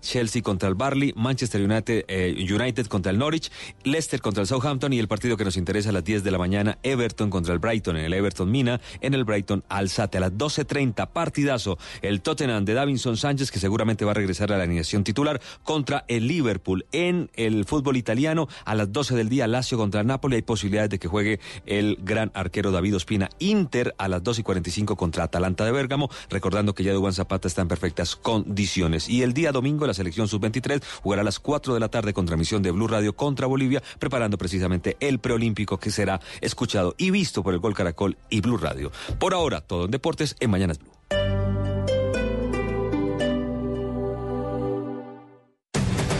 Chelsea contra el Barley, Manchester United, eh, United contra el Norwich, Leicester contra el Southampton y el partido que nos interesa a las 10 de la mañana, Everton contra el Brighton en el Everton Mina, en el Brighton Alzate a las 12.30, partidazo, el Tottenham de Davinson Sánchez que seguramente va a regresar a la alineación titular contra el Liverpool en el fútbol italiano. A las 12 del día, Lazio contra el Napoli, hay posibilidades de que juegue el gran arquero David Ospina, Inter a las 2 y 45 contra Atalanta de Bérgamo, recordando que ya Duan Zapata está en perfectas condiciones. Y el día domingo la selección sub-23 jugará a las 4 de la tarde con transmisión de Blue Radio contra Bolivia, preparando precisamente el preolímpico que será escuchado y visto por el Gol Caracol y Blue Radio. Por ahora, todo en deportes en Mañanas Blue.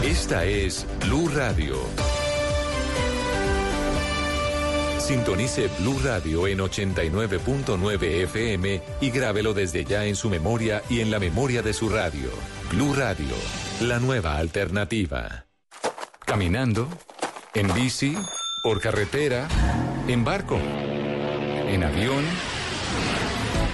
Esta es Blue Radio. Sintonice Blue Radio en 89.9 FM y grábelo desde ya en su memoria y en la memoria de su radio. Blue Radio, la nueva alternativa. Caminando, en bici, por carretera, en barco, en avión.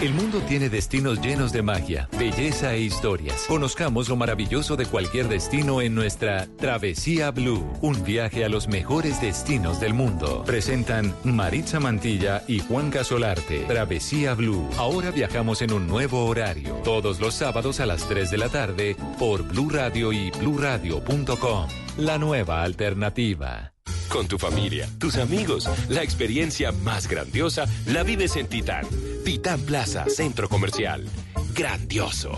El mundo tiene destinos llenos de magia, belleza e historias. Conozcamos lo maravilloso de cualquier destino en nuestra Travesía Blue, un viaje a los mejores destinos del mundo. Presentan Maritza Mantilla y Juan Casolarte. Travesía Blue. Ahora viajamos en un nuevo horario, todos los sábados a las 3 de la tarde por Blue Radio y bluradio.com. La nueva alternativa. Con tu familia, tus amigos, la experiencia más grandiosa la vives en Titán. Titán Plaza, Centro Comercial. Grandioso.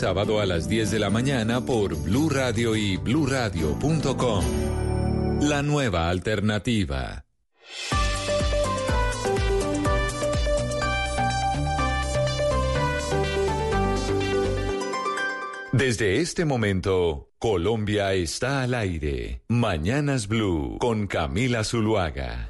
sábado a las 10 de la mañana por Blue Radio y bluradio.com. La nueva alternativa. Desde este momento, Colombia está al aire. Mañanas Blue con Camila Zuluaga.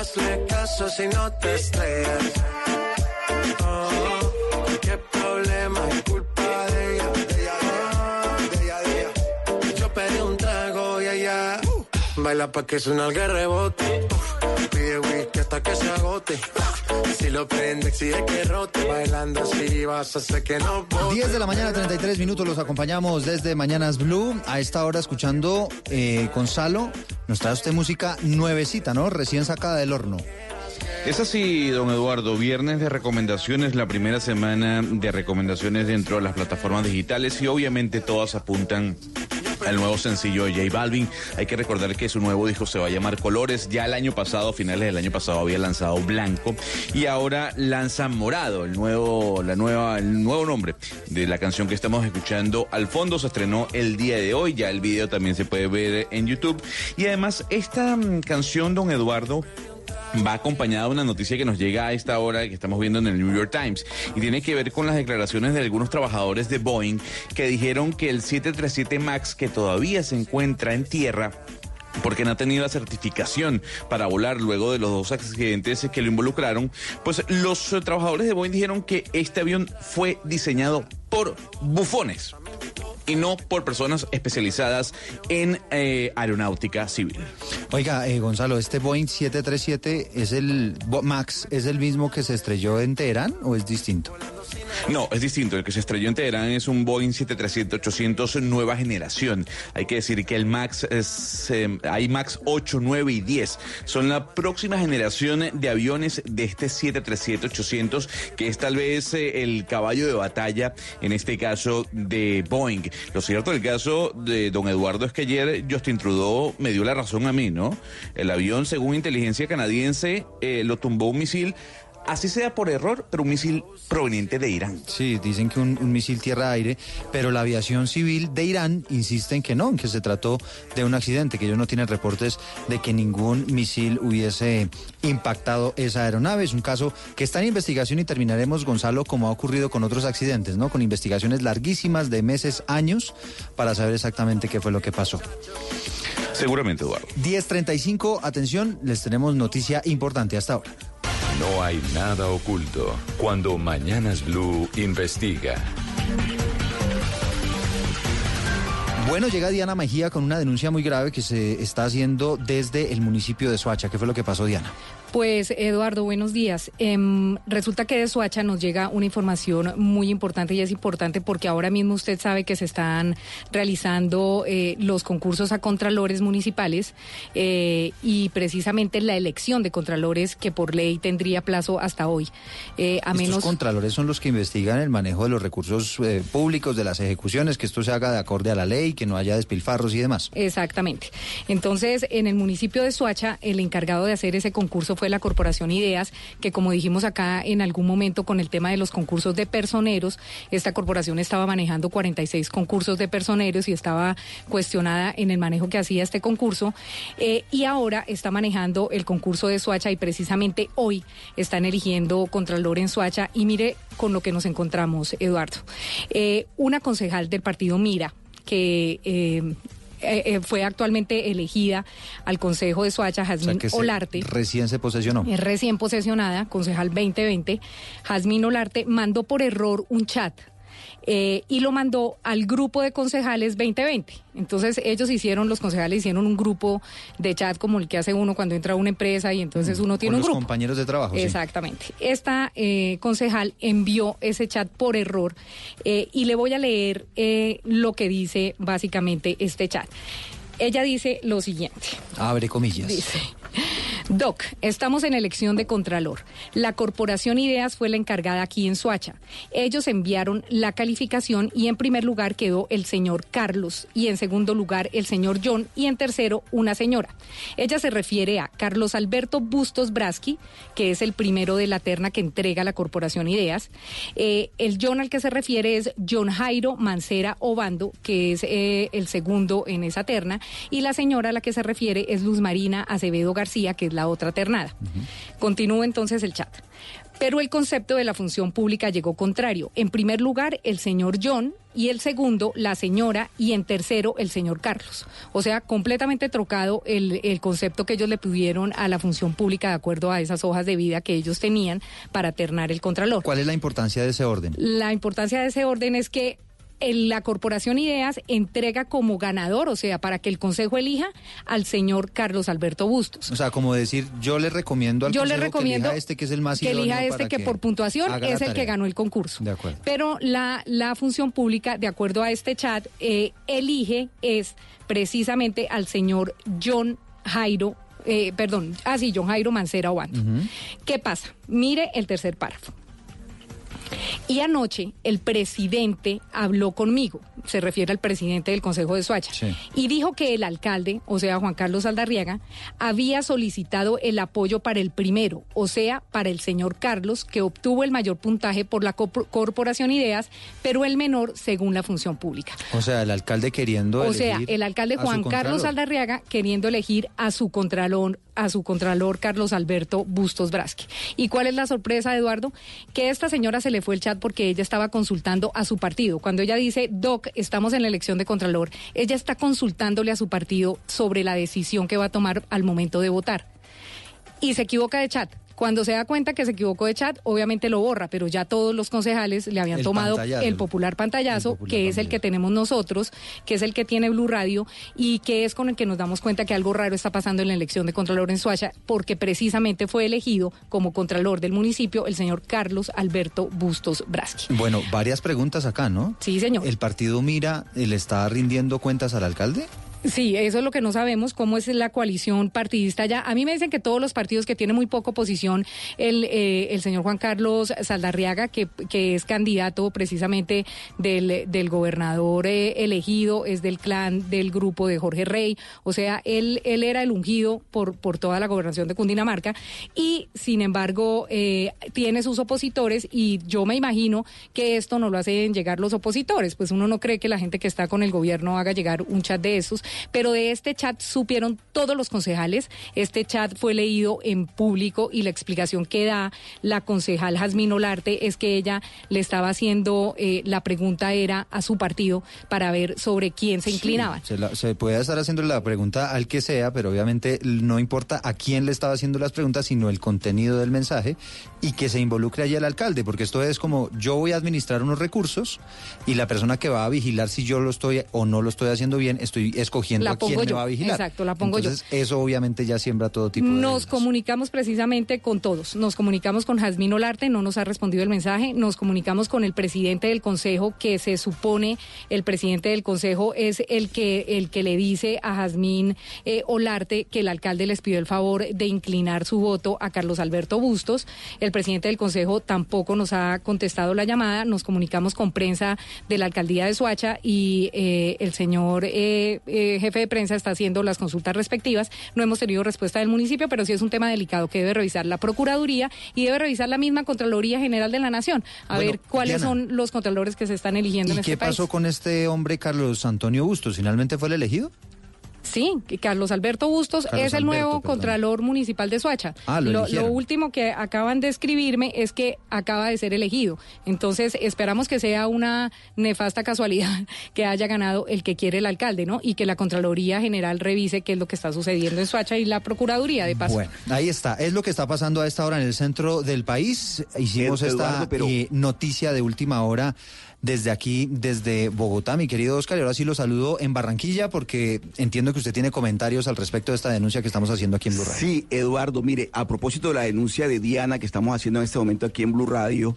Hazle caso si no te estrellas. Oh, qué problema baila pa' que suena el rebote. Pide whisky hasta que se agote. Si lo prende, exige que rote. Bailando así vas a hacer que no bote. 10 de la mañana, 33 minutos, los acompañamos desde Mañanas Blue. A esta hora escuchando eh, Gonzalo, nos trae usted música nuevecita, ¿no? Recién sacada del horno. Es así, don Eduardo, viernes de recomendaciones, la primera semana de recomendaciones dentro de las plataformas digitales y obviamente todas apuntan al nuevo sencillo de J Balvin. Hay que recordar que su nuevo disco se va a llamar Colores. Ya el año pasado, a finales del año pasado, había lanzado Blanco y ahora lanza Morado, el nuevo, la nueva, el nuevo nombre de la canción que estamos escuchando. Al fondo se estrenó el día de hoy, ya el video también se puede ver en YouTube. Y además, esta mm, canción, don Eduardo, va acompañada de una noticia que nos llega a esta hora que estamos viendo en el New York Times. Y tiene que ver con las declaraciones de algunos trabajadores de Boeing que dijeron que el 737 MAX que todavía se encuentra en tierra porque no ha tenido la certificación para volar luego de los dos accidentes que lo involucraron, pues los trabajadores de Boeing dijeron que este avión fue diseñado por bufones y no por personas especializadas en eh, aeronáutica civil. Oiga, eh, Gonzalo, ¿este Boeing 737 es el Max, es el mismo que se estrelló en Teherán o es distinto? No, es distinto. El que se estrelló en Teherán es un Boeing 737-800 nueva generación. Hay que decir que el Max es, eh, hay Max 8, 9 y 10. Son la próxima generación de aviones de este 737-800, que es tal vez eh, el caballo de batalla, en este caso, de Boeing. Lo cierto del caso de don Eduardo es que ayer Justin Trudeau me dio la razón a mí, ¿no? El avión, según inteligencia canadiense, eh, lo tumbó un misil así sea por error, pero un misil proveniente de Irán. Sí, dicen que un, un misil tierra-aire, pero la aviación civil de Irán insiste en que no, en que se trató de un accidente, que ellos no tienen reportes de que ningún misil hubiese impactado esa aeronave. Es un caso que está en investigación y terminaremos, Gonzalo, como ha ocurrido con otros accidentes, ¿no? Con investigaciones larguísimas de meses, años, para saber exactamente qué fue lo que pasó. Seguramente, Eduardo. 10.35, atención, les tenemos noticia importante hasta ahora. No hay nada oculto cuando Mañanas Blue investiga. Bueno, llega Diana Mejía con una denuncia muy grave que se está haciendo desde el municipio de Soacha. ¿Qué fue lo que pasó, Diana? Pues Eduardo, buenos días. Em, resulta que de Soacha nos llega una información muy importante y es importante porque ahora mismo usted sabe que se están realizando eh, los concursos a contralores municipales eh, y precisamente la elección de contralores que por ley tendría plazo hasta hoy. Eh, a Estos menos contralores son los que investigan el manejo de los recursos públicos, de las ejecuciones, que esto se haga de acorde a la ley, que no haya despilfarros y demás. Exactamente. Entonces, en el municipio de Soacha, el encargado de hacer ese concurso fue la Corporación Ideas, que como dijimos acá en algún momento con el tema de los concursos de personeros, esta corporación estaba manejando 46 concursos de personeros y estaba cuestionada en el manejo que hacía este concurso. eh, y ahora está manejando el concurso de Soacha y precisamente hoy están eligiendo Contralor en Soacha. Y mire con lo que nos encontramos, Eduardo. Eh, una concejal del partido Mira, que eh, eh, eh, fue actualmente elegida al Consejo de Soacha, O sea, Jazmín se- Olarte. recién se posesionó. Es recién posesionada, concejal 2020. Jazmín Olarte mandó por error un chat eh, y lo mandó al grupo de concejales 2020. Entonces ellos hicieron, los concejales hicieron un grupo de chat como el que hace uno cuando entra a una empresa y entonces uno tiene Con un los grupo. compañeros de trabajo. sí. Exactamente. Esta eh, concejal envió ese chat por error eh, y le voy a leer eh, lo que dice básicamente este chat. Ella dice lo siguiente. Abre comillas. Dice, Doc, estamos en elección de Contralor. La Corporación Ideas fue la encargada aquí en Soacha. Ellos enviaron la calificación y en primer lugar quedó el señor Carlos y en segundo lugar el señor John y en tercero una señora. Ella se refiere a Carlos Alberto Bustos Brasky, que es el primero de la terna que entrega la Corporación Ideas. Eh, el John al que se refiere es John Jairo Mancera Obando, que es eh, el segundo en esa terna. Y la señora a la que se refiere es Luz Marina Acevedo García, que es la otra ternada. Continúo entonces el chat. Pero el concepto de la función pública llegó contrario. En primer lugar, el señor John y el segundo, la señora y en tercero, el señor Carlos. O sea, completamente trocado el, el concepto que ellos le pidieron a la función pública de acuerdo a esas hojas de vida que ellos tenían para ternar el contralor. ¿Cuál es la importancia de ese orden? La importancia de ese orden es que la Corporación Ideas entrega como ganador, o sea, para que el Consejo elija al señor Carlos Alberto Bustos. O sea, como decir, yo le recomiendo al Yo le consejo recomiendo que elija este que es el más que elija este que, por puntuación es el que ganó el concurso. De acuerdo. Pero la, la función pública, de acuerdo a este chat, eh, elige es precisamente al señor John Jairo, eh, perdón, ah sí, John Jairo Mancera Obando. ¿Qué pasa? Mire el tercer párrafo. Y anoche el presidente habló conmigo, se refiere al presidente del Consejo de Soacha, Sí. y dijo que el alcalde, o sea, Juan Carlos Aldarriaga, había solicitado el apoyo para el primero, o sea, para el señor Carlos, que obtuvo el mayor puntaje por la corpor- Corporación Ideas, pero el menor según la función pública. O sea, el alcalde queriendo O sea, el alcalde Juan Carlos. Aldarriaga queriendo elegir a su contralor, a su contralor Carlos Alberto Bustos Brasque. ¿Y cuál es la sorpresa, Eduardo? Que esta señora se le fue el chat porque ella estaba consultando a su partido. Cuando ella dice, Doc, estamos en la elección de Contralor, ella está consultándole a su partido sobre la decisión que va a tomar al momento de votar. Y se equivoca de chat. Cuando se da cuenta que se equivocó de chat, obviamente lo borra, pero ya todos los concejales le habían El tomado pantallazo. el popular pantallazo, El popular que es el que tenemos nosotros, que es el que tiene Blue Radio y que es con el que nos damos cuenta que algo raro está pasando en la elección de Contralor en Suacha, porque precisamente fue elegido como Contralor del municipio el señor Carlos Alberto Bustos Braschi. Bueno, varias preguntas acá, ¿no? Sí, señor. ¿El partido Mira eh, le está rindiendo cuentas al alcalde? Sí, eso es lo que no sabemos, cómo es la coalición partidista. Ya. A mí me dicen que todos los partidos que tienen muy poca oposición, el, eh, el señor Juan Carlos Saldarriaga, que, que es candidato precisamente del, del gobernador eh, elegido, es del clan del grupo de Jorge Rey, o sea, él, él era el ungido por, por toda la gobernación de Cundinamarca y, sin embargo, eh, tiene sus opositores y yo me imagino que esto no lo hacen llegar los opositores, pues uno no cree que la gente que está con el gobierno haga llegar un chat de esos, pero de este chat supieron todos los concejales, este chat fue leído en público y la explicación que da la concejal Jazmín Olarte es que ella le estaba haciendo, eh, la pregunta era a su partido para ver sobre quién se inclinaban. Se, la- se puede estar haciendo la pregunta al que sea, pero obviamente no importa a quién le estaba haciendo las preguntas, sino el contenido del mensaje y que se involucre allí el alcalde, porque esto es como yo voy a administrar unos recursos y la persona que va a vigilar si yo lo estoy o no lo estoy haciendo bien, estoy escogiendo La a quién pongo me yo, va a vigilar. exacto, la pongo yo. Entonces, eso obviamente ya siembra todo tipo de Nos comunicamos precisamente con todos. Nos comunicamos con Jazmín Olarte, no nos ha respondido el mensaje. Nos comunicamos con el presidente del consejo, que se supone el presidente del consejo es el que el que le dice a Jazmín eh, Olarte que el alcalde les pidió el favor de inclinar su voto a Carlos Alberto Bustos. El presidente del consejo tampoco nos ha contestado la llamada. Nos comunicamos con prensa de la alcaldía de Soacha y eh, el señor eh, jefe de prensa está haciendo las consultas respectivas. No hemos tenido respuesta del municipio, pero sí es un tema delicado que debe revisar la Procuraduría y debe revisar la misma Contraloría General de la Nación. A Bueno, ver cuáles Diana. son los contralores que se están eligiendo en ¿Y este qué país. pasó con este hombre Carlos Antonio Bustos? ¿Finalmente fue el elegido? Sí, que Carlos Alberto Bustos Carlos es el Alberto, nuevo perdón. Contralor Municipal de Soacha. Ah, lo último que acaban de escribirme es que acaba de ser elegido. Entonces, esperamos que sea una nefasta casualidad que haya ganado el que quiere el alcalde, ¿no? Y que la Contraloría General revise qué es lo que está sucediendo en Soacha y la Procuraduría, de paso. Bueno, ahí está. Es lo que está pasando a esta hora en el centro del país. Hicimos esta pero- eh, noticia de última hora desde aquí, desde Bogotá, mi querido Oscar. Y ahora sí lo saludo en Barranquilla porque entiendo que usted tiene comentarios al respecto de esta denuncia que estamos haciendo aquí en Blue Radio. Sí, Eduardo, mire, a propósito de la denuncia de Diana que estamos haciendo en este momento aquí en Blue Radio,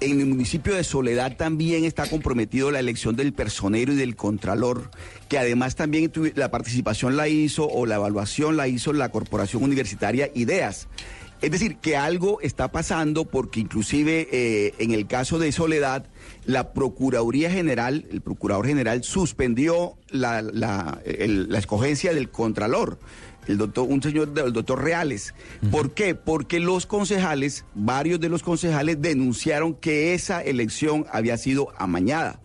en el municipio de Soledad también está comprometido la elección del personero y del contralor, que además también la participación la hizo o la evaluación la hizo la Corporación Universitaria Ideas. Es decir, que algo está pasando porque inclusive eh, en el caso de Soledad, la Procuraduría General, el Procurador General suspendió la, la, el- la escogencia del Contralor, el doctor, un señor, el doctor Reales. ¿Por qué? Porque los concejales, varios de los concejales denunciaron que esa elección había sido amañada.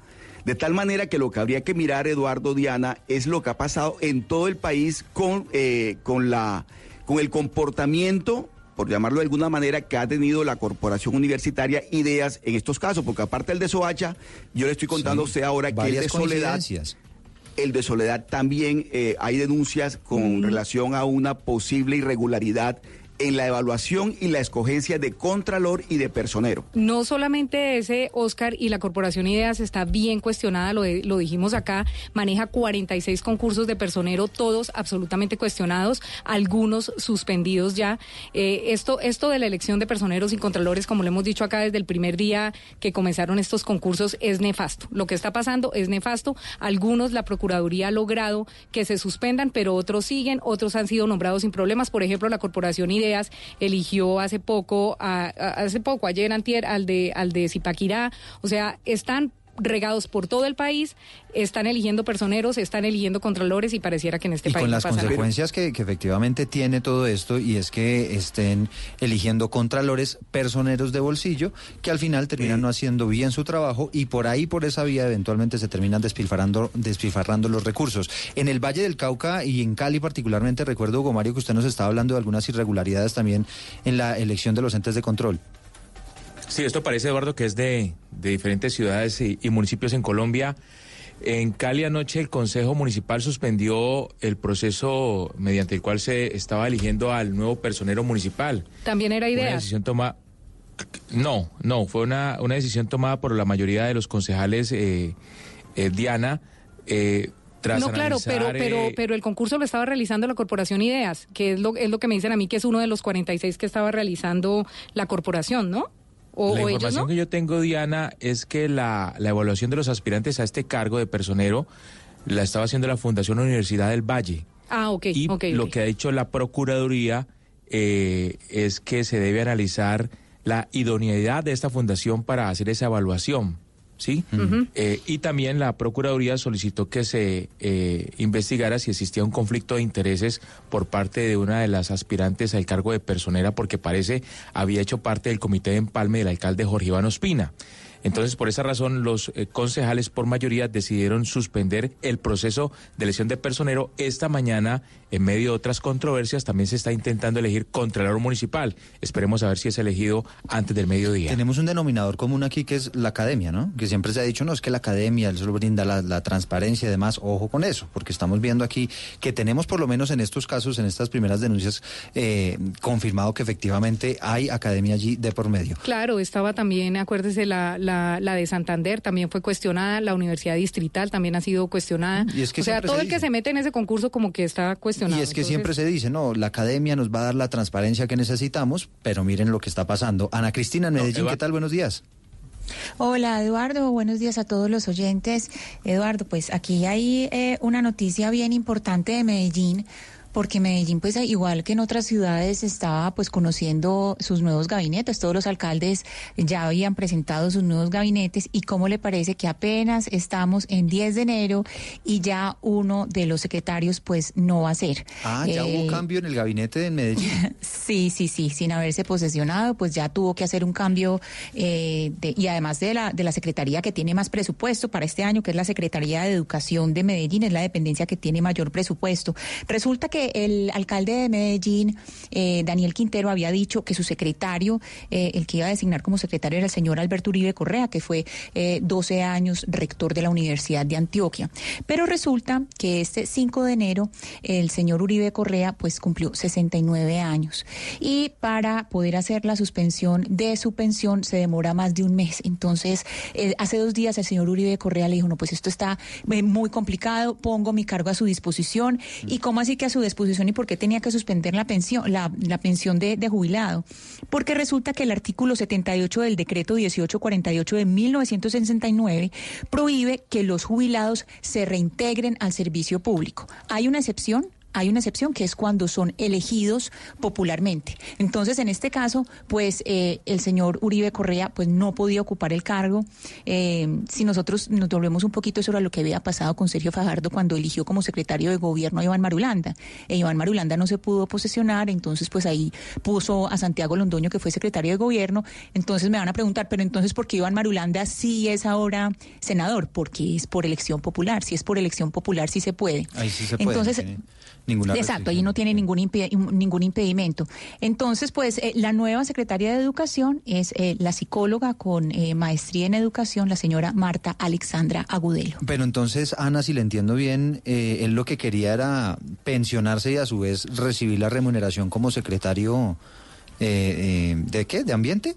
De tal manera que lo que habría que mirar, Eduardo Diana, es lo que ha pasado en todo el país con, eh, con, la, con el comportamiento, por llamarlo de alguna manera, que ha tenido la Corporación Universitaria Ideas en estos casos, porque aparte del de Soacha, yo le estoy contando a Sí, usted ahora que el de Soledad, el de Soledad también eh, hay denuncias con relación a una posible irregularidad en la evaluación y la escogencia de contralor y de personero. No solamente ese, Oscar, y la Corporación Ideas está bien cuestionada, lo, lo dijimos acá, maneja 46 concursos de personero, todos absolutamente cuestionados, algunos suspendidos ya. Eh, esto, esto de la elección de personeros y contralores, como lo hemos dicho acá desde el primer día que comenzaron estos concursos, es nefasto. Lo que está pasando es nefasto. Algunos la Procuraduría ha logrado que se suspendan, pero otros siguen, otros han sido nombrados sin problemas. Por ejemplo, la Corporación Ideas eligió hace poco, a- a- hace poco, ayer antier, al de, al de Zipaquirá. O sea, están regados por todo el país, están eligiendo personeros, están eligiendo contralores y pareciera que en este y país con no las pasa consecuencias que, que efectivamente tiene todo esto y es que estén eligiendo contralores personeros de bolsillo que al final terminan no haciendo bien su trabajo y por ahí por esa vía eventualmente se terminan despilfarrando despilfarrando los recursos. En el Valle del Cauca y en Cali particularmente recuerdo Hugo Mario que usted nos estaba hablando de algunas irregularidades también en la elección de los entes de control Sí, esto parece, Eduardo, que es de, de diferentes ciudades y, y municipios en Colombia. En Cali anoche el Consejo Municipal suspendió el proceso mediante el cual se estaba eligiendo al nuevo personero municipal. También era idea. Una decisión tomada. No, no, fue una, una decisión tomada por la mayoría de los concejales, eh, eh, Diana. Eh, tras no, claro, pero, eh, pero el concurso lo estaba realizando la Corporación Ideas, que es lo, es lo que me dicen a mí, que es uno de los 46 que estaba realizando la corporación, ¿no? O, la información no. que yo tengo, Diana, es que la, la evaluación de los aspirantes a este cargo de personero la estaba haciendo la Fundación Universidad del Valle. Ah, ok, Y ok. lo que ha dicho la Procuraduría eh, es que se debe analizar la idoneidad de esta fundación para hacer esa evaluación. ¿Sí? Eh, y también la Procuraduría solicitó que se eh, investigara si existía un conflicto de intereses por parte de una de las aspirantes al cargo de personera, porque parece había hecho parte del comité de empalme del alcalde Jorge Iván Ospina. Entonces, por esa razón, los eh, concejales por mayoría decidieron suspender el proceso de elección de personero. Esta mañana, en medio de otras controversias, también se está intentando elegir contralor municipal. Esperemos a ver si es elegido antes del mediodía. Tenemos un denominador común aquí que es la academia, ¿no? Que siempre se ha dicho, no, es que la academia solo brinda la, la transparencia y demás. Ojo con eso, porque estamos viendo aquí que tenemos por lo menos en estos casos, en estas primeras denuncias, eh, confirmado que efectivamente hay academia allí de por medio. Claro, estaba también, acuérdese, la, la, la de Santander también fue cuestionada, la Universidad Distrital también ha sido cuestionada. Y es que o sea, todo se el que se mete en ese concurso como que está cuestionado. Y es que Entonces, siempre se dice, no, la academia nos va a dar la transparencia que necesitamos, pero miren lo que está pasando. Ana Cristina en Medellín, ¿qué tal? Buenos días. Hola Eduardo, buenos días a todos los oyentes. Eduardo, pues aquí hay eh, una noticia bien importante de Medellín. Porque Medellín, pues igual que en otras ciudades, estaba pues conociendo sus nuevos gabinetes. Todos los alcaldes ya habían presentado sus nuevos gabinetes. ¿Y cómo le parece que apenas estamos en 10 de enero y ya uno de los secretarios pues no va a ser? Ah, ya Eh, hubo cambio en el gabinete en Medellín. Sí, sí, sí, sin haberse posesionado, pues ya tuvo que hacer un cambio eh, de- y además de la, de la Secretaría que tiene más presupuesto para este año, que es la Secretaría de Educación de Medellín, es la dependencia que tiene mayor presupuesto. Resulta que el alcalde de Medellín, eh, Daniel Quintero, había dicho que su secretario, eh, el que iba a designar como secretario era el señor Alberto Uribe Correa, que fue eh, 12 años rector de la Universidad de Antioquia. Pero resulta que este 5 de enero el señor Uribe Correa pues cumplió 69 años y para poder hacer la suspensión de su pensión se demora más de un mes. Entonces, eh, hace dos días el señor Uribe Correa le dijo, no, pues esto está eh, muy complicado, pongo mi cargo a su disposición. ¿Y cómo así que a su disposición y por qué tenía que suspender la pensión, la, la pensión de, de jubilado? Porque resulta que el artículo 78 del decreto 1848 de 1969 prohíbe que los jubilados se reintegren al servicio público. Hay una excepción, hay una excepción que es cuando son elegidos popularmente. Entonces, en este caso, pues eh, el señor Uribe Correa pues no podía ocupar el cargo. Eh, si nosotros nos volvemos un poquito sobre lo que había pasado con Sergio Fajardo cuando eligió como secretario de gobierno a Iván Marulanda. E Iván Marulanda no se pudo posesionar, entonces pues ahí puso a Santiago Londoño que fue secretario de gobierno. Entonces me van a preguntar, pero entonces ¿por qué Iván Marulanda sí es ahora senador? Porque es por elección popular. Si es por elección popular sí se puede. Ahí sí se puede. Entonces, ninguna Exacto, ahí no tiene ningún, impe- ningún impedimento. Entonces, pues eh, la nueva secretaria de Educación es eh, la psicóloga con eh, maestría en educación, la señora Marta Alexandra Agudelo. Pero entonces, Ana, si le entiendo bien, eh, él lo que quería era pensionarse y a su vez recibir la remuneración como secretario eh, ¿de qué? ¿De ambiente?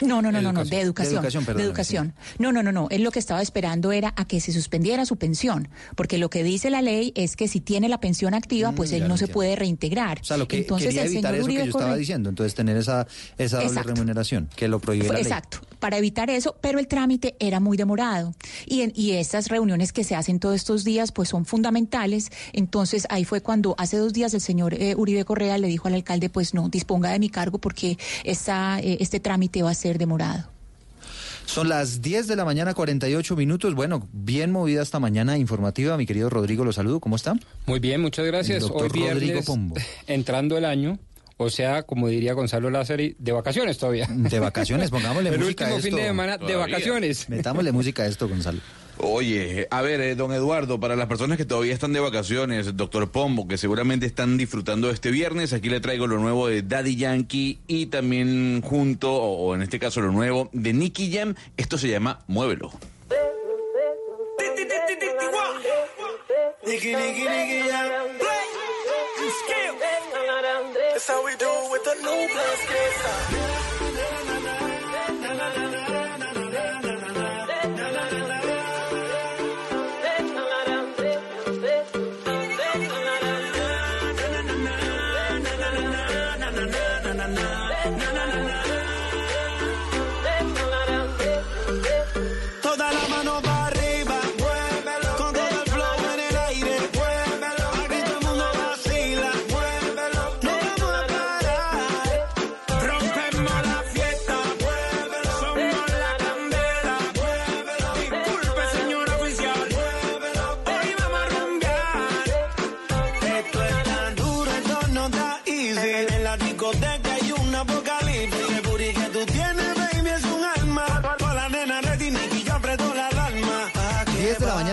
No, no, no, no, no, de De educación. educación, de educación. No, no, no, no. Él lo que estaba esperando era a que se suspendiera su pensión, porque lo que dice la ley es que si tiene la pensión activa, pues Mm, él no se puede reintegrar. O sea, lo que Entonces quería evitar eso que yo estaba Correa- diciendo, entonces tener esa, esa doble Exacto. remuneración, que lo prohíbe la ley. Exacto, para evitar eso, pero el trámite era muy demorado. Y, en- y estas reuniones que se hacen todos estos días, pues son fundamentales. Entonces ahí fue cuando hace dos días el señor eh, Uribe Correa le dijo al alcalde, pues no, disponga de mi cargo porque esta, eh, este trámite va a ser demorado. Son las 10 de la mañana, 48 minutos. Bueno, bien movida esta mañana informativa. Mi querido Rodrigo, lo saludo. ¿Cómo está? Muy bien, muchas gracias. El doctor Hoy viernes, Rodrigo Pombo. entrando el año, o sea, como diría Gonzalo Lázaro, de vacaciones todavía. De vacaciones, pongámosle el música a último fin esto. de semana de vacaciones. Metámosle música a esto, Gonzalo. Oye, a ver, eh, don Eduardo, para las personas que todavía están de vacaciones, doctor Pombo, que seguramente están disfrutando este viernes, aquí le traigo lo nuevo de Daddy Yankee y también junto, o, en este caso lo nuevo, de Nicky Jam. Esto se llama Muévelo.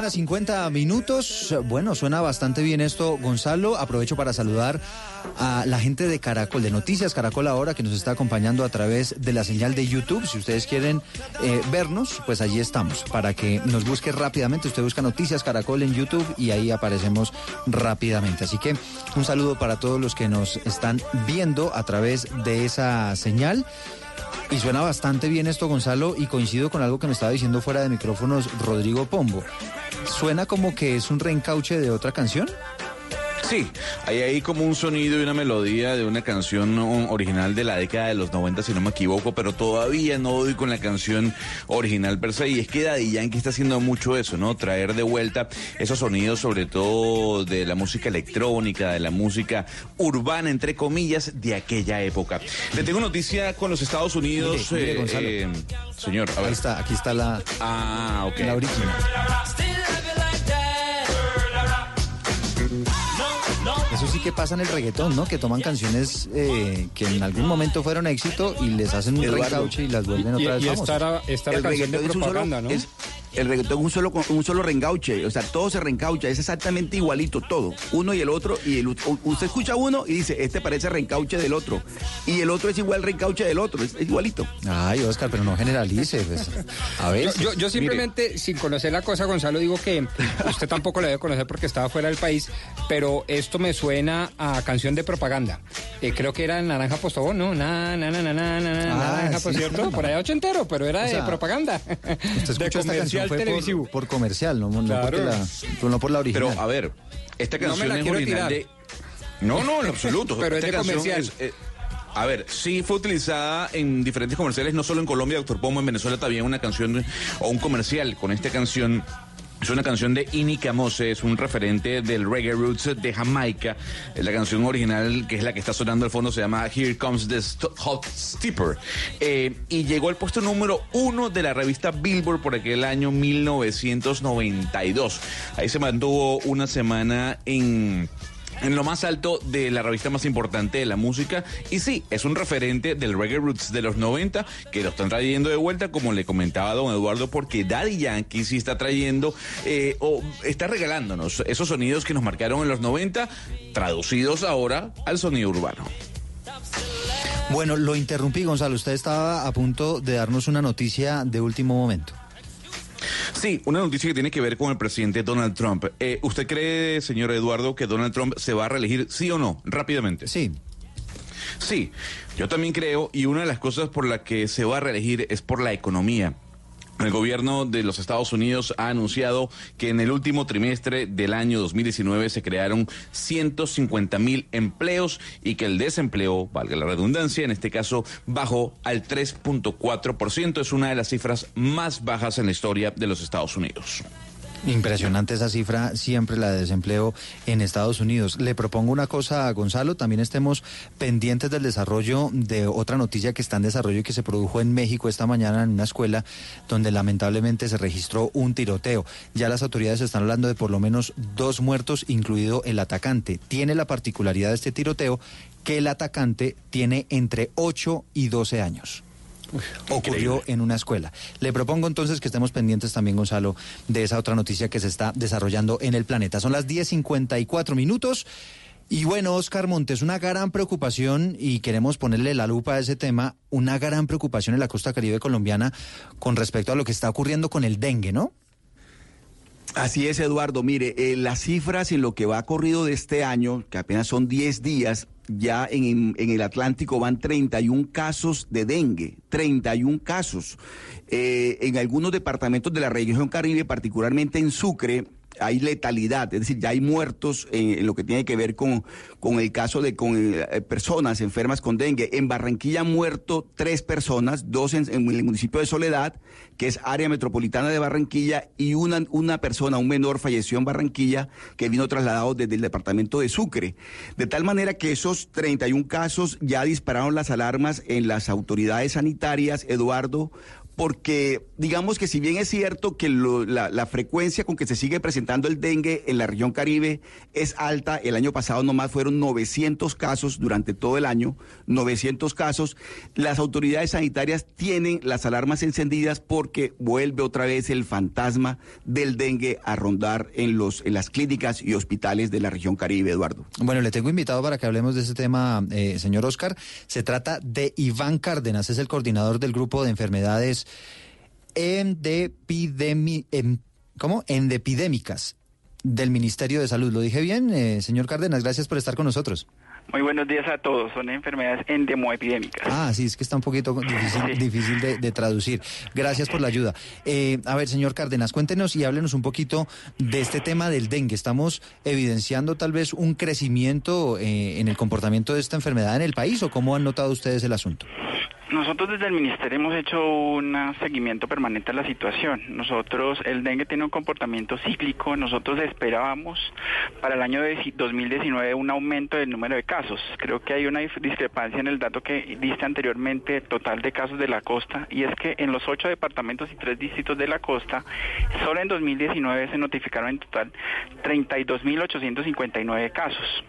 Mañana, 50 minutos. Bueno, suena bastante bien esto, Gonzalo. Aprovecho para saludar a la gente de Caracol, de Noticias Caracol ahora, que nos está acompañando a través de la señal de YouTube. Si ustedes quieren eh, vernos, pues allí estamos. Para que nos busque rápidamente, usted busca Noticias Caracol en YouTube y ahí aparecemos rápidamente. Así que un saludo para todos los que nos están viendo a través de esa señal. Y suena bastante bien esto, Gonzalo, y coincido con algo que me estaba diciendo fuera de micrófonos Rodrigo Pombo. Suena como que es un reencauche de otra canción. Sí, hay ahí como un sonido y una melodía de una canción um, original de la década de los 90, si no me equivoco, pero todavía no doy con la canción original per se. Y es que Daddy Yankee está haciendo mucho eso, ¿no? Traer de vuelta esos sonidos, sobre todo de la música electrónica, de la música urbana, entre comillas, de aquella época. Le tengo noticia con los Estados Unidos. Mire, mire, eh, Gonzalo. eh, señor, a ver. Ahí está, aquí está la, Ah, ok. la original. No Eso sí que pasa en el reggaetón, ¿no? Que toman canciones eh, que en algún momento fueron éxito y les hacen un reencauche y las vuelven otra vez y famosas. esta era, esta era El canción de reggaetón es un solo- propaganda, ¿no? es- el reggaetón es un solo, un solo reencauche, o sea, todo se reencaucha, es exactamente igualito, todo. Uno y el otro, y el, usted escucha uno y dice, este parece reencauche del otro, y el otro es igual reencauche del otro, es, es igualito. Ay, Oscar, pero no generalice. pues. A ver. Yo, yo- yo simplemente, sin conocer la cosa, Gonzalo, digo que usted tampoco la debe conocer porque estaba fuera del país, pero esto me suena a canción de propaganda. Eh, creo que era Naranja Postobón, ¿no? Na, na, na, na, na, na, na, Ah, Naranja, sí. por cierto, por allá ochentero, pero era O sea, de propaganda. Usted de canción fue televisivo. por, por comercial, no, no, Claro. porque la, no por la original. Pero a ver, esta No canción la es original tirar. de. No, no, en absoluto. Pero es Esta de canción comercial. es, eh, a ver, sí fue utilizada en diferentes comerciales, no solo en Colombia, Doctor Pomo, en Venezuela también una canción o un comercial con esta canción. Es una canción de Ini Camose, es un referente del reggae roots de Jamaica. Eh, La canción original, que es la que está sonando al fondo, se llama Here Comes the Hot Stepper. Eh, y llegó al puesto número uno de la revista Billboard por aquel año 1992. Ahí se mantuvo una semana en en lo más alto de la revista más importante de la música. Y sí, es un referente del reggae roots de los 90 que lo están trayendo de vuelta, como le comentaba don Eduardo, porque Daddy Yankee sí está trayendo eh, o está regalándonos esos sonidos que nos marcaron en los 90, traducidos ahora al sonido urbano. Bueno, lo interrumpí, Gonzalo. Usted estaba a punto de darnos una noticia de último momento. Sí, una noticia que tiene que ver con el presidente Donald Trump. Eh, ¿Usted cree, señor Eduardo, que Donald Trump se va a reelegir, sí o no? Rápidamente. Sí. Sí, yo también creo, y una de las cosas por la que se va a reelegir es por la economía. El gobierno de los Estados Unidos ha anunciado que en el último trimestre del año 2019 se crearon 150 mil empleos y que el desempleo, valga la redundancia, en este caso bajó al 3.4%. Es una de las cifras más bajas en la historia de los Estados Unidos. Impresionante esa cifra, siempre la de desempleo en Estados Unidos. Le propongo una cosa a Gonzalo, también estemos pendientes del desarrollo de otra noticia que está en desarrollo y que se produjo en México esta mañana en una escuela donde lamentablemente se registró un tiroteo. Ya las autoridades están hablando de por lo menos dos muertos, incluido el atacante. Tiene la particularidad de este tiroteo que el atacante tiene entre 8 y 12 años ocurrió en una escuela. Le propongo entonces que estemos pendientes también, Gonzalo, de esa otra noticia que se está desarrollando en el planeta. Son las 10.54 minutos. Y bueno, Oscar Montes, una gran preocupación, y queremos ponerle la lupa a ese tema, una gran preocupación en la costa caribe colombiana con respecto a lo que está ocurriendo con el dengue, ¿no? Así es, Eduardo. Mire, eh, las cifras en lo que va corrido de este año, que apenas son 10 días, ya en, el Atlántico van 31 casos de dengue, 31 casos. Eh, en algunos departamentos de la región Caribe, particularmente en Sucre, hay letalidad, es decir, ya hay muertos en, lo que tiene que ver con, con el caso de con eh, personas enfermas con dengue. En Barranquilla han muerto tres personas, dos en, en, el municipio de Soledad, que es área metropolitana de Barranquilla, y una, una persona, un menor, falleció en Barranquilla, que vino trasladado desde el departamento de Sucre. De tal manera que esos 31 casos ya dispararon las alarmas en las autoridades sanitarias, Eduardo, porque digamos que si bien es cierto que lo, la, la, frecuencia con que se sigue presentando el dengue en la región Caribe es alta, el año pasado nomás fueron 900 casos durante todo el año, 900 casos, las autoridades sanitarias tienen las alarmas encendidas porque vuelve otra vez el fantasma del dengue a rondar en, los, en las clínicas y hospitales de la región Caribe, Eduardo. Bueno, le tengo invitado para que hablemos de este tema, eh, señor Oscar. Se trata de Iván Cárdenas, es el coordinador del grupo de enfermedades endepidemi, en, ¿cómo? endepidémicas del Ministerio de Salud. ¿Lo dije bien, eh, señor Cárdenas? Gracias por estar con nosotros. Muy buenos días a todos. Son enfermedades endemoepidémicas. Ah, sí, es que está un poquito difícil, sí. difícil de, de, traducir. Gracias por la ayuda. Eh, a ver, señor Cárdenas, cuéntenos y háblenos un poquito de este tema del dengue. Estamos evidenciando tal vez un crecimiento eh, en el comportamiento de esta enfermedad en el país o cómo han notado ustedes el asunto? Nosotros desde el Ministerio hemos hecho un seguimiento permanente a la situación. Nosotros, el dengue tiene un comportamiento cíclico. Nosotros esperábamos para el año de 2019 un aumento del número de casos. Creo que hay una discrepancia en el dato que diste anteriormente, total de casos de la costa, y es que en los ocho departamentos y tres distritos de la costa, solo en 2019 se notificaron en total 32.859 casos.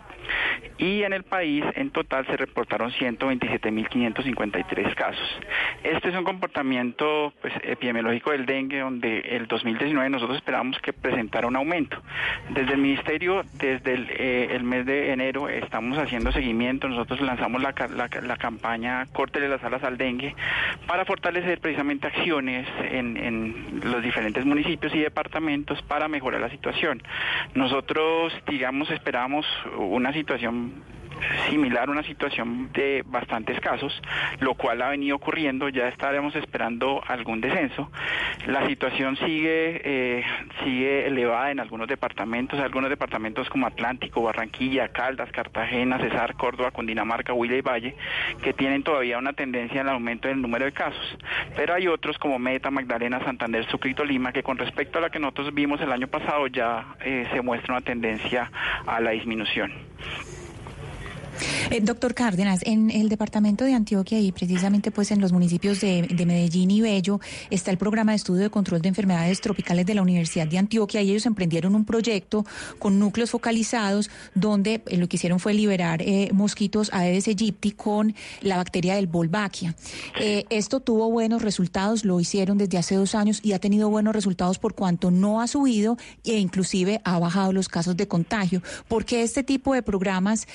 Y en el país en total se reportaron 127.553 casos. Este es un comportamiento pues, epidemiológico del dengue donde el 2019 nosotros esperábamos que presentara un aumento. Desde el Ministerio, desde el, eh, el mes de enero estamos haciendo seguimiento. Nosotros lanzamos la, la, la campaña Córtele las alas al dengue para fortalecer precisamente acciones en, en los diferentes municipios y departamentos para mejorar la situación. Nosotros, digamos, esperábamos una situación similar, una situación de bastantes casos, lo cual ha venido ocurriendo, ya estaremos esperando algún descenso. La situación sigue, eh, sigue elevada en algunos departamentos, algunos departamentos como Atlántico, Barranquilla, Caldas, Cartagena, Cesar, Córdoba, Cundinamarca, Huila y Valle, que tienen todavía una tendencia al aumento del número de casos. Pero hay otros como Meta, Magdalena, Santander, Sucre y Tolima, que con respecto a la que nosotros vimos el año pasado ya eh, se muestra una tendencia a la disminución. Eh, doctor Cárdenas, en el departamento de Antioquia y precisamente pues en los municipios de, de, Medellín y Bello está el programa de estudio de control de enfermedades tropicales de la Universidad de Antioquia y ellos emprendieron un proyecto con núcleos focalizados donde eh, lo que hicieron fue liberar eh, mosquitos Aedes aegypti con la bacteria del Wolbachia. Eh, esto tuvo buenos resultados, lo hicieron desde hace dos años y ha tenido buenos resultados por cuanto no ha subido e inclusive ha bajado los casos de contagio. porque este tipo de programas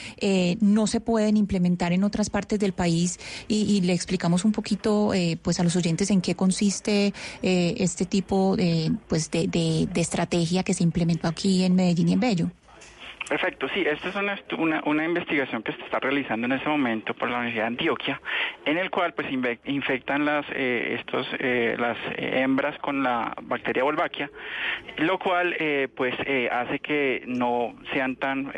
no se pueden implementar en otras partes del país y, y le explicamos un poquito eh, pues a los oyentes en qué consiste eh, este tipo de, pues de, de, estrategia que se implementó aquí en Medellín y en Bello. Perfecto, sí, esta es una, una, una, investigación que se está realizando en ese momento por la Universidad de Antioquia, en el cual pues infectan las, eh, estos, eh, las hembras con la bacteria Wolbachia, lo cual eh, pues hace que no sean tan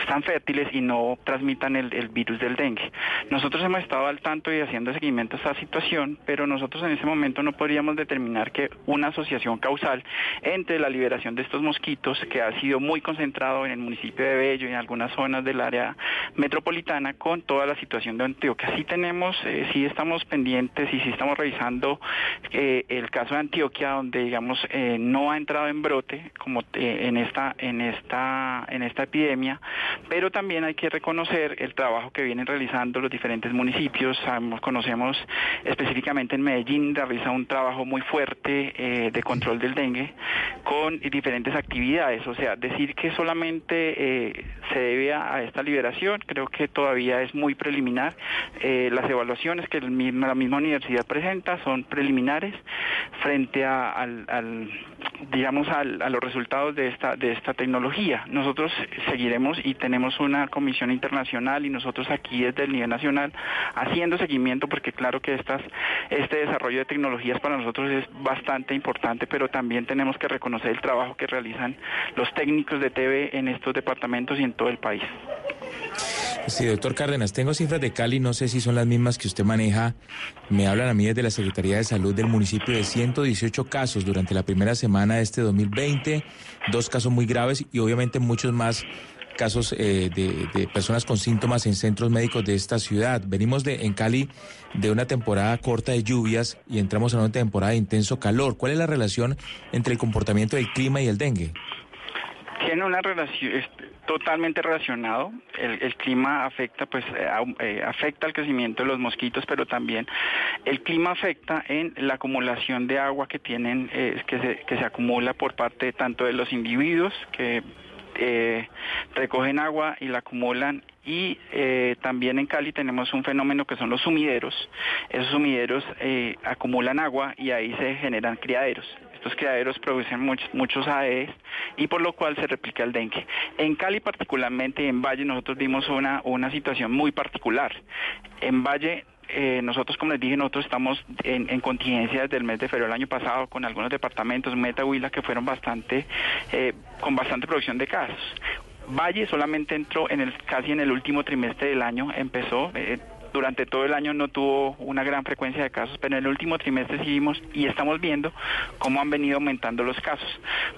están fértiles y no transmitan el, el, virus del dengue. Nosotros hemos estado al tanto y haciendo seguimiento a esta situación, pero nosotros en ese momento no podríamos determinar que una asociación causal entre la liberación de estos mosquitos, que ha sido muy concentrado en el municipio de Bello y en algunas zonas del área metropolitana, con toda la situación de Antioquia. Sí tenemos, eh, sí estamos pendientes y sí estamos revisando eh, el caso de Antioquia, donde digamos eh, no ha entrado en brote como en esta en esta en esta epidemia pero también hay que reconocer el trabajo que vienen realizando los diferentes municipios. Conocemos específicamente en Medellín, realiza un trabajo muy fuerte eh, de control del dengue con diferentes actividades. O sea, decir que solamente eh, se debe a, esta liberación, creo que todavía es muy preliminar. Eh, las evaluaciones que la misma universidad presenta son preliminares frente a, al digamos, a los resultados de esta, de esta tecnología. Nosotros seguiremos y tenemos una comisión internacional y nosotros aquí desde el nivel nacional haciendo seguimiento porque claro que este desarrollo de tecnologías para nosotros es bastante importante, pero también tenemos que reconocer el trabajo que realizan los técnicos de TV en estos departamentos y en todo el país. Sí, doctor Cárdenas, tengo cifras de Cali, no sé si son las mismas que usted maneja. Me hablan a mí desde la Secretaría de Salud del municipio de 118 casos durante la primera semana de este 2020, dos casos muy graves y obviamente muchos más casos eh, de, personas con síntomas en centros médicos de esta ciudad. Venimos de en Cali de una temporada corta de lluvias y entramos a una temporada de intenso calor. ¿Cuál es la relación entre el comportamiento del clima y el dengue? Tiene una relación totalmente relacionado. El, clima afecta, pues, eh, eh, afecta el crecimiento de los mosquitos, pero también el clima afecta en la acumulación de agua que tienen, eh, que, se, que se acumula por parte tanto de los individuos que recogen agua y la acumulan y también en Cali tenemos un fenómeno que son los sumideros. Esos sumideros acumulan agua y ahí se generan criaderos. Los criaderos producen muchos, muchos AES y por lo cual se replica el dengue. En Cali particularmente en Valle nosotros vimos una, una situación muy particular. En Valle eh, nosotros, como les dije, nosotros estamos en, contingencia desde el mes de febrero del año pasado con algunos departamentos, Meta, Huila, que fueron bastante, eh, con bastante producción de casos. Valle solamente entró en el, casi en el último trimestre del año, empezó, eh, durante todo el año no tuvo una gran frecuencia de casos, pero en el último trimestre seguimos y estamos viendo cómo han venido aumentando los casos.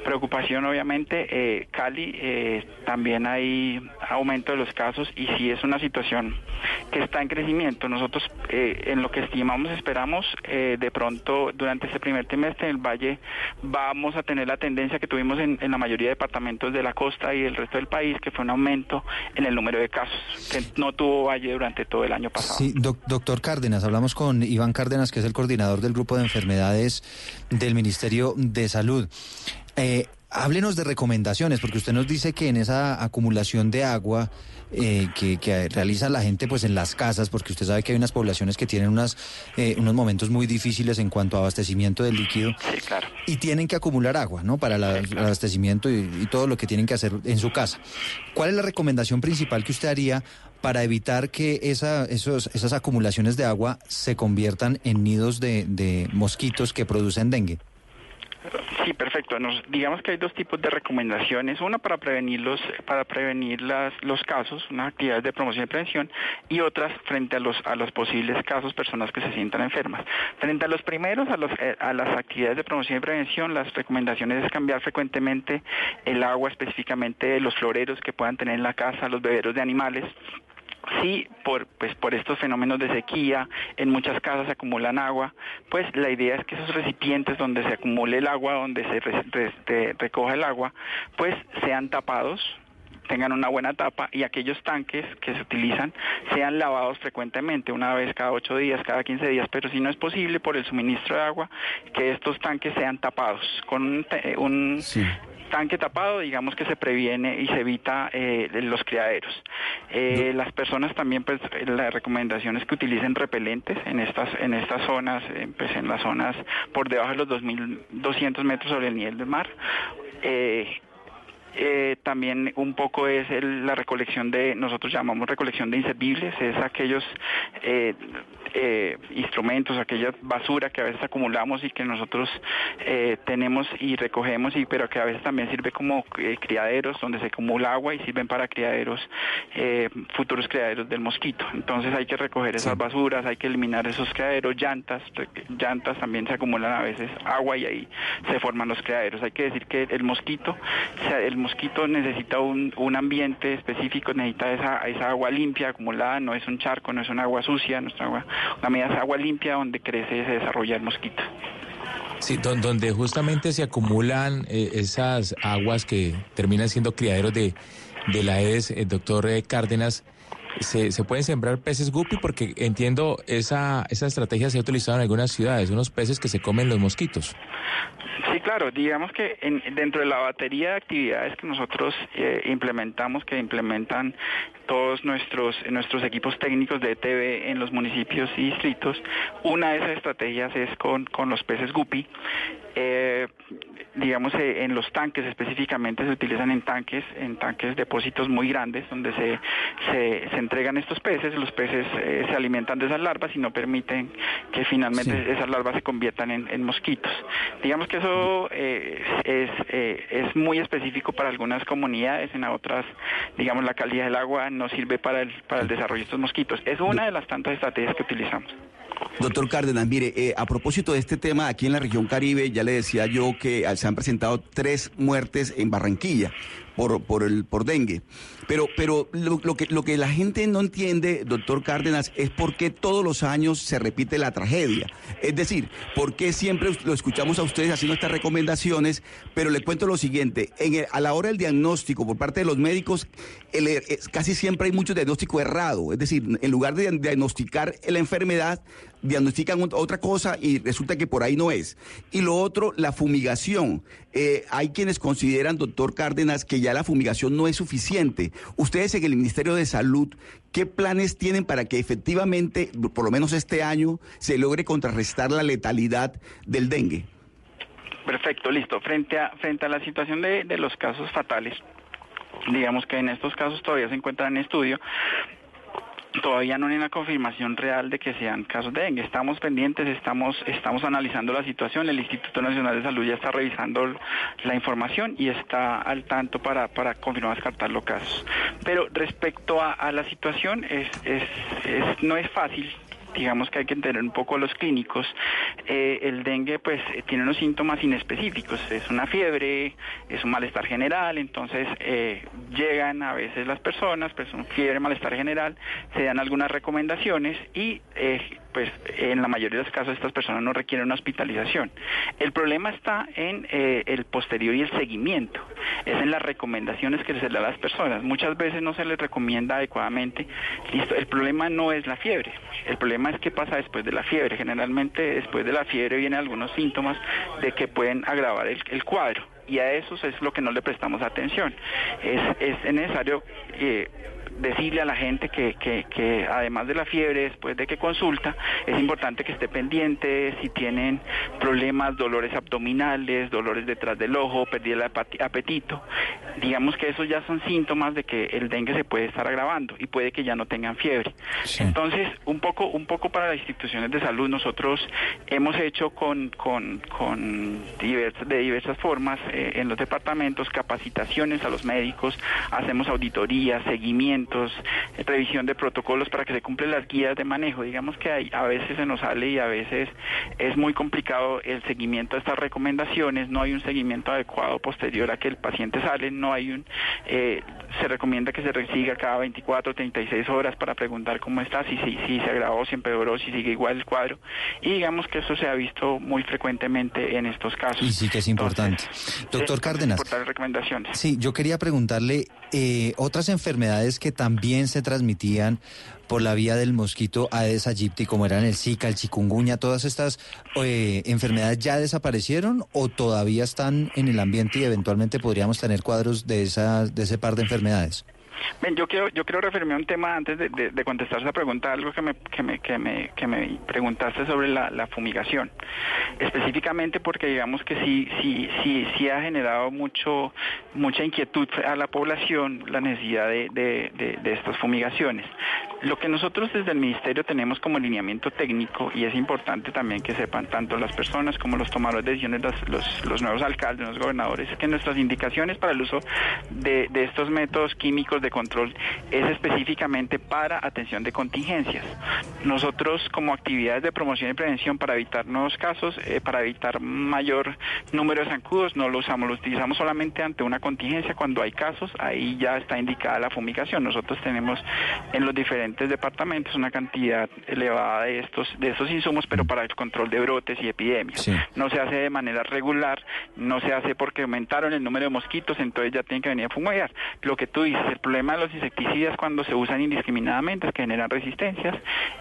Preocupación obviamente, eh, Cali eh, también hay aumento de los casos y sí es una situación que está en crecimiento. Nosotros eh, en lo que estimamos, esperamos, de pronto durante este primer trimestre en el Valle vamos a tener la tendencia que tuvimos en, la mayoría de departamentos de la costa y del resto del país, que fue un aumento en el número de casos, que no tuvo Valle durante todo el año pasado. Sí, doctor Cárdenas, hablamos con Iván Cárdenas, que es el coordinador del grupo de enfermedades del Ministerio de Salud. Eh, háblenos de recomendaciones, porque usted nos dice que en esa acumulación de agua eh, que, realiza la gente pues en las casas, porque usted sabe que hay unas poblaciones que tienen unas, eh, unos momentos muy difíciles en cuanto a abastecimiento del líquido. Sí, claro. Y tienen que acumular agua, ¿no? Para el abastecimiento y, y todo lo que tienen que hacer en su casa. ¿Cuál es la recomendación principal que usted haría para evitar que esa, esos, esas acumulaciones de agua se conviertan en nidos de, de mosquitos que producen dengue? Sí, perfecto. Nos, digamos que hay dos tipos de recomendaciones. Una para prevenir los, para prevenir las, los casos, unas actividades de promoción y prevención, y otras frente a los, a los posibles casos, personas que se sientan enfermas. Frente a los primeros, a, los, eh, a las actividades de promoción y prevención, las recomendaciones es cambiar frecuentemente el agua, específicamente los floreros que puedan tener en la casa, los beberos de animales, Sí, por, pues por estos fenómenos de sequía, en muchas casas se acumulan agua, pues la idea es que esos recipientes donde se acumule el agua, donde se recoja el agua, pues sean tapados, tengan una buena tapa y aquellos tanques que se utilizan sean lavados frecuentemente, una vez cada ocho días, cada 15 días, pero si no es posible por el suministro de agua, que estos tanques sean tapados con un, un tanque tapado, digamos que se previene y se evita eh, los criaderos. Eh, las personas también, pues, la recomendación es que utilicen repelentes en estas en estas zonas, eh, pues, en las zonas por debajo de los 2.200 metros sobre el nivel del mar. también un poco es la recolección de, nosotros llamamos recolección de inservibles, es aquellos eh, instrumentos, aquella basura que a veces acumulamos y que nosotros eh, tenemos y recogemos, y, pero que a veces también sirve como eh, criaderos donde se acumula agua y sirven para criaderos, futuros criaderos del mosquito. Entonces hay que recoger esas basuras, hay que eliminar esos criaderos, llantas, llantas también se acumulan a veces agua y ahí se forman los criaderos. Hay que decir que el mosquito, el mosquito necesita un, un ambiente específico, necesita esa, esa agua limpia acumulada, no es un charco, no es un agua sucia, nuestra agua la medida es agua limpia donde crece y se desarrolla el mosquito. Sí, donde justamente se acumulan eh, esas aguas que terminan siendo criaderos de, de la EDES, el doctor eh, Cárdenas, se, se, pueden sembrar peces guppy porque entiendo esa, esa estrategia se ha utilizado en algunas ciudades, unos peces que se comen los mosquitos. Sí, claro, digamos que dentro de la batería de actividades que nosotros eh, implementamos, que implementan todos nuestros, nuestros equipos técnicos de ETV en los municipios y distritos, una de esas estrategias es con, con los peces guppy. eh, digamos, eh, en los tanques específicamente se utilizan en tanques, en tanques depósitos muy grandes donde se, se, entregan estos peces, los peces eh, se alimentan de esas larvas y no permiten que finalmente esas larvas se conviertan en, mosquitos. Digamos que eso es, es, muy específico para algunas comunidades, en otras, digamos, la calidad del agua no sirve para el, para el desarrollo de estos mosquitos. Es una de las tantas estrategias que utilizamos. Doctor Cárdenas, mire, eh, a propósito de este tema, aquí en la región Caribe, ya le decía yo que han presentado tres muertes en Barranquilla por, por, el, por dengue. Pero, pero lo, que, lo que la gente no entiende, doctor Cárdenas, es por qué todos los años se repite la tragedia. Es decir, por qué siempre lo escuchamos a ustedes haciendo estas recomendaciones, pero le cuento lo siguiente, en a la hora del diagnóstico por parte de los médicos, casi siempre hay mucho diagnóstico errado. Es decir, en lugar de diagnosticar la enfermedad, diagnostican otra cosa y resulta que por ahí no es. Y lo otro, la fumigación. Eh, hay quienes consideran, doctor Cárdenas, que ya la fumigación no es suficiente. Ustedes en el Ministerio de Salud, ¿qué planes tienen para que efectivamente, por lo menos este año, se logre contrarrestar la letalidad del dengue? Perfecto, listo. Frente a, frente a la situación de, de los casos fatales, digamos que en estos casos todavía se encuentran en estudio, todavía no hay una confirmación real de que sean casos de dengue. Estamos pendientes, estamos, estamos analizando la situación. El Instituto Nacional de Salud ya está revisando la información y está al tanto para, para confirmar descartar los casos. Pero respecto a, la situación, es, es, no es fácil digamos que hay que entender un poco los clínicos. Eh, el dengue pues eh, tiene unos síntomas inespecíficos, es una fiebre, es un malestar general, entonces eh, llegan a veces las personas, pues un fiebre, malestar general, se dan algunas recomendaciones y pues en la mayoría de los casos estas personas no requieren una hospitalización. El problema está en el posterior y el seguimiento, es en las recomendaciones que se le da a las personas. Muchas veces no se les recomienda adecuadamente. Listo, el problema no es la fiebre, el problema es qué pasa después de la fiebre. Generalmente después de la fiebre vienen algunos síntomas de que pueden agravar el, cuadro y a eso es lo que no le prestamos atención. Es, es necesario eh, decirle a la gente que, que, además de la fiebre, después de que consulta, es importante que esté pendiente si tienen problemas, dolores abdominales, dolores detrás del ojo, pérdida de apetito. Digamos que esos ya son síntomas de que el dengue se puede estar agravando y puede que ya no tengan fiebre. Entonces, un poco, un poco para las instituciones de salud, nosotros hemos hecho con, con, con de diversas formas eh, en los departamentos capacitaciones a los médicos, hacemos auditorías, seguimiento, eh, revisión de protocolos para que se cumplan las guías de manejo. Digamos que hay, a veces se nos sale y a veces es muy complicado el seguimiento de estas recomendaciones, no hay un seguimiento adecuado posterior a que el paciente sale, no hay un, eh, se recomienda que se resiga cada 24 o 36 horas para preguntar cómo está, si, si, si se agravó, si empeoró, si sigue igual el cuadro. Y digamos que eso se ha visto muy frecuentemente en estos casos. Y sí que es importante. Doctor Cárdenas. recomendaciones. Sí, yo quería preguntarle eh, otras enfermedades que también se transmitían por la vía del mosquito Aedes aegypti, como eran el Zika, el chikungunya, todas estas eh, enfermedades ya desaparecieron o todavía están en el ambiente y eventualmente podríamos tener cuadros de, esas, de ese par de enfermedades? Bien, yo quiero, yo quiero referirme a un tema antes de, contestar esa pregunta, algo que me, que me, que me, que me preguntaste sobre la, la, fumigación. Específicamente porque digamos que sí, sí, sí, sí ha generado mucho, mucha inquietud a la población la necesidad de, de, estas fumigaciones. Lo que nosotros desde el Ministerio tenemos como lineamiento técnico, y es importante también que sepan tanto las personas como los tomadores de decisiones, los, los, nuevos alcaldes, los gobernadores, es que nuestras indicaciones para el uso de, de estos métodos químicos de control es específicamente para atención de contingencias. Nosotros como actividades de promoción y prevención para evitar nuevos casos, eh, para evitar mayor número de zancudos, no lo usamos, lo utilizamos solamente ante una contingencia. Cuando hay casos, ahí ya está indicada la fumigación. Nosotros tenemos en los diferentes departamentos una cantidad elevada de estos, de estos insumos, pero para el control de brotes y epidemias. No se hace de manera regular, no se hace porque aumentaron el número de mosquitos, entonces ya tienen que venir a fumigar. Lo que tú dices, el problema problema de los insecticidas cuando se usan indiscriminadamente, que generan resistencias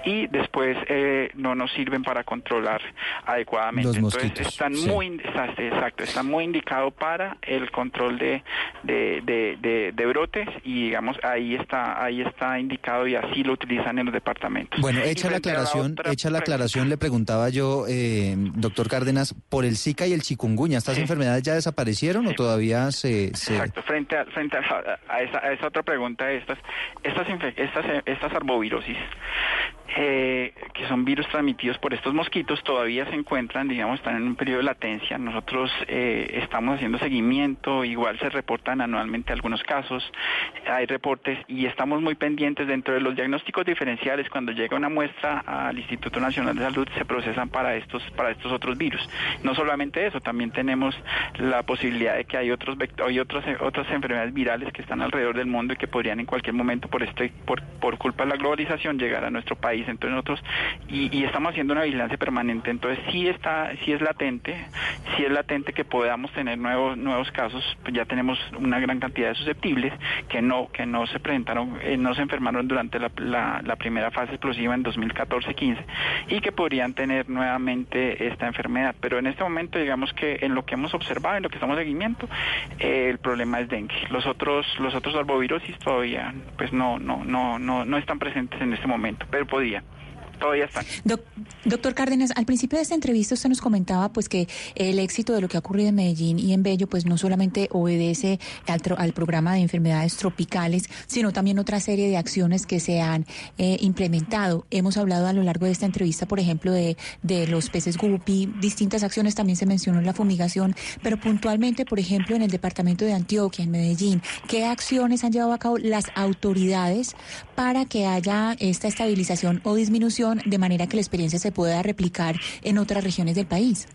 y después eh, no nos sirven para controlar adecuadamente. Los Entonces mosquitos, están sí. muy exacto, está muy indicado para el control de, de, de- de- de brotes y digamos ahí está ahí está indicado y así lo utilizan en los departamentos. Bueno, hecha la aclaración, otra hecha la aclaración, le preguntaba yo, eh, doctor Cárdenas, por el Zika y el chikungunya, ¿estas enfermedades ya desaparecieron o todavía se, se- Exacto, frente a, frente a, a esa, a esa otra pregunta, estas, estas, infe- estas, eh, estas arbovirosis, eh, que son virus transmitidos por estos mosquitos, todavía se encuentran, digamos, están en un periodo de latencia. Nosotros eh, estamos haciendo seguimiento, igual se reportan anualmente algunos casos, hay reportes y estamos muy pendientes dentro de los diagnósticos diferenciales. Cuando llega una muestra al Instituto Nacional de Salud, se procesan para estos, para estos otros virus. No solamente eso, también tenemos la posibilidad de que hay otros hay otros, otras enfermedades virales que están alrededor del mundo y que podrían en cualquier momento por este por, por culpa de la globalización llegar a nuestro país entonces nosotros y, estamos haciendo una vigilancia permanente entonces sí está sí es latente sí es latente que podamos tener nuevos nuevos casos pues ya tenemos una gran cantidad de susceptibles que no que no se presentaron eh, no se enfermaron durante la, primera fase explosiva en 2014-15 y que podrían tener nuevamente esta enfermedad. Pero en este momento digamos que en lo que hemos observado en lo que estamos en seguimiento eh, el problema es dengue. Los otros los otros arbovirosis todavía pues no no no no no están presentes en este momento pero Hallelujah. Todavía están Doc- doctor Cárdenas, al principio de esta entrevista usted nos comentaba pues que el éxito de lo que ha ocurrido en Medellín y en Bello pues no solamente obedece al, al programa de enfermedades tropicales, sino también otra serie de acciones que se han eh, implementado. Hemos hablado a lo largo de esta entrevista, por ejemplo, de, de los peces guppy, distintas acciones, también se mencionó la fumigación, pero puntualmente, por ejemplo, en el departamento de Antioquia, en Medellín, ¿qué acciones han llevado a cabo las autoridades para que haya esta estabilización o disminución de manera que la experiencia se pueda replicar en otras regiones del país?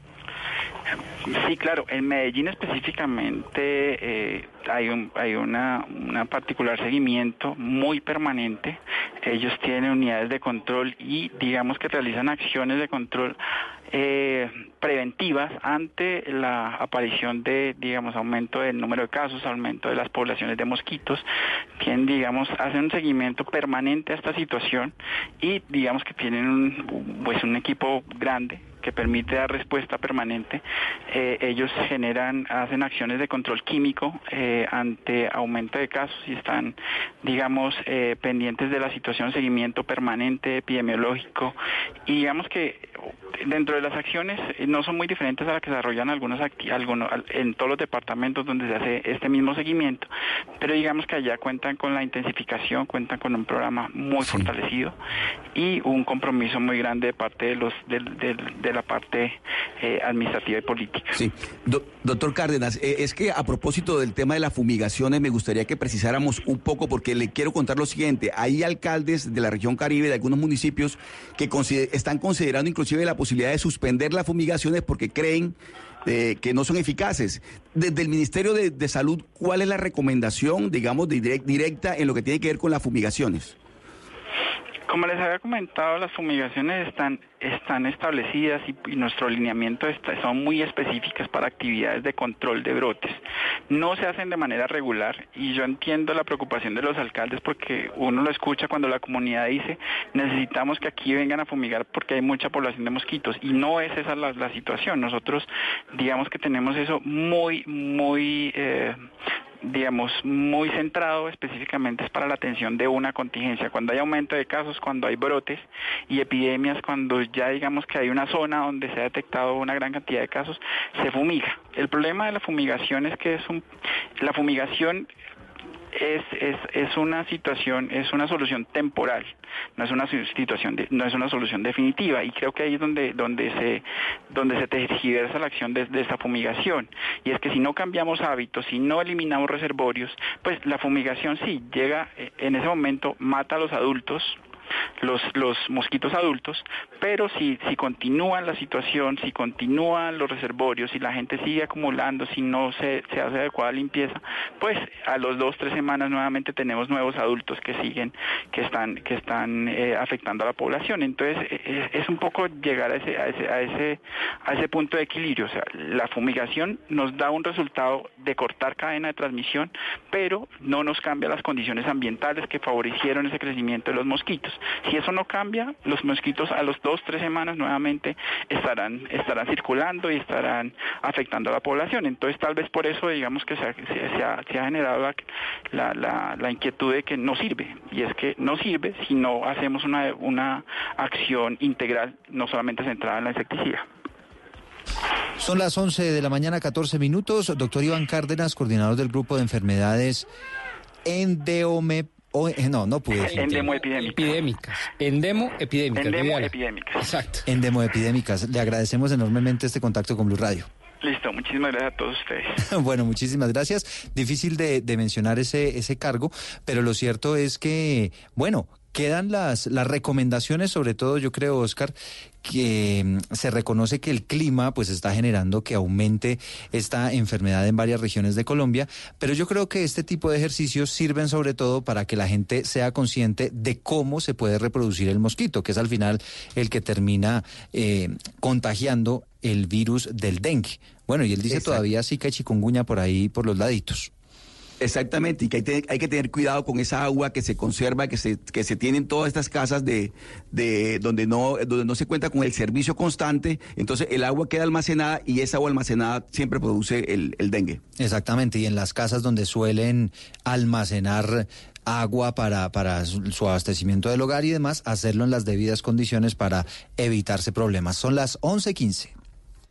Sí, claro. En Medellín específicamente eh, hay un hay una, una particular seguimiento muy permanente. Ellos tienen unidades de control y digamos que realizan acciones de control eh, preventivas ante la aparición de digamos aumento del número de casos, aumento de las poblaciones de mosquitos. Tienen digamos hacen un seguimiento permanente a esta situación y digamos que tienen un, pues un equipo grande que permite dar respuesta permanente. Eh, ellos generan, hacen acciones de control químico eh, ante aumento de casos y están, digamos, eh, pendientes de la situación, seguimiento permanente epidemiológico. Y digamos que dentro de las acciones eh, no son muy diferentes a las que desarrollan algunos, acti- algunos al- en todos los departamentos donde se hace este mismo seguimiento, pero digamos que allá cuentan con la intensificación, cuentan con un programa muy fortalecido y un compromiso muy grande de parte de los del- de la parte eh, administrativa y política. Sí. Do- doctor Cárdenas, eh, es que a propósito del tema de las fumigaciones, me gustaría que precisáramos un poco, porque le quiero contar lo siguiente. Hay alcaldes de la región Caribe, de algunos municipios, que consider- están considerando inclusive la posibilidad de suspender las fumigaciones porque creen eh, que no son eficaces. Desde el Ministerio de, de Salud, ¿cuál es la recomendación, digamos, de direct- directa en lo que tiene que ver con las fumigaciones? Como les había comentado, las fumigaciones están, están establecidas y, nuestro alineamiento son muy específicas para actividades de control de brotes. No se hacen de manera regular y yo entiendo la preocupación de los alcaldes porque uno lo escucha cuando la comunidad dice necesitamos que aquí vengan a fumigar porque hay mucha población de mosquitos y no es esa la, la situación. Nosotros digamos que tenemos eso muy, muy... eh, digamos, muy centrado específicamente es para la atención de una contingencia. Cuando hay aumento de casos, cuando hay brotes y epidemias, cuando ya digamos que hay una zona donde se ha detectado una gran cantidad de casos, se fumiga. El problema de la fumigación es que es un, la fumigación es, es, es una situación, es una solución temporal, no es una situación, de- no es una solución definitiva. Y creo que ahí es donde, donde se, donde se la acción de, de esta fumigación. Y es que si no cambiamos hábitos, si no eliminamos reservorios, pues la fumigación sí llega eh, en ese momento mata a los adultos, los, los mosquitos adultos, pero si, si continúa la situación, si continúan los reservorios, si la gente sigue acumulando, si no se, se hace adecuada limpieza, pues a los dos, tres semanas nuevamente tenemos nuevos adultos que siguen, que están, que están eh, afectando a la población. Entonces es, es, un poco llegar a ese, a ese, a ese, a ese punto de equilibrio. O sea, la fumigación nos da un resultado de cortar cadena de transmisión, pero no nos cambia las condiciones ambientales que favorecieron ese crecimiento de los mosquitos. Si eso no cambia, los mosquitos a los dos, tres semanas nuevamente estarán, estarán circulando y estarán afectando a la población. Entonces tal vez por eso digamos que se ha, generado la, la, la, inquietud de que no sirve. Y es que no sirve si no hacemos una, una acción integral, no solamente centrada en la insecticida. Son las 11 de la mañana, 14 minutos. Doctor Iván Cárdenas, coordinador del grupo de enfermedades endeome... Eh, no, no pude. Endemoepidémicas. Endemoepidémicas. Endemoepidémicas. Exacto. Endemoepidémicas. Le agradecemos enormemente este contacto con Blue Radio. Listo, muchísimas gracias a todos ustedes. bueno, muchísimas gracias. Difícil de, de, mencionar ese, ese cargo, pero lo cierto es que, bueno, quedan las, las recomendaciones, sobre todo yo creo, Oscar, que mm, se reconoce que el clima pues está generando que aumente esta enfermedad en varias regiones de Colombia, pero yo creo que este tipo de ejercicios sirven sobre todo para que la gente sea consciente de cómo se puede reproducir el mosquito, que es al final el que termina eh, contagiando el virus del dengue. Bueno, y él dice todavía sí que hay chikungunya por ahí, por los laditos. Exactamente, y que hay, que tener cuidado con esa agua que se conserva, que se, que se tiene en todas estas casas de, de donde no, donde no se cuenta con el servicio constante, entonces el agua queda almacenada y esa agua almacenada siempre produce el, el dengue. Exactamente, y en las casas donde suelen almacenar agua para, para su abastecimiento del hogar y demás, hacerlo en las debidas condiciones para evitarse problemas. Son las 11.15.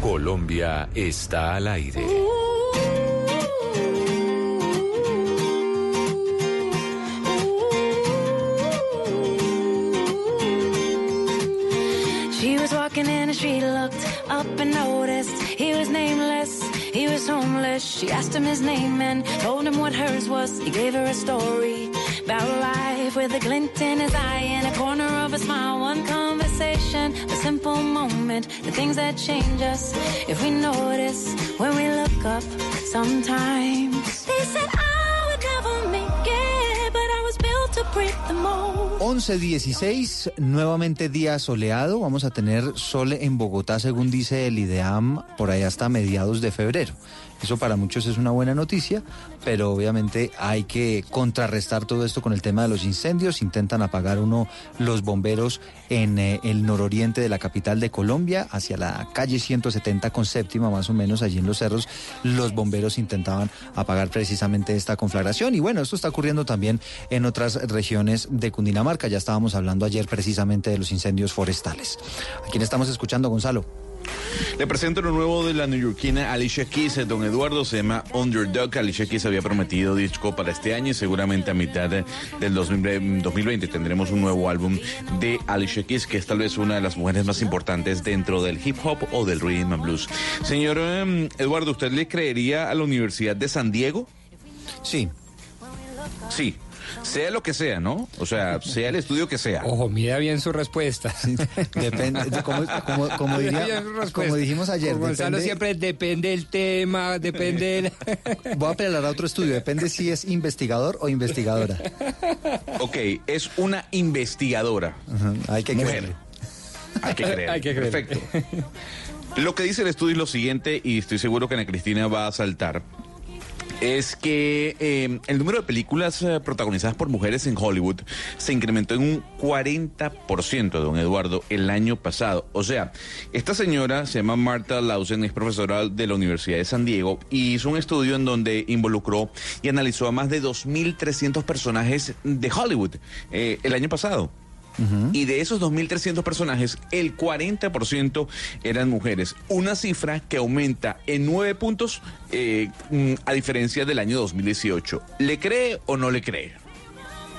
Colombia está al aire. She was walking in and she looked up and noticed he was nameless. He was homeless. She asked him his name and told him what hers was. He gave her a story about life with a glint in his eye and a corner of a smile. One conversation, a simple moment, the things that change us if we notice when we look up sometimes. They said I would never make it, 11.16, nuevamente día soleado. Vamos a tener sol en Bogotá, según dice el IDEAM, por ahí hasta mediados de febrero. Eso para muchos es una buena noticia, pero obviamente hay que contrarrestar todo esto con el tema de los incendios. Intentan apagar uno los bomberos en eh, el nororiente de la capital de Colombia, hacia la calle 170 con séptima, más o menos allí en los cerros. Los bomberos intentaban apagar precisamente esta conflagración. Y bueno, esto está ocurriendo también en otras regiones de Cundinamarca. Ya estábamos hablando ayer precisamente de los incendios forestales. ¿A quién estamos escuchando, Gonzalo? Le presento lo nuevo de la neoyorquina Alicia Keys. Don Eduardo se llama Underdog. Alicia Keys había prometido disco para este año y seguramente a mitad del 2020 tendremos un nuevo álbum de Alicia Keys, que es tal vez una de las mujeres más importantes dentro del hip hop o del rhythm and blues. Señor um, Eduardo, ¿usted le creería a la Universidad de San Diego? Sí. Sí. Sea lo que sea, ¿no? O sea, sea el estudio que sea. Ojo, mira bien su respuesta. depende, como, como, como, diría, como, dijimos ayer. Como Gonzalo depende, siempre depende del tema, depende... El... Voy a apelar a otro estudio, depende si es investigador o investigadora. Ok, es una investigadora. hay que Mujer. Hay que creer. hay que creer. Perfecto. Lo que dice el estudio es lo siguiente, y estoy seguro que Ana Cristina va a saltar es que eh, el número de películas eh, protagonizadas por mujeres en Hollywood se incrementó en un 40%, don Eduardo, el año pasado. O sea, esta señora se llama Marta Lausen, es profesora de la Universidad de San Diego y hizo un estudio en donde involucró y analizó a más de 2.300 personajes de Hollywood eh, el año pasado. Y de esos 2.300 personajes, el 40% eran mujeres. Una cifra que aumenta en 9 puntos eh, mm, a diferencia del año 2018. ¿Le cree o no le cree?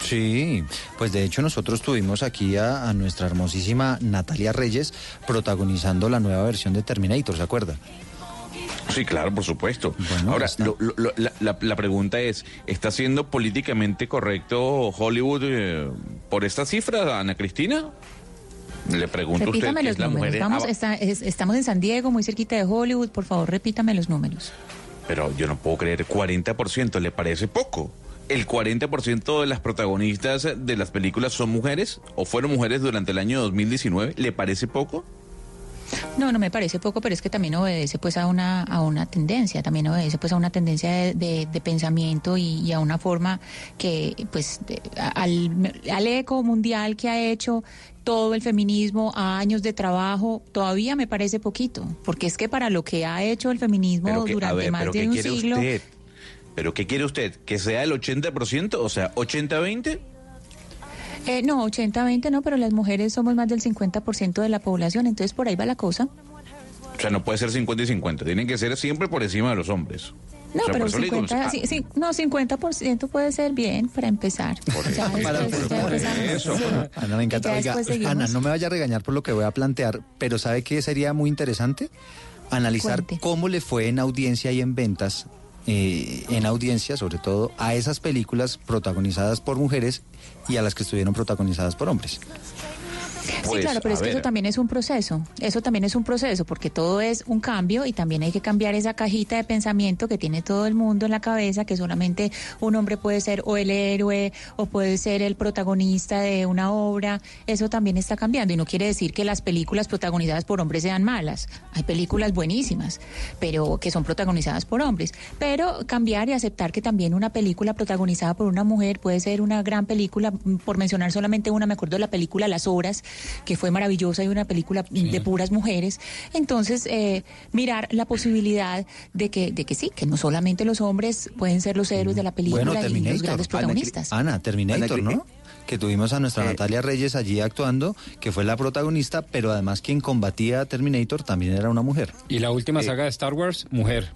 Sí, pues de hecho nosotros tuvimos aquí a, a nuestra hermosísima Natalia Reyes protagonizando la nueva versión de Terminator, ¿se acuerda? Sí, claro, por supuesto. Ahora, lo- lo- lo- la, la- la pregunta es, ¿está siendo políticamente correcto Hollywood eh, por esta cifra, Ana Cristina? Le pregunto a usted los es la números. mujer. Vamos, Ah, está- es- estamos en San Diego, muy cerquita de Hollywood. Por favor, repítame los números. Pero yo no puedo creer, 40%, ¿le parece poco? ¿El 40% de las protagonistas de las películas son mujeres o fueron mujeres durante el año 2019? ¿Le parece poco? No, no me parece poco, pero es que también obedece pues a una a una tendencia, también obedece pues a una tendencia de, de- de pensamiento y, y a una forma que pues de- al, al eco mundial que ha hecho todo el feminismo a años de trabajo, todavía me parece poquito, porque es que para lo que ha hecho el feminismo que- durante ver, más de ¿qué un siglo, usted? ¿Pero qué quiere usted? ¿Que sea el 80%? O sea, 80-20? Eh, no, 80-20 no, pero las mujeres somos más del 50% de la población, entonces por ahí va la cosa. O sea, no puede ser 50 y 50. Tienen que ser siempre por encima de los hombres. No, O sea, pero por eso le digo, 50, ah, sí, sí, no, 50% puede ser bien para empezar. Ana, me encanta. Oiga. Ana, no me vaya a regañar por lo que voy a plantear, pero ¿sabe qué sería muy interesante? Analizar Cuente. cómo le fue en audiencia y en ventas, eh, en audiencia sobre todo, a esas películas protagonizadas por mujeres y a las que estuvieron protagonizadas por hombres. Sí, Pues, claro, pero es que ver. eso también es un proceso. Eso también es un proceso, porque todo es un cambio y también hay que cambiar esa cajita de pensamiento que tiene todo el mundo en la cabeza, que solamente un hombre puede ser o el héroe o puede ser el protagonista de una obra. Eso también está cambiando y no quiere decir que las películas protagonizadas por hombres sean malas. Hay películas buenísimas, pero que son protagonizadas por hombres. Pero cambiar y aceptar que también una película protagonizada por una mujer puede ser una gran película, por mencionar solamente una, me acuerdo de la película Las Horas, que fue maravillosa y una película de puras mujeres. Entonces, eh, mirar la posibilidad de que, de que sí, que no solamente los hombres pueden ser los héroes de la película Bueno, y los grandes protagonistas. Ana, Terminator, Ana, ¿no? Que tuvimos a nuestra Eh. Natalia Reyes allí actuando, que fue la protagonista, pero además quien combatía a Terminator también era una mujer. Y la última saga de Star Wars, mujer,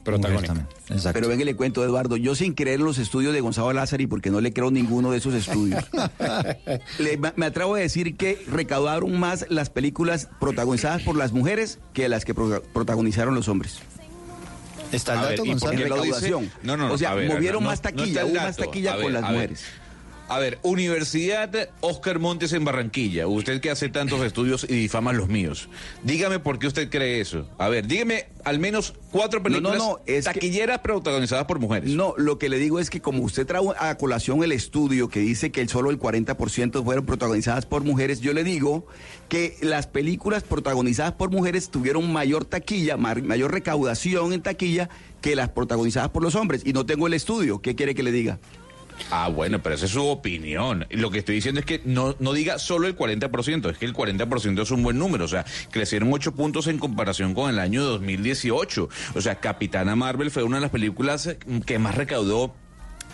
Exacto. Pero venga, le cuento, Eduardo, yo sin creer en los estudios de Gonzalo Lázari, porque no le creo ninguno de esos estudios, le- me- atrevo a decir que recaudaron más las películas protagonizadas por las mujeres que las que pro- protagonizaron los hombres. Está el ver, dato, ¿y por Gonzalo. qué lo dice? recaudación. No, no, no. O sea, ver, movieron no, más taquilla, hubo más taquilla con ver, las mujeres. A ver, Universidad Oscar Montes en Barranquilla. Usted que hace tantos estudios y difama los míos. Dígame por qué usted cree eso. A ver, dígame al menos cuatro No, no, películas no, es que- taquilleras protagonizadas por mujeres. No, lo que le digo es que como usted trajo a colación el estudio que dice que el solo el 40% fueron protagonizadas por mujeres, yo le digo que las películas protagonizadas por mujeres tuvieron mayor taquilla, mayor recaudación en taquilla que las protagonizadas por los hombres. Y no tengo el estudio. ¿Qué quiere que le diga? Ah, bueno, pero esa es su opinión. Lo que estoy diciendo es que no, no diga solo el 40%, es que el 40% es un buen número. O sea, crecieron 8 puntos en comparación con el año 2018. O sea, Capitana Marvel fue una de las películas eh, que más recaudó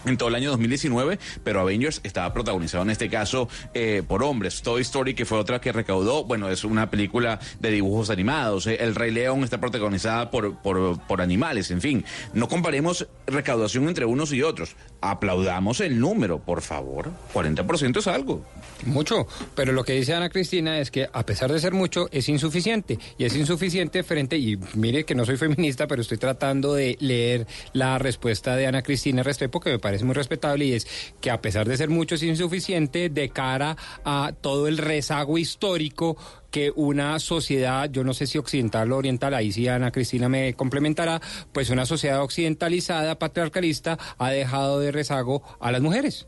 en todo el año 2019, pero Avengers estaba protagonizado en este caso eh, por hombres. Toy Story, que fue otra que recaudó, bueno, es una película de dibujos animados. eh. El Rey León está protagonizada por, por, por animales, en fin. No comparemos recaudación entre unos y otros. Aplaudamos el número, por favor. 40% es algo. Mucho, pero lo que dice Ana Cristina es que a pesar de ser mucho, es insuficiente. Y es insuficiente frente, y mire que no soy feminista, pero estoy tratando de leer la respuesta de Ana Cristina Restrepo, que me parece muy respetable, y es que a pesar de ser mucho, es insuficiente de cara a todo el rezago histórico que una sociedad, yo no sé si occidental o oriental, ahí sí Ana Cristina me complementará, pues una sociedad occidentalizada, patriarcalista, ha dejado de rezago a las mujeres.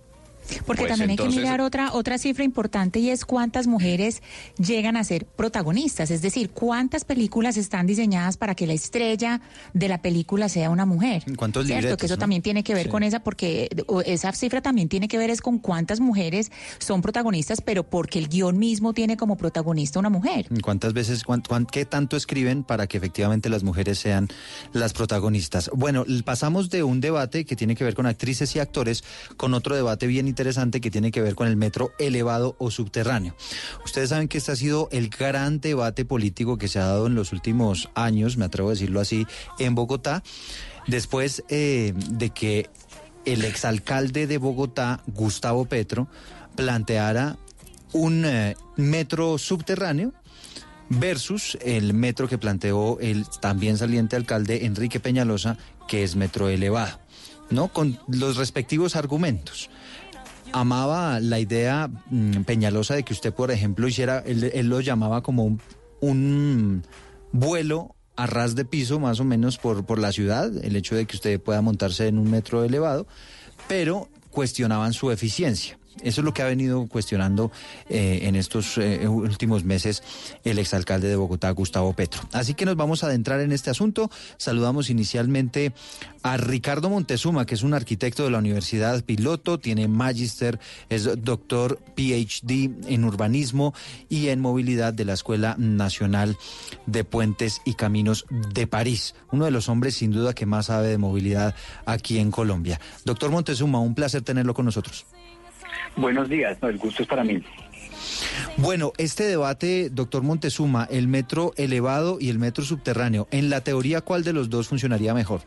Porque Pues también hay entonces- que mirar otra otra cifra importante y es cuántas mujeres llegan a ser protagonistas, es decir, cuántas películas están diseñadas para que la estrella de la película sea una mujer. ¿Cuántos ¿Cierto? libretos, Que eso no? también tiene que ver Sí. con esa porque esa cifra también tiene que ver es con cuántas mujeres son protagonistas, pero porque el guion mismo tiene como protagonista una mujer. ¿Cuántas veces, cuán- cuán- qué tanto escriben para que efectivamente las mujeres sean las protagonistas? Bueno, pasamos de un debate que tiene que ver con actrices y actores con otro debate bien interesante que tiene que ver con el metro elevado o subterráneo. Ustedes saben que este ha sido el gran debate político que se ha dado en los últimos años, me atrevo a decirlo así, en Bogotá, después eh, de que el exalcalde de Bogotá, Gustavo Petro, planteara un eh, metro subterráneo versus el metro que planteó el también saliente alcalde Enrique Peñalosa, que es metro elevado, ¿no? Con los respectivos argumentos. Amaba la idea mm, Peñalosa de que usted, por ejemplo, hiciera, él, lo llamaba como un, un vuelo a ras de piso, más o menos, por, por la ciudad, el hecho de que usted pueda montarse en un metro elevado, pero cuestionaban su eficiencia. Eso es lo que ha venido cuestionando eh, en estos eh, últimos meses el exalcalde de Bogotá, Gustavo Petro. Así que nos vamos a adentrar en este asunto. Saludamos inicialmente a Ricardo Montezuma, que es un arquitecto de la Universidad Piloto, tiene magíster, es doctor PhD en urbanismo y en movilidad de la Escuela Nacional de Puentes y Caminos de París. Uno de los hombres sin duda que más sabe de movilidad aquí en Colombia. Doctor Montezuma, un placer tenerlo con nosotros. Buenos días, no, el gusto es para mí. Bueno, este debate, doctor Montezuma, el metro elevado y el metro subterráneo, en la teoría, ¿cuál de los dos funcionaría mejor?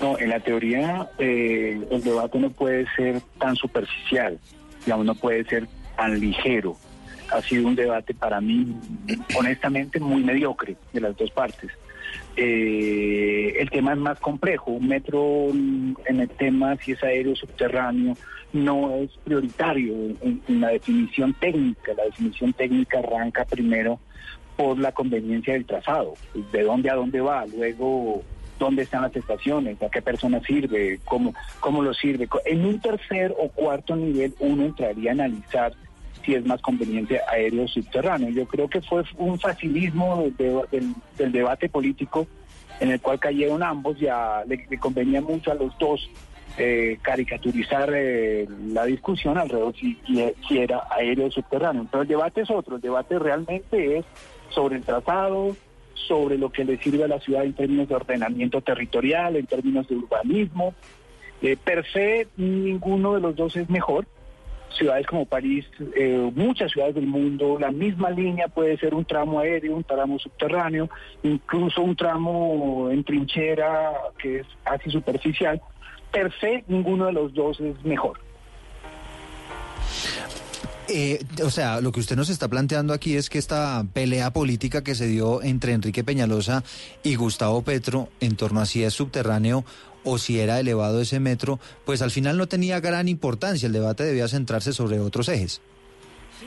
No, en la teoría eh, el debate no puede ser tan superficial, digamos, no puede ser tan ligero. Ha sido un debate para mí, honestamente, muy mediocre de las dos partes. Eh, el tema es más complejo. Un metro en el tema si es aéreo subterráneo no es prioritario en, la definición técnica. La definición técnica arranca primero por la conveniencia del trazado, de dónde a dónde va, luego dónde están las estaciones, a qué persona sirve, cómo, cómo lo sirve. En un tercer o cuarto nivel uno entraría a analizar si es más conveniente aéreo subterráneo. Yo creo que fue un facilismo de, del, debate político en el cual cayeron ambos, ya le convenía mucho a los dos eh, caricaturizar eh, la discusión alrededor si, si era aéreo o subterráneo. Pero el debate es otro, el debate realmente es sobre el trazado, sobre lo que le sirve a la ciudad en términos de ordenamiento territorial, en términos de urbanismo. Eh, per se, ninguno de los dos es mejor. Ciudades como París, eh, muchas ciudades del mundo, la misma línea puede ser un tramo aéreo, un tramo subterráneo, incluso un tramo en trinchera que es casi superficial. Per se, ninguno de los dos es mejor. Eh, o sea, lo que usted nos está planteando aquí es que esta pelea política que se dio entre Enrique Peñalosa y Gustavo Petro en torno a si es subterráneo o si era elevado ese metro, pues al final no tenía gran importancia. El debate debía centrarse sobre otros ejes.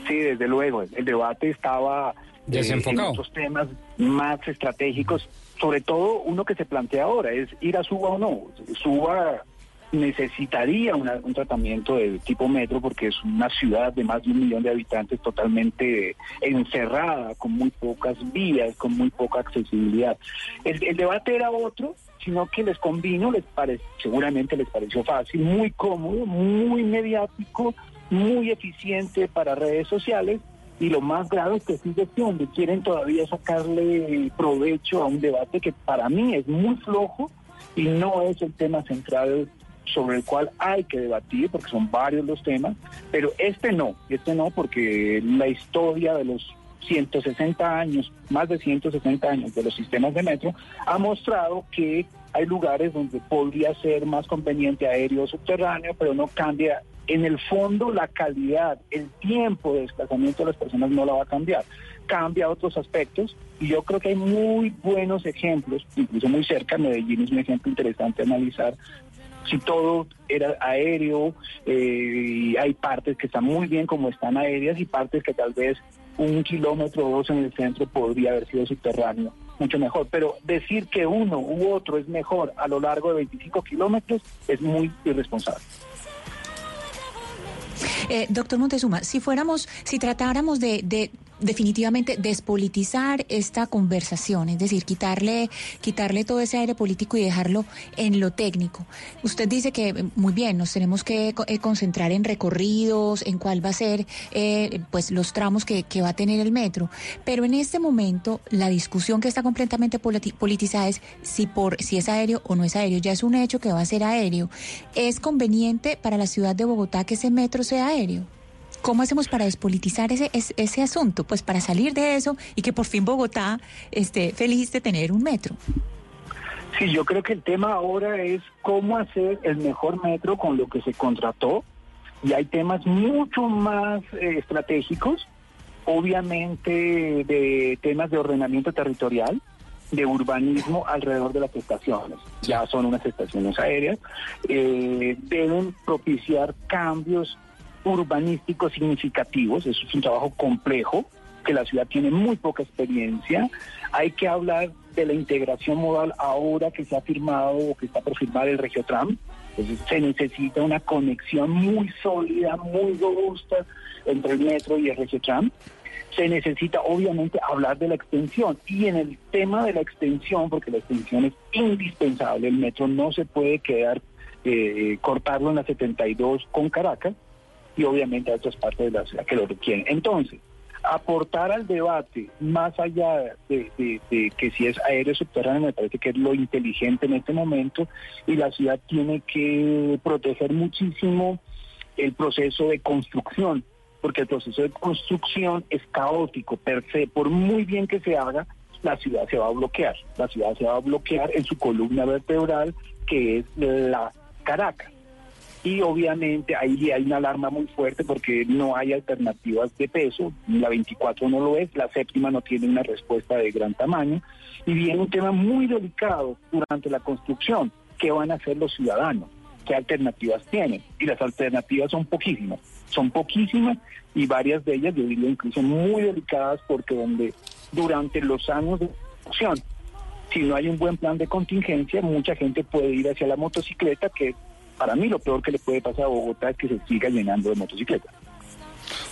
Sí, desde luego. El debate estaba desenfocado. Eh, en otros temas más estratégicos. Sobre todo uno que se plantea ahora es ir a Suba o no. Suba necesitaría una, un tratamiento de tipo metro porque es una ciudad de más de un millón de habitantes totalmente encerrada, con muy pocas vías, con muy poca accesibilidad. El, debate era otro, sino que les convino, les pare, seguramente les pareció fácil, muy cómodo, muy mediático, muy eficiente para redes sociales. Y lo más grave es que sigue siendo, quieren todavía sacarle provecho a un debate que para mí es muy flojo y no es el tema central sobre el cual hay que debatir, porque son varios los temas, pero este no, este no, porque la historia de los 160 años, más de 160 años de los sistemas de metro, ha mostrado que hay lugares donde podría ser más conveniente aéreo o subterráneo, pero no cambia. En el fondo, la calidad, el tiempo de desplazamiento de las personas no la va a cambiar. Cambia otros aspectos y yo creo que hay muy buenos ejemplos, incluso muy cerca, Medellín es un ejemplo interesante analizar, si todo era aéreo, eh, hay partes que están muy bien como están aéreas y partes que tal vez un kilómetro o dos en el centro podría haber sido subterráneo, mucho mejor. Pero decir que uno u otro es mejor a lo largo de 25 kilómetros es muy irresponsable. Eh, doctor Montezuma, si fuéramos, si tratáramos de, de definitivamente despolitizar esta conversación, es decir, quitarle, quitarle todo ese aire político y dejarlo en lo técnico. Usted dice que, muy bien, nos tenemos que eh, concentrar en recorridos, en cuál va a ser eh, pues los tramos que, que, va a tener el metro, pero en este momento la discusión que está completamente politizada es si, por, si es aéreo o no es aéreo, ya es un hecho que va a ser aéreo. ¿Es conveniente para la ciudad de Bogotá que ese metro sea aéreo? ¿Cómo hacemos para despolitizar ese, ese, asunto? Pues para salir de eso y que por fin Bogotá esté feliz de tener un metro. Sí, yo creo que el tema ahora es cómo hacer el mejor metro con lo que se contrató y hay temas mucho más eh, estratégicos, obviamente de temas de ordenamiento territorial, de urbanismo alrededor de las estaciones. Ya son unas estaciones aéreas, eh, deben propiciar cambios urbanísticos significativos, eso es un trabajo complejo, que la ciudad tiene muy poca experiencia. Hay que hablar de la integración modal ahora que se ha firmado o que está por firmar el Regiotram. Entonces se necesita una conexión muy sólida, muy robusta entre el metro y el Regiotram. Se necesita obviamente hablar de la extensión y en el tema de la extensión, porque la extensión es indispensable, el metro no se puede quedar eh, cortarlo en la 72 con Caracas, y obviamente a otras partes de la ciudad que lo requieren. Entonces, aportar al debate más allá de, que si es aéreo subterráneo me parece que es lo inteligente en este momento y la ciudad tiene que proteger muchísimo el proceso de construcción porque el proceso de construcción es caótico per se. Por muy bien que se haga la ciudad se va a bloquear. La ciudad se va a bloquear en su columna vertebral que es la Caracas y obviamente ahí hay una alarma muy fuerte porque no hay alternativas de peso, la 24 no lo es, la séptima no tiene una respuesta de gran tamaño y viene un tema muy delicado durante la construcción, ¿qué van a hacer los ciudadanos? ¿Qué alternativas tienen? Y las alternativas son poquísimas, son poquísimas y varias de ellas yo diría incluso muy delicadas porque donde durante los años de construcción si no hay un buen plan de contingencia, mucha gente puede ir hacia la motocicleta, que para mí lo peor que le puede pasar a Bogotá es que se siga llenando de motocicletas.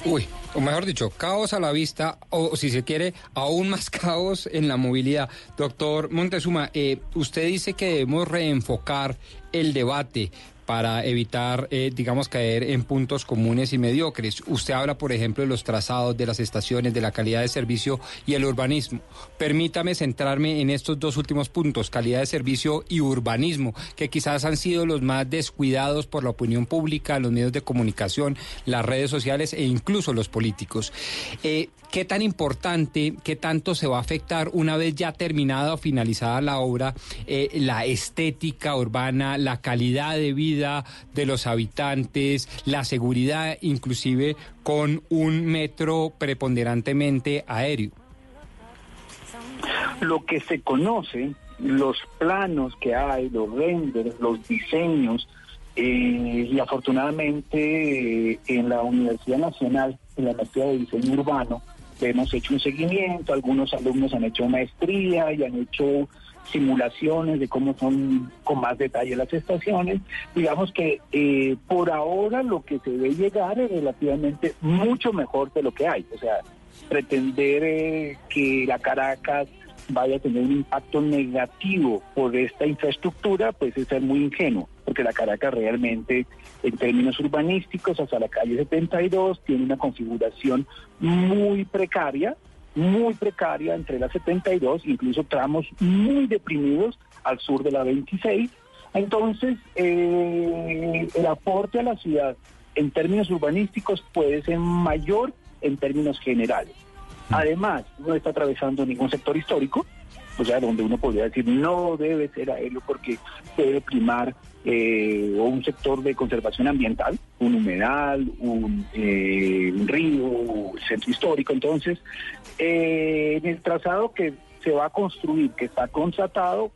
Uy, o mejor dicho, caos a la vista, o si se quiere, aún más caos en la movilidad. Doctor Montezuma, eh, usted dice que debemos reenfocar el debate para evitar, eh, digamos, caer en puntos comunes y mediocres. Usted habla, por ejemplo, de los trazados, de las estaciones, de la calidad de servicio y el urbanismo. Permítame centrarme en estos dos últimos puntos, calidad de servicio y urbanismo, que quizás han sido los más descuidados por la opinión pública, los medios de comunicación, las redes sociales e incluso los políticos. Eh, ¿Qué tan importante, qué tanto se va a afectar una vez ya terminada o finalizada la obra, eh, la estética urbana, la calidad de vida de los habitantes, la seguridad, inclusive con un metro preponderantemente aéreo? Lo que se conoce, los planos que hay, los renders, los diseños, eh, y afortunadamente eh, en la Universidad Nacional, en la maestría de diseño urbano, hemos hecho un seguimiento, algunos alumnos han hecho maestría y han hecho simulaciones de cómo son con más detalle las estaciones. Digamos que eh, por ahora lo que se debe llegar es relativamente mucho mejor de lo que hay. O sea, pretender eh, que la Caracas vaya a tener un impacto negativo por esta infraestructura, pues es ser muy ingenuo, porque la Caracas realmente, en términos urbanísticos, hasta la calle 72, tiene una configuración muy precaria, muy precaria entre la 72, incluso tramos muy deprimidos al sur de la 26. Entonces, eh, el aporte a la ciudad en términos urbanísticos puede ser mayor en términos generales. Además, no está atravesando ningún sector histórico, o sea, donde uno podría decir no debe ser aéreo porque debe primar eh, un sector de conservación ambiental, un humedal, un, eh, río, un centro histórico. Entonces, eh, en el trazado que se va a construir, que está contratado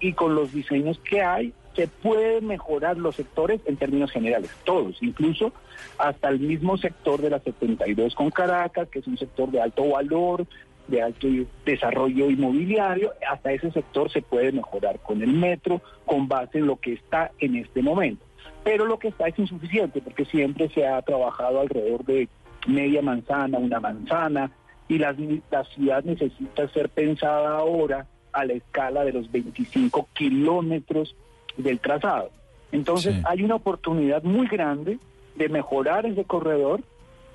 y con los diseños que hay, se puede mejorar los sectores en términos generales, todos, incluso hasta el mismo sector de la 72 con Caracas, que es un sector de alto valor, de alto desarrollo inmobiliario, hasta ese sector se puede mejorar con el metro, con base en lo que está en este momento. Pero lo que está es insuficiente, porque siempre se ha trabajado alrededor de media manzana, una manzana, y la, la ciudad necesita ser pensada ahora a la escala de los 25 kilómetros del trazado. Entonces hay una oportunidad muy grande de mejorar ese corredor,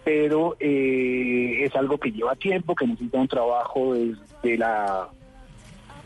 pero eh, es algo que lleva tiempo, que necesita un trabajo de las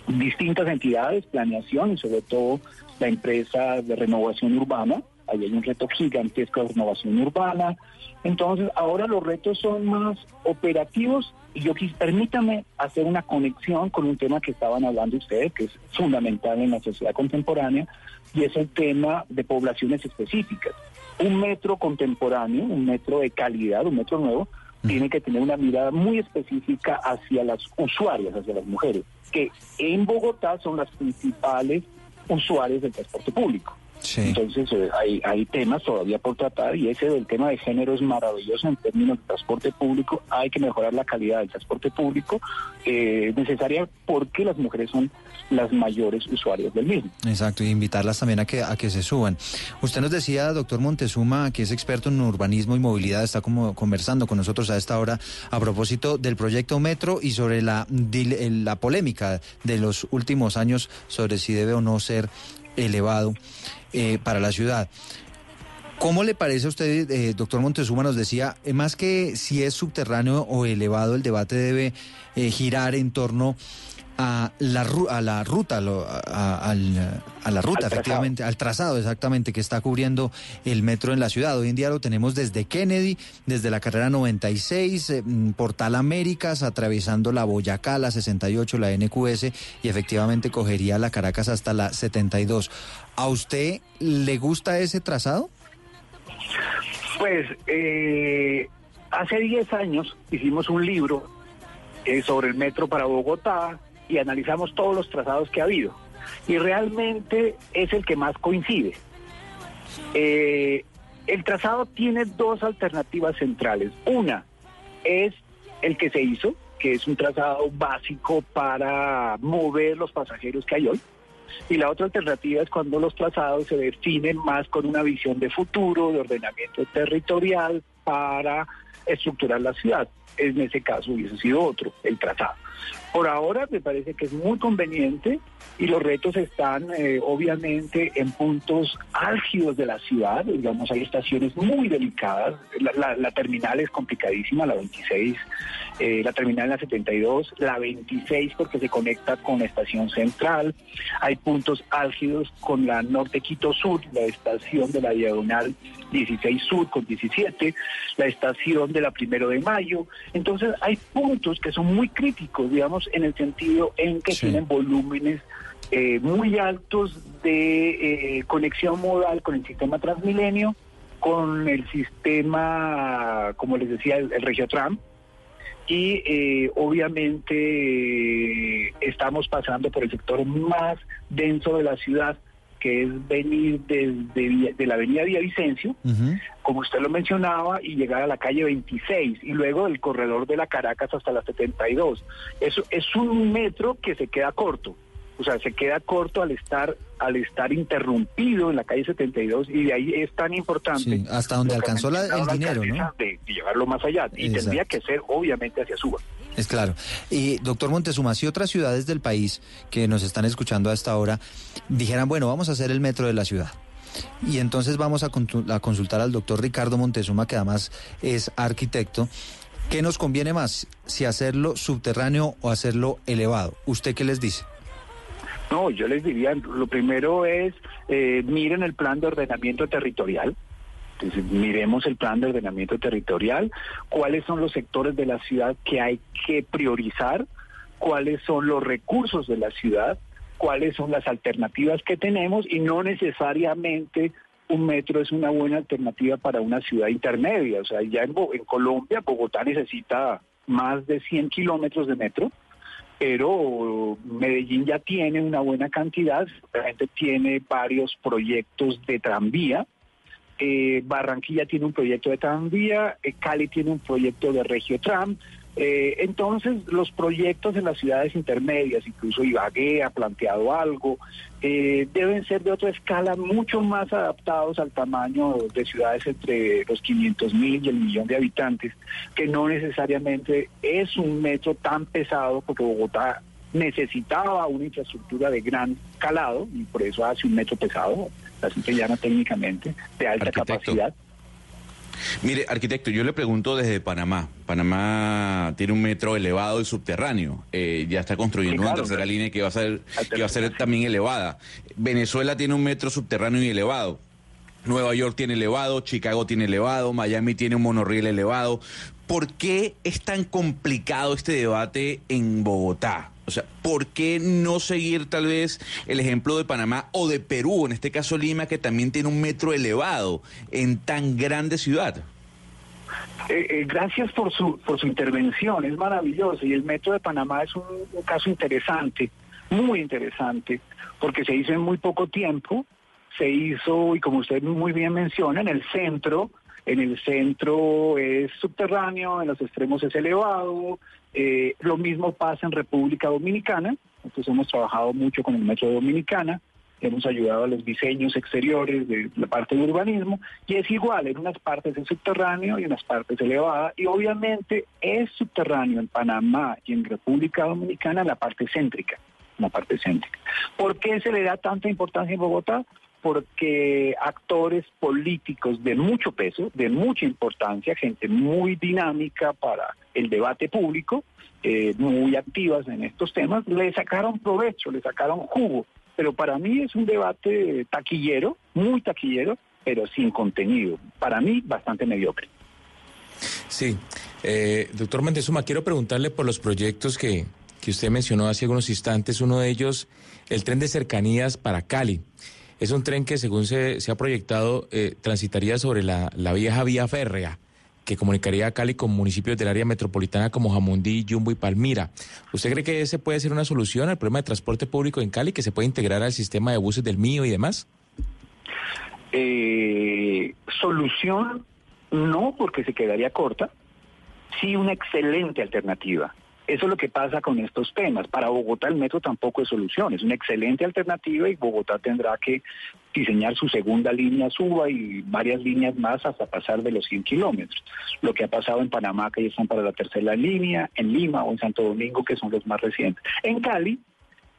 distintas entidades, planeación y sobre todo la empresa de renovación urbana. Ahí hay un reto gigantesco de renovación urbana. Entonces, ahora los retos son más operativos y yo quis, permítame hacer una conexión con un tema que estaban hablando ustedes, que es fundamental en la sociedad contemporánea, y es el tema de poblaciones específicas. Un metro contemporáneo, un metro de calidad, un metro nuevo, tiene que tener una mirada muy específica hacia las usuarias, hacia las mujeres, que en Bogotá son las principales usuarias del transporte público. Entonces eh, hay, hay temas todavía por tratar y ese del tema de género es maravilloso en términos de transporte público. Hay que mejorar la calidad del transporte público eh, necesaria porque las mujeres son las mayores usuarias del mismo. Exacto, y invitarlas también a que, a que se suban. Usted nos decía, doctor Montezuma, que es experto en urbanismo y movilidad, está como conversando con nosotros a esta hora a propósito del proyecto Metro y sobre la, la polémica de los últimos años sobre si debe o no ser elevado eh, para la ciudad. ¿Cómo le parece a usted, eh, doctor Montezuma, nos decía, eh, más que si es subterráneo o elevado, el debate debe girar en torno a la, a la ruta, a, la ruta, efectivamente, al trazado exactamente que está cubriendo el metro en la ciudad. Hoy en día lo tenemos desde Kennedy, desde la carrera 96, eh, mm, Portal Américas, atravesando la Boyacá, la 68, la NQS y efectivamente cogería la Caracas hasta la 72. ¿A usted le gusta ese trazado? Pues eh, hace 10 años hicimos un libro eh, sobre el metro para Bogotá, y analizamos todos los trazados que ha habido. Y realmente es el que más coincide. Eh, el trazado tiene dos alternativas centrales. Una es el que se hizo, que es un trazado básico para mover los pasajeros que hay hoy. Y la otra alternativa es cuando los trazados se definen más con una visión de futuro, de ordenamiento territorial para estructurar la ciudad. En ese caso hubiese sido otro, el trazado. Por ahora me parece que es muy conveniente y los retos están eh, obviamente en puntos álgidos de la ciudad, digamos, hay estaciones muy delicadas, la, terminal es complicadísima, la 26, eh, la terminal en la 72, la 26 porque se conecta con la estación central, hay puntos álgidos con la Norte Quito Sur, la estación de la diagonal 16 Sur con 17, la estación de la Primero de Mayo, entonces hay puntos que son muy críticos, digamos, en el sentido en que tienen volúmenes eh, muy altos de eh, conexión modal con el sistema Transmilenio, con el sistema, como les decía, el, Regiotram, y eh, obviamente estamos pasando por el sector más denso de la ciudad, que es venir desde de la avenida Villavicencio, como usted lo mencionaba, y llegar a la calle 26 y luego el corredor de la Caracas hasta la 72. Eso es un metro que se queda corto. O sea, se queda corto al estar al estar interrumpido en la calle 72 y de ahí es tan importante hasta donde alcanzó el dinero, ¿no? De, llevarlo más allá y tendría que ser obviamente hacia Suba. Es claro. Y doctor Montezuma, si otras ciudades del país que nos están escuchando a esta hora dijeran, bueno, vamos a hacer el metro de la ciudad. Y entonces vamos a, a consultar al doctor Ricardo Montezuma, que además es arquitecto. ¿Qué nos conviene más? Si hacerlo subterráneo o hacerlo elevado. ¿Usted qué les dice? No, yo les diría, lo primero es, eh, miren el plan de ordenamiento territorial. Entonces, miremos el plan de ordenamiento territorial, cuáles son los sectores de la ciudad que hay que priorizar, cuáles son los recursos de la ciudad, cuáles son las alternativas que tenemos y no necesariamente un metro es una buena alternativa para una ciudad intermedia. O sea, ya en, Colombia, Bogotá necesita más de 100 kilómetros de metro pero Medellín ya tiene una buena cantidad, realmente tiene varios proyectos de tranvía. Eh, Barranquilla tiene un proyecto de tranvía, eh, Cali tiene un proyecto de Regiotram, Eh, entonces, los proyectos en las ciudades intermedias, incluso Ibagué ha planteado algo, eh, deben ser de otra escala, mucho más adaptados al tamaño de ciudades entre los 500 mil y el millón de habitantes, que no necesariamente es un metro tan pesado, porque Bogotá necesitaba una infraestructura de gran calado y por eso hace un metro pesado, la gente llama técnicamente, de alta capacidad. Mire, arquitecto, yo le pregunto desde Panamá. Panamá tiene un metro elevado y subterráneo. Eh, ya está construyendo una tercera línea que va a ser que va a ser también elevada. Venezuela tiene un metro subterráneo y elevado. Nueva York tiene elevado, Chicago tiene elevado, Miami tiene un monorriel elevado. ¿Por qué es tan complicado este debate en Bogotá? O sea, ¿por qué no seguir tal vez el ejemplo de Panamá o de Perú, en este caso Lima, que también tiene un metro elevado en tan grande ciudad? Eh, eh, gracias por su, por su intervención, es maravilloso. Y el metro de Panamá es un, un caso interesante, muy interesante, porque se hizo en muy poco tiempo, se hizo, y como usted muy bien menciona, en el centro, en el centro es subterráneo, en los extremos es elevado, eh, lo mismo pasa en República Dominicana, nosotros hemos trabajado mucho con el Metro Dominicana, hemos ayudado a los diseños exteriores de la parte de urbanismo, y es igual, en unas partes es subterráneo y en unas partes elevada, y obviamente es subterráneo en Panamá y en República Dominicana la parte céntrica, la parte céntrica. ¿Por qué se le da tanta importancia en Bogotá? Porque actores políticos de mucho peso, de mucha importancia, gente muy dinámica para el debate público, eh, muy activas en estos temas, le sacaron provecho, le sacaron jugo. Pero para mí es un debate taquillero, muy taquillero, pero sin contenido. Para mí, bastante mediocre. Sí. Eh, doctor Mendezuma, quiero preguntarle por los proyectos que, que usted mencionó hace algunos instantes. Uno de ellos, el tren de cercanías para Cali. Es un tren que, según se, se ha proyectado, eh, transitaría sobre la, la, vieja vía férrea que comunicaría a Cali con municipios del área metropolitana como Jamundí, Yumbo y Palmira. ¿Usted cree que ese puede ser una solución al problema de transporte público en Cali, que se puede integrar al sistema de buses del mío y demás? Eh, solución no, porque se quedaría corta. Sí, una excelente alternativa. Eso es lo que pasa con estos temas. Para Bogotá el metro tampoco es solución, es una excelente alternativa y Bogotá tendrá que diseñar su segunda línea suba y varias líneas más hasta pasar de los 100 kilómetros. Lo que ha pasado en Panamá, que ya están para la tercera línea, en Lima o en Santo Domingo, que son los más recientes. En Cali,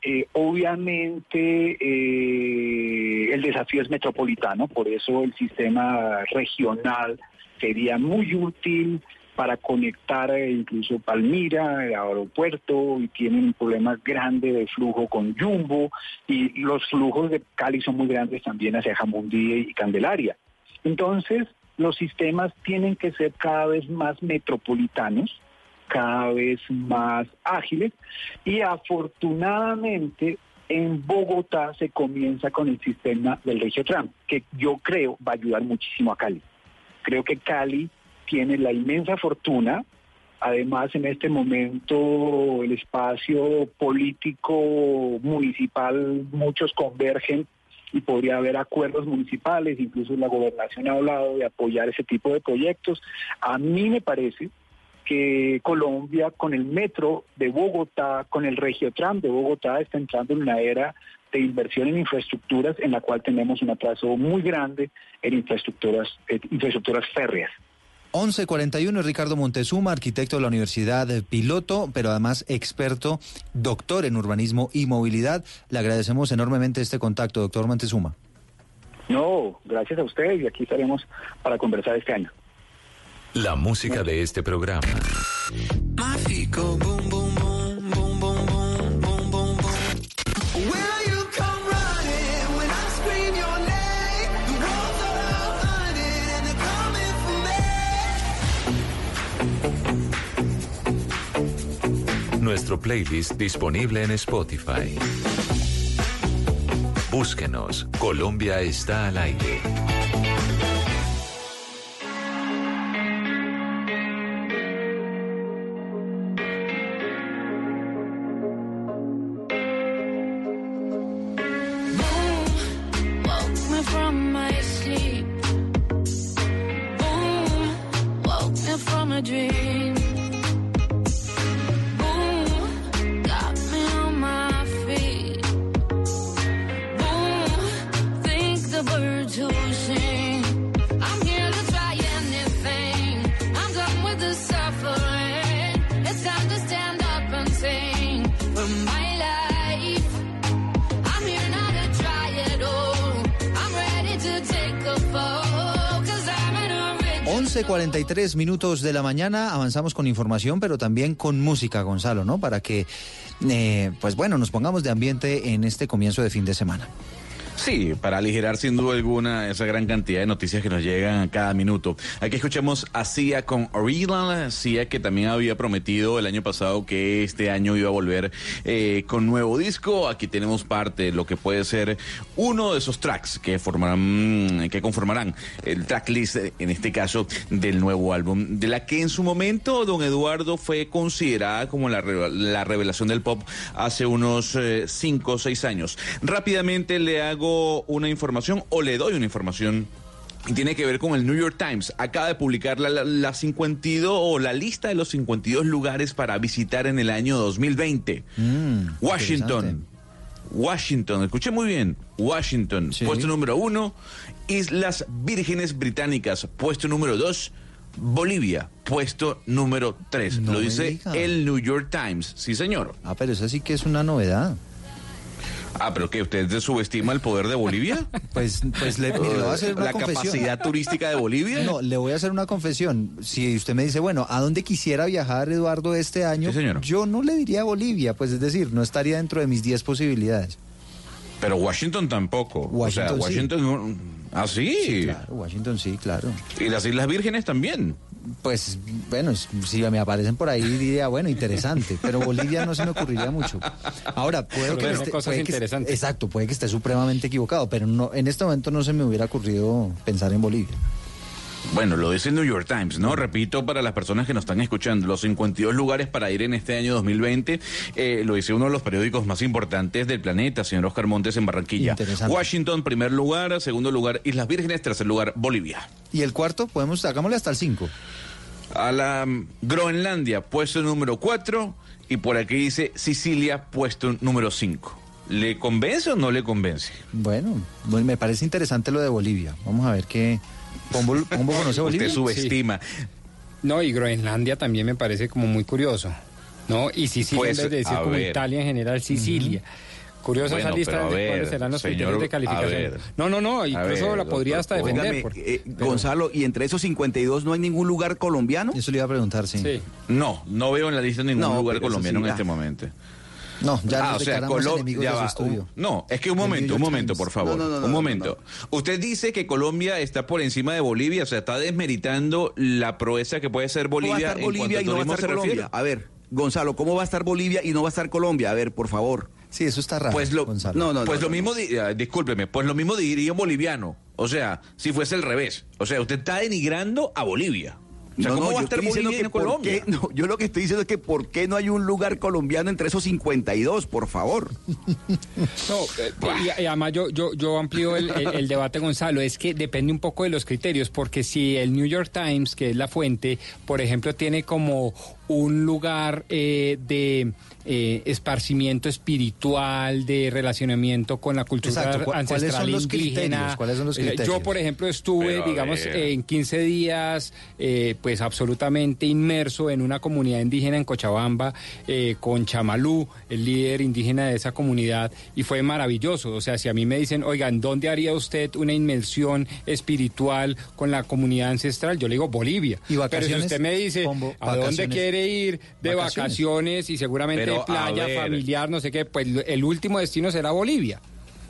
eh, obviamente eh, el desafío es metropolitano, por eso el sistema regional sería muy útil para conectar eh, incluso Palmira, el aeropuerto, y tienen un problema grande de flujo con Jumbo, y los flujos de Cali son muy grandes también hacia Jamundí y Candelaria. Entonces, los sistemas tienen que ser cada vez más metropolitanos, cada vez más ágiles, y afortunadamente en Bogotá se comienza con el sistema del Regiotram, que yo creo va a ayudar muchísimo a Cali. Creo que Cali tiene la inmensa fortuna, además en este momento el espacio político municipal, muchos convergen y podría haber acuerdos municipales, incluso la gobernación ha hablado de apoyar ese tipo de proyectos. A mí me parece que Colombia con el metro de Bogotá, con el Regiotram de Bogotá, está entrando en una era de inversión en infraestructuras en la cual tenemos un atraso muy grande en infraestructuras, en infraestructuras férreas. 1141, Ricardo Montezuma, arquitecto de la Universidad Piloto, pero además experto, doctor en urbanismo y movilidad. Le agradecemos enormemente este contacto, doctor Montezuma. No, gracias a usted y aquí estaremos para conversar este año. La música de este programa. Mágico, boom, boom, boom, Nuestro playlist disponible en Spotify. Búsquenos. Colombia está al aire. 11.43 minutos de la mañana, avanzamos con información, pero también con música, Gonzalo, ¿no? Para que, eh, pues bueno, nos pongamos de ambiente en este comienzo de fin de semana. Sí, para aligerar sin duda alguna esa gran cantidad de noticias que nos llegan cada minuto. Aquí escuchamos a Sia con Original, Sia que también había prometido el año pasado que este año iba a volver eh, con nuevo disco. Aquí tenemos parte de lo que puede ser uno de esos tracks que formarán, que conformarán el tracklist, en este caso, del nuevo álbum, de la que en su momento Don Eduardo fue considerada como la, la revelación del pop hace unos eh, cinco o seis años. Rápidamente le hago una información o le doy una información y tiene que ver con el New York Times. Acaba de publicar la, la, la 52 o la lista de los 52 lugares para visitar en el año 2020. Mm, Washington. Washington, escuché muy bien. Washington, puesto número uno. Islas Vírgenes Británicas, puesto número dos. Bolivia, puesto número tres. No Lo dice diga. el New York Times. Sí, señor. Ah, pero eso sí que es una novedad. Ah, pero que usted subestima el poder de Bolivia? Pues, pues le, mire, le voy a hacer una la confesión. capacidad turística de Bolivia. No, le voy a hacer una confesión. Si usted me dice, bueno, ¿a dónde quisiera viajar Eduardo este año? Sí, señor. Yo no le diría Bolivia, pues es decir, no estaría dentro de mis 10 posibilidades. Pero Washington tampoco. Washington o sea, sí. Washington. no- Ah, sí. Sí, claro, Washington sí, claro. Y las Islas Vírgenes también. Pues bueno, si me aparecen por ahí diría, bueno, interesante, pero Bolivia no se me ocurriría mucho. Ahora, puede que, esté, puede que- exacto, puede que esté supremamente equivocado, pero no en este momento no se me hubiera ocurrido pensar en Bolivia. Bueno, lo dice el New York Times, ¿no? Repito para las personas que nos están escuchando, los 52 lugares para ir en este año 2020, eh, lo dice uno de los periódicos más importantes del planeta, señor Oscar Montes en Barranquilla. Washington, primer lugar, segundo lugar, Islas Vírgenes, tercer lugar, Bolivia. Y el cuarto, podemos, hagámosle hasta el 5. A la mm, Groenlandia, puesto número 4, y por aquí dice Sicilia, puesto número 5. ¿Le convence o no le convence? Bueno, me parece interesante lo de Bolivia. Vamos a ver qué. ¿Pombo, Pombo conoce Bolivia? Usted subestima. No, y Groenlandia también me parece como muy curioso. ¿No? Y Sicilia, Pues, en vez de decir como ver. Italia en general, Sicilia. Curiosa esa lista de ver, cuáles serán los señor, criterios de calificación. ver. No, no, no, incluso ver, la podría hasta defender. Óigame, porque- eh, pero- Gonzalo, ¿y entre esos 52 no hay ningún lugar colombiano? Eso le iba a preguntar, sí. Sí. No, no veo en la lista ningún No, lugar colombiano sí, en este momento. No, ya ah, nos o sea, declaramos Colo- enemigos ya de su va, estudio. un- no, es que un momento, un momento, por favor. No, no, no, no, un no, momento. Usted dice que Colombia está por encima de Bolivia, o sea, está desmeritando la proeza que puede ser ¿Cómo va a Bolivia estar en Bolivia cuanto y no va a turismo estar se refiere. Colombia? A ver, Gonzalo, ¿cómo va a estar Bolivia y no va a estar Colombia? A ver, por favor. Sí, eso está raro. Pues lo, Gonzalo. No, no, pues no, lo no, mismo, di- ah, discúlpeme, pues lo mismo diría un boliviano. O sea, si fuese al revés. O sea, usted está denigrando a Bolivia. O sea, No, ¿cómo no, va a yo estar que en Colombia? qué- no, yo lo que estoy diciendo es que ¿por qué no hay un lugar colombiano entre esos 52, por favor? No, eh, y, y además yo, yo, yo amplío el, el- el debate, Gonzalo, es que depende un poco de los criterios, porque si el New York Times, que es la fuente, por ejemplo, tiene como un lugar eh, de eh, esparcimiento espiritual, de relacionamiento con la cultura Exacto, ¿cu- cuáles ancestral son los indígena. criterios? ¿Cuáles son los Eh, Yo, criterios? por ejemplo, estuve, Pero, digamos, en 15 días, eh, pues absolutamente inmerso en una comunidad indígena en Cochabamba, eh, con Chamalú, el líder indígena de esa comunidad, y fue maravilloso. O sea, si a mí me dicen, oigan, ¿dónde haría usted una inmersión espiritual con la comunidad ancestral? Yo le digo Bolivia. ¿Y Pero si usted me dice, ¿a dónde vacaciones? Quiere ir de Vacaciones. vacaciones, y seguramente Pero, playa, familiar, no sé qué? Pues el último destino será Bolivia.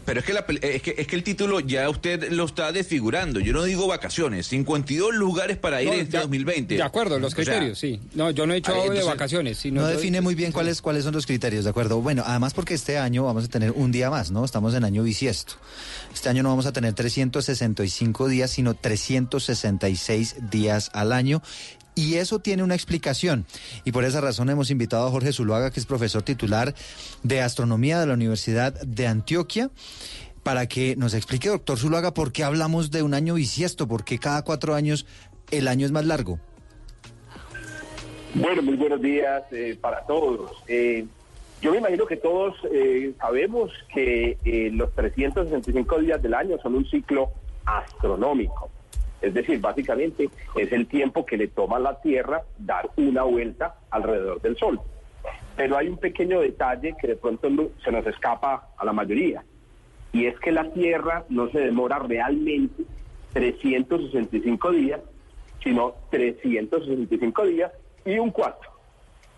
Pero es que, la pel- es, que, es que el título ya usted lo está desfigurando. Yo no digo vacaciones, 52 lugares para ir No, en este de- 2020. De acuerdo, los O sea, criterios, sí. No, yo no he hecho Ah, de vacaciones, sino No yo- define muy bien cuáles cuáles son los criterios, ¿de acuerdo? Bueno, además porque este año vamos a tener un día más, ¿no? Estamos en año bisiesto. Este año no vamos a tener 365 días, sino 366 días al año. Y eso tiene una explicación. Y por esa razón hemos invitado a Jorge Zuluaga, que es profesor titular de astronomía de la Universidad de Antioquia, para que nos explique, doctor Zuluaga, por qué hablamos de un año bisiesto, por qué cada cuatro años el año es más largo. Bueno, muy buenos días eh, para todos. Eh, yo me imagino que todos eh, sabemos que eh, los 365 días del año son un ciclo astronómico. Es decir, básicamente es el tiempo que le toma a la Tierra dar una vuelta alrededor del Sol. Pero hay un pequeño detalle que de pronto se nos escapa a la mayoría. Y es que la Tierra no se demora realmente 365 días, sino 365 días y un cuarto.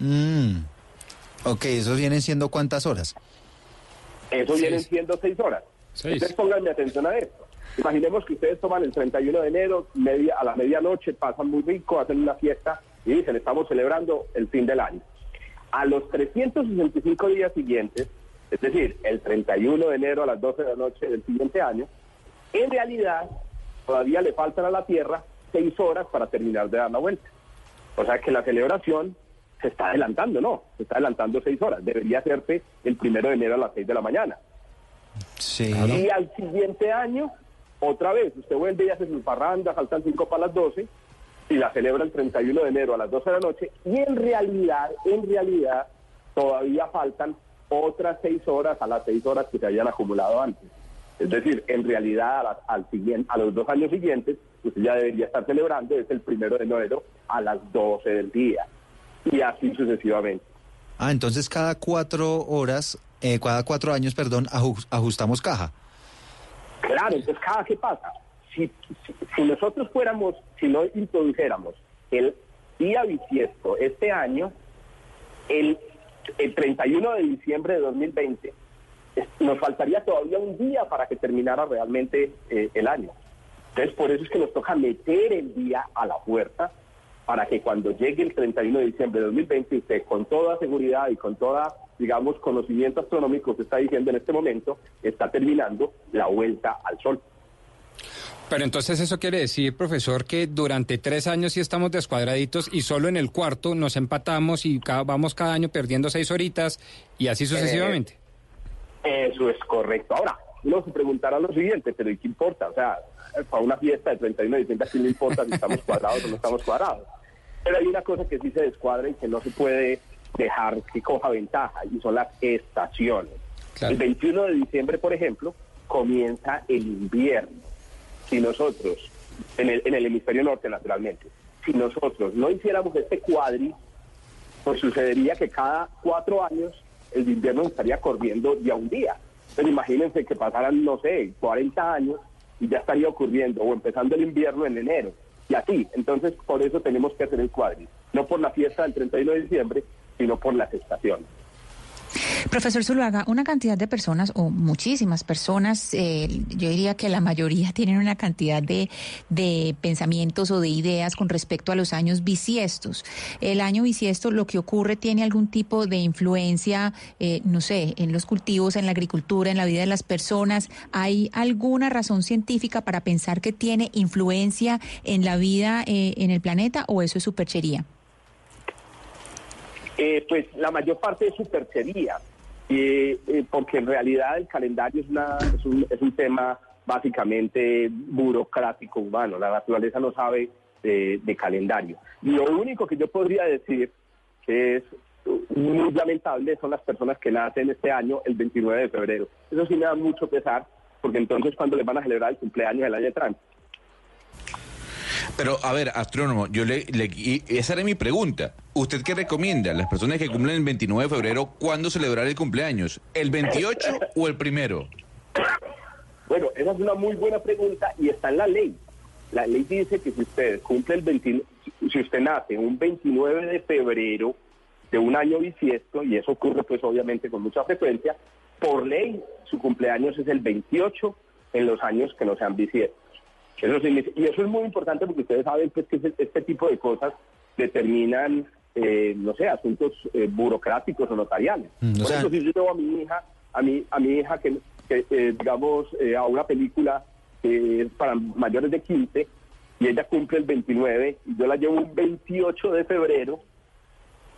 Mm. Ok, ¿eso vienen siendo cuántas horas? Eso vienen siendo seis horas. Entonces pónganme atención a esto. Imaginemos que ustedes toman el 31 de enero, media, a la medianoche, pasan muy rico, hacen una fiesta y dicen, estamos celebrando el fin del año. A los 365 días siguientes, es decir, el 31 de enero a las 12 de la noche del siguiente año, en realidad todavía le faltan a la Tierra seis horas para terminar de dar la vuelta. O sea que la celebración se está adelantando, no, se está adelantando seis horas. Debería hacerse el primero de enero a las seis de la mañana. Sí. Y al siguiente año, otra vez, usted vuelve y hace sus parrandas, faltan cinco para las 12 y la celebra el 31 de enero a las 12 de la noche y en realidad, en realidad, todavía faltan otras seis horas a las seis horas que se habían acumulado antes. Es decir, en realidad a, las- al siguiente, a los dos años siguientes, usted ya debería estar celebrando, es el primero de enero a las 12 del día y así sucesivamente. Ah, entonces cada cuatro horas, eh, cada cuatro años, perdón, aju- ajustamos caja. Claro, entonces, ¿cada qué pasa? Si, nosotros fuéramos, si no introdujéramos el día bisiesto este año, el, el 31 de diciembre de 2020, es- nos faltaría todavía un día para que terminara realmente eh, el año. Entonces, por eso es que nos toca meter el día a la puerta para que cuando llegue el 31 de diciembre de 2020, usted con toda seguridad y con toda, digamos, conocimiento astronómico, se está diciendo en este momento, está terminando la vuelta al Sol. Pero entonces eso quiere decir, profesor, que durante tres años sí estamos descuadraditos y solo en el cuarto nos empatamos y cada- vamos cada año perdiendo seis horitas y así sucesivamente. Eso es correcto. Ahora, uno se preguntará lo siguiente, pero ¿y qué importa? O sea, para una fiesta de 31 de diciembre, ¿a quién le importa si estamos cuadrados o no estamos cuadrados? Pero hay una cosa que sí se descuadra y que no se puede dejar que coja ventaja, y son las estaciones. El 21 de diciembre, por ejemplo, comienza el invierno. Si nosotros, en el, en el hemisferio norte naturalmente, si nosotros no hiciéramos este cuadri, pues sucedería que cada cuatro años el invierno estaría corriendo de a un día. Entonces imagínense que pasaran, no sé, 40 años y ya estaría ocurriendo o empezando el invierno en enero. Y así, entonces por eso tenemos que hacer el cuadri. No por la fiesta del 31 de diciembre, sino por las estaciones. Profesor Zuluaga, una cantidad de personas o muchísimas personas, eh, yo diría que la mayoría tienen una cantidad de, de pensamientos o de ideas con respecto a los años bisiestos. El año bisiesto, lo que ocurre, tiene algún tipo de influencia, eh, no sé, en los cultivos, en la agricultura, en la vida de las personas. ¿Hay alguna razón científica para pensar que tiene influencia en la vida eh, en el planeta o eso es superchería? Eh, pues la mayor parte es superchería, eh, eh, porque en realidad el calendario es, una, es, un, es un tema básicamente burocrático humano. La naturaleza no sabe de, calendario. Lo único que yo podría decir que es muy lamentable son las personas que nacen este año el 29 de febrero. Eso sí me da mucho pesar, porque entonces cuando les van a celebrar el cumpleaños del año entrante. Pero, a ver, astrónomo, yo le, le- esa era mi pregunta. ¿Usted qué recomienda? Las personas que cumplen el 29 de febrero, ¿cuándo celebrar el cumpleaños? ¿El 28 o el primero? Bueno, esa es una muy buena pregunta y está en la ley. La ley dice que si usted cumple el 29, si usted nace un 29 de febrero de un año bisiesto, y eso ocurre pues obviamente con mucha frecuencia, por ley su cumpleaños es el 28 en los años que no sean bisiestos. Eso y eso es muy importante porque ustedes saben pues, que este tipo de cosas determinan, eh, no sé, asuntos eh, burocráticos o notariales. Mm, o Por sea- eso si yo llevo a mi hija, a mi, a mi hija que, que, eh, digamos, a una película que es para mayores de 15 y ella cumple el 29 y yo la llevo un 28 de febrero,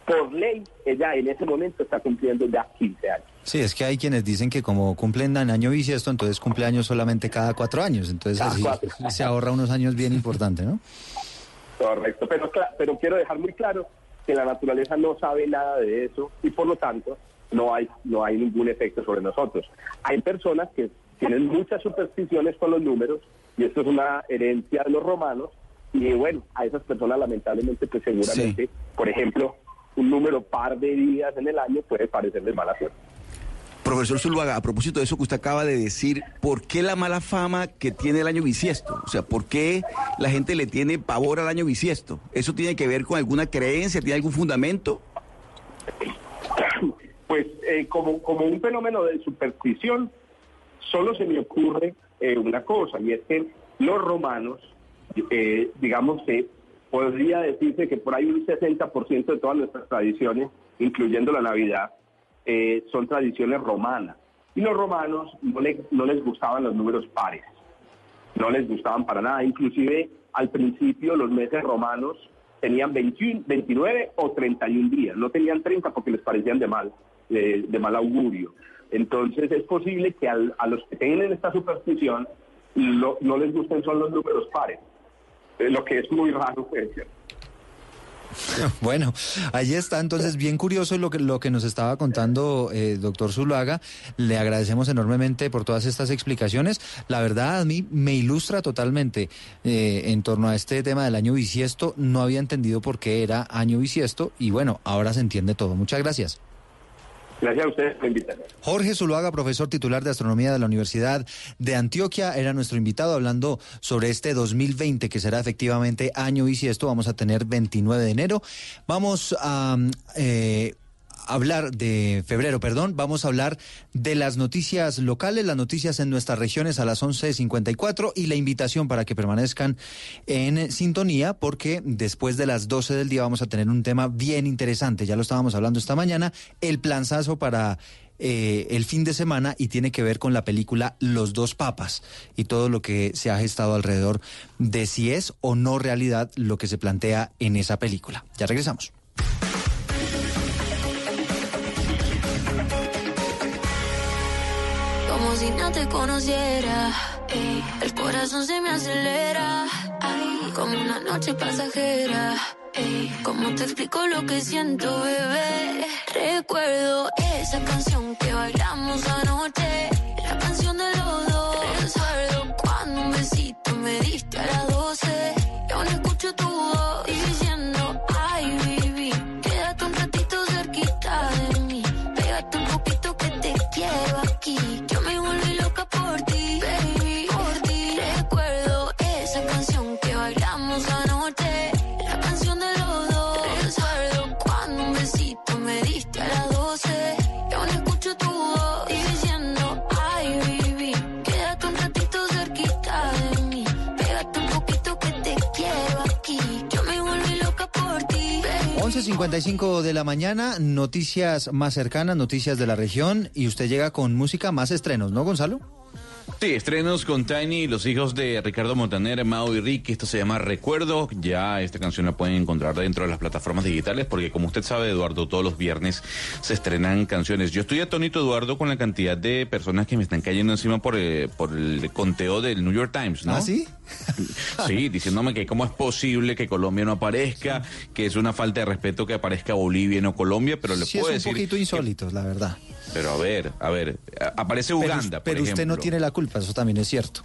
por ley ella en ese momento está cumpliendo ya 15 años. Sí, es que hay quienes dicen que como cumplen en año bisiesto, entonces cumpleaños solamente cada cuatro años. Entonces así se ahorra unos años bien importantes, ¿no? Correcto, pero, pero quiero dejar muy claro que la naturaleza no sabe nada de eso y por lo tanto no hay, no hay ningún efecto sobre nosotros. Hay personas que tienen muchas supersticiones con los números y esto es una herencia de los romanos y bueno, a esas personas lamentablemente pues seguramente, por ejemplo, un número par de días en el año puede parecerles mala suerte. Profesor Zuluaga, a propósito de eso que usted acaba de decir, ¿por qué la mala fama que tiene el año bisiesto? O sea, ¿por qué la gente le tiene pavor al año bisiesto? ¿Eso tiene que ver con alguna creencia, tiene algún fundamento? Pues eh, como, como un fenómeno de superstición, solo se me ocurre eh, una cosa, y es que los romanos, eh, digamos que podría decirse que por ahí un 60% de todas nuestras tradiciones, incluyendo la Navidad, eh, son tradiciones romanas. Y los romanos no, le- no les gustaban los números pares, no les gustaban para nada. Inclusive al principio los meses romanos tenían 21, 29 o 31 días, no tenían 30 porque les parecían de mal, de, mal augurio. Entonces es posible que a los que tienen esta superstición no les gusten son los números pares, eh, lo que es muy raro. Pues, ¿cierto? Bueno, ahí está entonces bien curioso lo que, lo que nos estaba contando eh, doctor Zuluaga. Le agradecemos enormemente por todas estas explicaciones. La verdad a mí me ilustra totalmente eh, en torno a este tema del año bisiesto. No había entendido por qué era año bisiesto y bueno, ahora se entiende todo. Muchas gracias. Gracias a ustedes por la invitación. Jorge Zuluaga, profesor titular de astronomía de la Universidad de Antioquia, era nuestro invitado hablando sobre este 2020 que será efectivamente año bisiesto. Vamos a tener 29 de enero. Vamos a eh, hablar de febrero, perdón. Vamos a hablar de las noticias locales, las noticias en nuestras regiones a las 11.54 y la invitación para que permanezcan en sintonía porque después de las 12 del día vamos a tener un tema bien interesante. Ya lo estábamos hablando esta mañana, el planzazo para eh, el fin de semana y tiene que ver con la película Los dos papas y todo lo que se ha gestado alrededor de si es o no realidad lo que se plantea en esa película. Ya regresamos. Te conociera. el corazón se me acelera. Ay, como una noche pasajera. ey, ¿Cómo te explico lo que siento, bebé? Recuerdo esa canción que bailamos anoche. La canción de los dos. Recuerdo cuando un besito me diste a las 12. 11.55 de la mañana, noticias más cercanas, noticias de la región y usted llega con música más estrenos, ¿no, Gonzalo? Sí, estrenos con Tiny, los hijos de Ricardo Montaner, Mao y Ricky. Esto se llama Recuerdo. Ya esta canción la pueden encontrar dentro de las plataformas digitales porque como usted sabe, Eduardo, todos los viernes se estrenan canciones. Yo estoy atónito, Eduardo, con la cantidad de personas que me están cayendo encima por, eh, por el conteo del New York Times, ¿no? ¿Ah, sí? Sí, diciéndome que cómo es posible que Colombia no aparezca, que es una falta de respeto que aparezca Bolivia y no Colombia, pero le Sí, es puedo un decir... poquito insólito, la verdad. Pero a ver, a ver, aparece Uganda, Pero, por usted no tiene la culpa, eso también es cierto.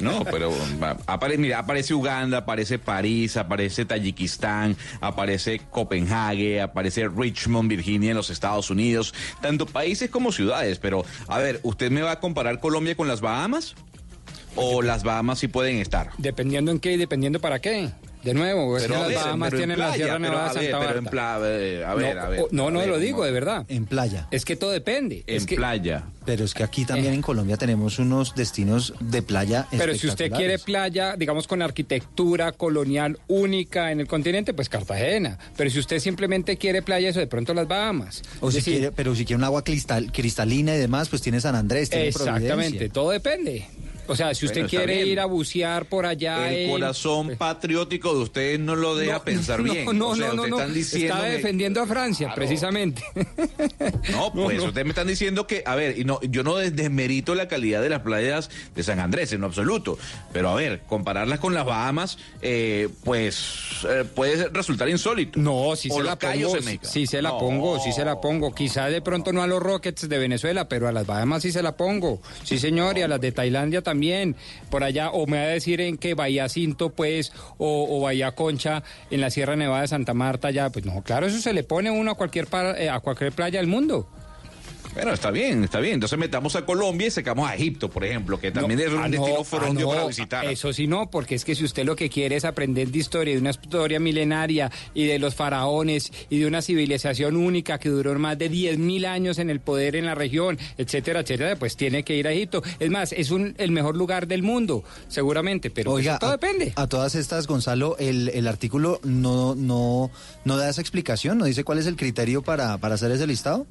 No, pero va, apare- mira, aparece Uganda, aparece París, aparece Tayikistán, aparece Copenhague, aparece Richmond, Virginia en los Estados Unidos, tanto países como ciudades. Pero, a ver, ¿usted me va a comparar Colombia con las Bahamas? ¿O las Bahamas sí pueden estar? Dependiendo en qué y dependiendo para qué. De nuevo, es que las Bahamas en tienen la playa, Sierra Nevada de Santa pero en Marta. pla- eh, a ver, no, a ver, no, no, ver, lo digo, de verdad. En playa. Es que todo depende. En es que, playa. Pero es que aquí también en Colombia tenemos unos destinos de playa Pero si usted quiere playa, digamos, con arquitectura colonial única en el continente, pues Cartagena. Pero si usted simplemente quiere playa, eso de pronto las Bahamas. O si decir, quiere, pero si quiere un agua cristal, cristalina y demás, pues tiene San Andrés, tiene Exactamente, Providencia. todo depende. O sea, si usted Bueno, quiere bien. ir a bucear por allá El en- corazón patriótico de ustedes no lo deja No, pensar no, bien. No, O sea, no, no, no. están diciendo Está que- defendiendo a Francia, precisamente. No, pues ustedes me están diciendo que, a ver, y no, yo no des- desmerito la calidad de las playas de San Andrés en absoluto, pero a ver, compararlas con las Bahamas, eh, pues eh, puede resultar insólito. No, O se la pongo. Sí se la pongo, sí se la pongo. Quizá de pronto no a los Rockets de Venezuela, pero a las Bahamas sí se la pongo. Sí, señor, y a las de Tailandia también. Por allá, o me va a decir en que Bahía Cinto, pues, o, o Bahía Concha, en la Sierra Nevada de Santa Marta, ya, pues no, claro, eso se le pone uno a cualquier, eh, a cualquier playa del mundo. Bueno, está bien, está bien. Entonces metamos a Colombia y sacamos a Egipto, por ejemplo, que también es un ah, destino no, frondio ah, no, para visitar. Eso sí no, porque es que si usted lo que quiere es aprender de historia, de una historia milenaria y de los faraones y de una civilización única que duró más de 10.000 años en el poder en la región, etcétera, etcétera, pues tiene que ir a Egipto. Es más, es un, el mejor lugar del mundo, seguramente, pero Oiga, eso todo a, depende. a todas estas, Gonzalo, el, el artículo no, no, no da esa explicación, no dice cuál es el criterio para, para hacer ese listado.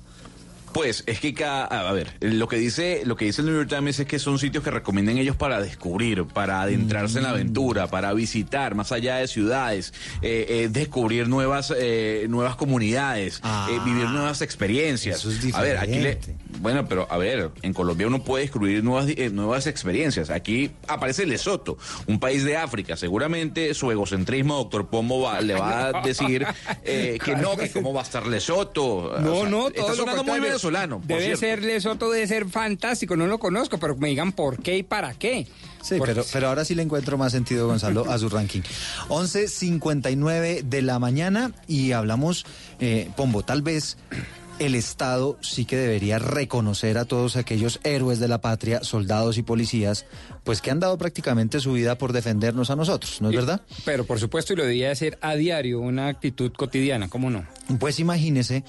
Pues es que cada, a ver, lo que dice, lo que dice el New York Times es que son sitios que recomiendan ellos para descubrir, para adentrarse en la aventura, para visitar más allá de ciudades, eh, eh, descubrir nuevas, eh, nuevas comunidades, eh, vivir nuevas experiencias. eso es a ver, aquí le, bueno, pero a ver, en Colombia uno puede descubrir nuevas, eh, nuevas experiencias. Aquí aparece Lesoto, un país de África. Seguramente su egocentrismo, doctor Pombo, va- le va a decir eh, que no, que cómo va a estar Lesoto. No, O sea, no, está todo lo sonando muy. Venezolano. Debe ser Lesoto, debe ser fantástico, no lo conozco, pero me digan por qué y para qué. Sí, pero, pero ahora sí le encuentro más sentido, Gonzalo, a su ranking. 11.59 de la mañana y hablamos, eh, Pombo, tal vez el Estado sí que debería reconocer a todos aquellos héroes de la patria, soldados y policías, pues que han dado prácticamente su vida por defendernos a nosotros, ¿no es verdad? Pero por supuesto, y lo debía hacer a diario, una actitud cotidiana, ¿cómo no? Pues imagínese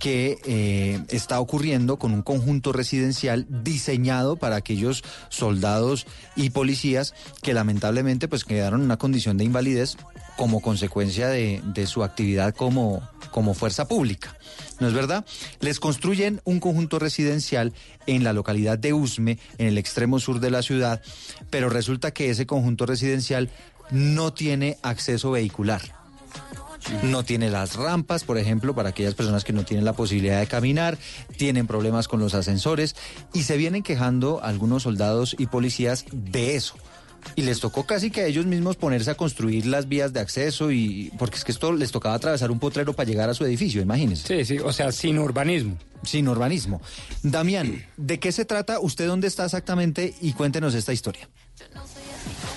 que eh, está ocurriendo con un conjunto residencial diseñado para aquellos soldados y policías que lamentablemente pues quedaron en una condición de invalidez como consecuencia de, de su actividad como, como fuerza pública. ¿No es verdad? Les construyen un conjunto residencial en la localidad de Usme, en el extremo sur de la ciudad, pero resulta que ese conjunto residencial no tiene acceso vehicular. No tiene las rampas, por ejemplo, para aquellas personas que no tienen la posibilidad de caminar, tienen problemas con los ascensores y se vienen quejando algunos soldados y policías de eso. Y les tocó casi que a ellos mismos ponerse a construir las vías de acceso y porque es que esto les tocaba atravesar un potrero para llegar a su edificio, imagínense. Sí, sí, o sea, sin urbanismo. Sin urbanismo. Damián, ¿de qué se trata? ¿Usted dónde está exactamente? Y cuéntenos esta historia.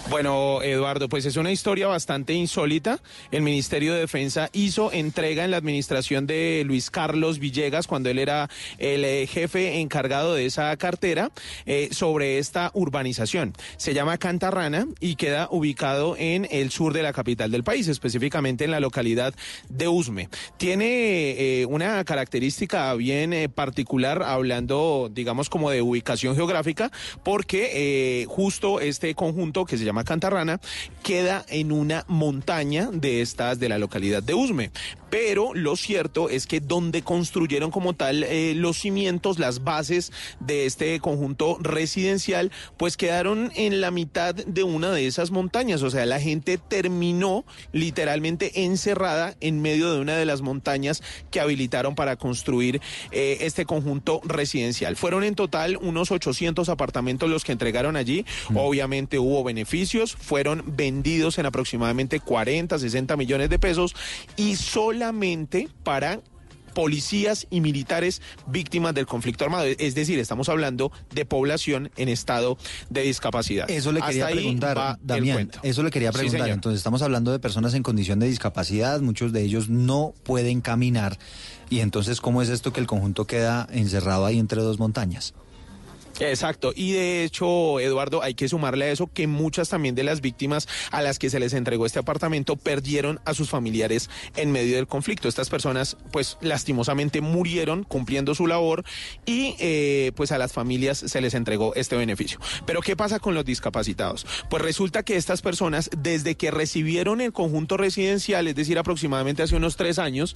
Bueno, Eduardo, pues es una historia bastante insólita. El Ministerio de Defensa hizo entrega en la administración de Luis Carlos Villegas, cuando él era el eh, jefe encargado de esa cartera, eh, sobre esta urbanización. Se llama Cantarrana y queda ubicado en el sur de la capital del país, específicamente en la localidad de Usme. Tiene eh, una característica bien particular, hablando, digamos, como de ubicación geográfica, porque justo este conjunto que se llama Cantarrana queda en una montaña de estas de la localidad de Usme. Pero lo cierto es que donde construyeron como tal eh, los cimientos, las bases de este conjunto residencial, pues quedaron en la mitad de una de esas montañas. O sea, la gente terminó literalmente encerrada en medio de una de las montañas que habilitaron para construir eh, este conjunto residencial. Fueron en total unos 800 apartamentos los que entregaron allí. Obviamente hubo beneficios, fueron vendidos en aproximadamente 40, 60 millones de pesos y solamente para policías y militares víctimas del conflicto armado. Es decir, estamos hablando de población en estado de discapacidad. Eso le Hasta quería ahí preguntar, Damián. Eso le quería preguntar. Entonces, estamos hablando de personas en condición de discapacidad, muchos de ellos no pueden caminar. Y entonces, ¿cómo es esto que el conjunto queda encerrado ahí entre dos montañas? Exacto, y de hecho, Eduardo, hay que sumarle a eso que muchas también de las víctimas a las que se les entregó este apartamento perdieron a sus familiares en medio del conflicto. Estas personas, pues, lastimosamente murieron cumpliendo su labor y, eh, pues, a las familias se les entregó este beneficio. Pero, ¿qué pasa con los discapacitados? Pues resulta que estas personas, desde que recibieron el conjunto residencial, es decir, aproximadamente hace unos tres años,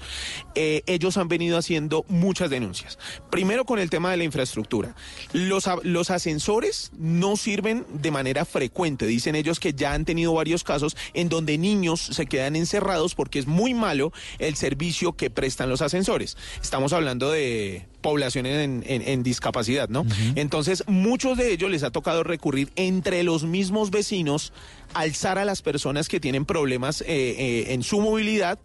eh, ellos han venido haciendo muchas denuncias. Primero con el tema de la infraestructura. Los, los ascensores no sirven de manera frecuente. Dicen ellos que ya han tenido varios casos en donde niños se quedan encerrados porque es muy malo el servicio que prestan los ascensores. Estamos hablando de poblaciones en, en- en discapacidad, ¿no? Entonces, muchos de ellos les ha tocado recurrir entre los mismos vecinos, alzar a las personas que tienen problemas eh, eh, en su movilidad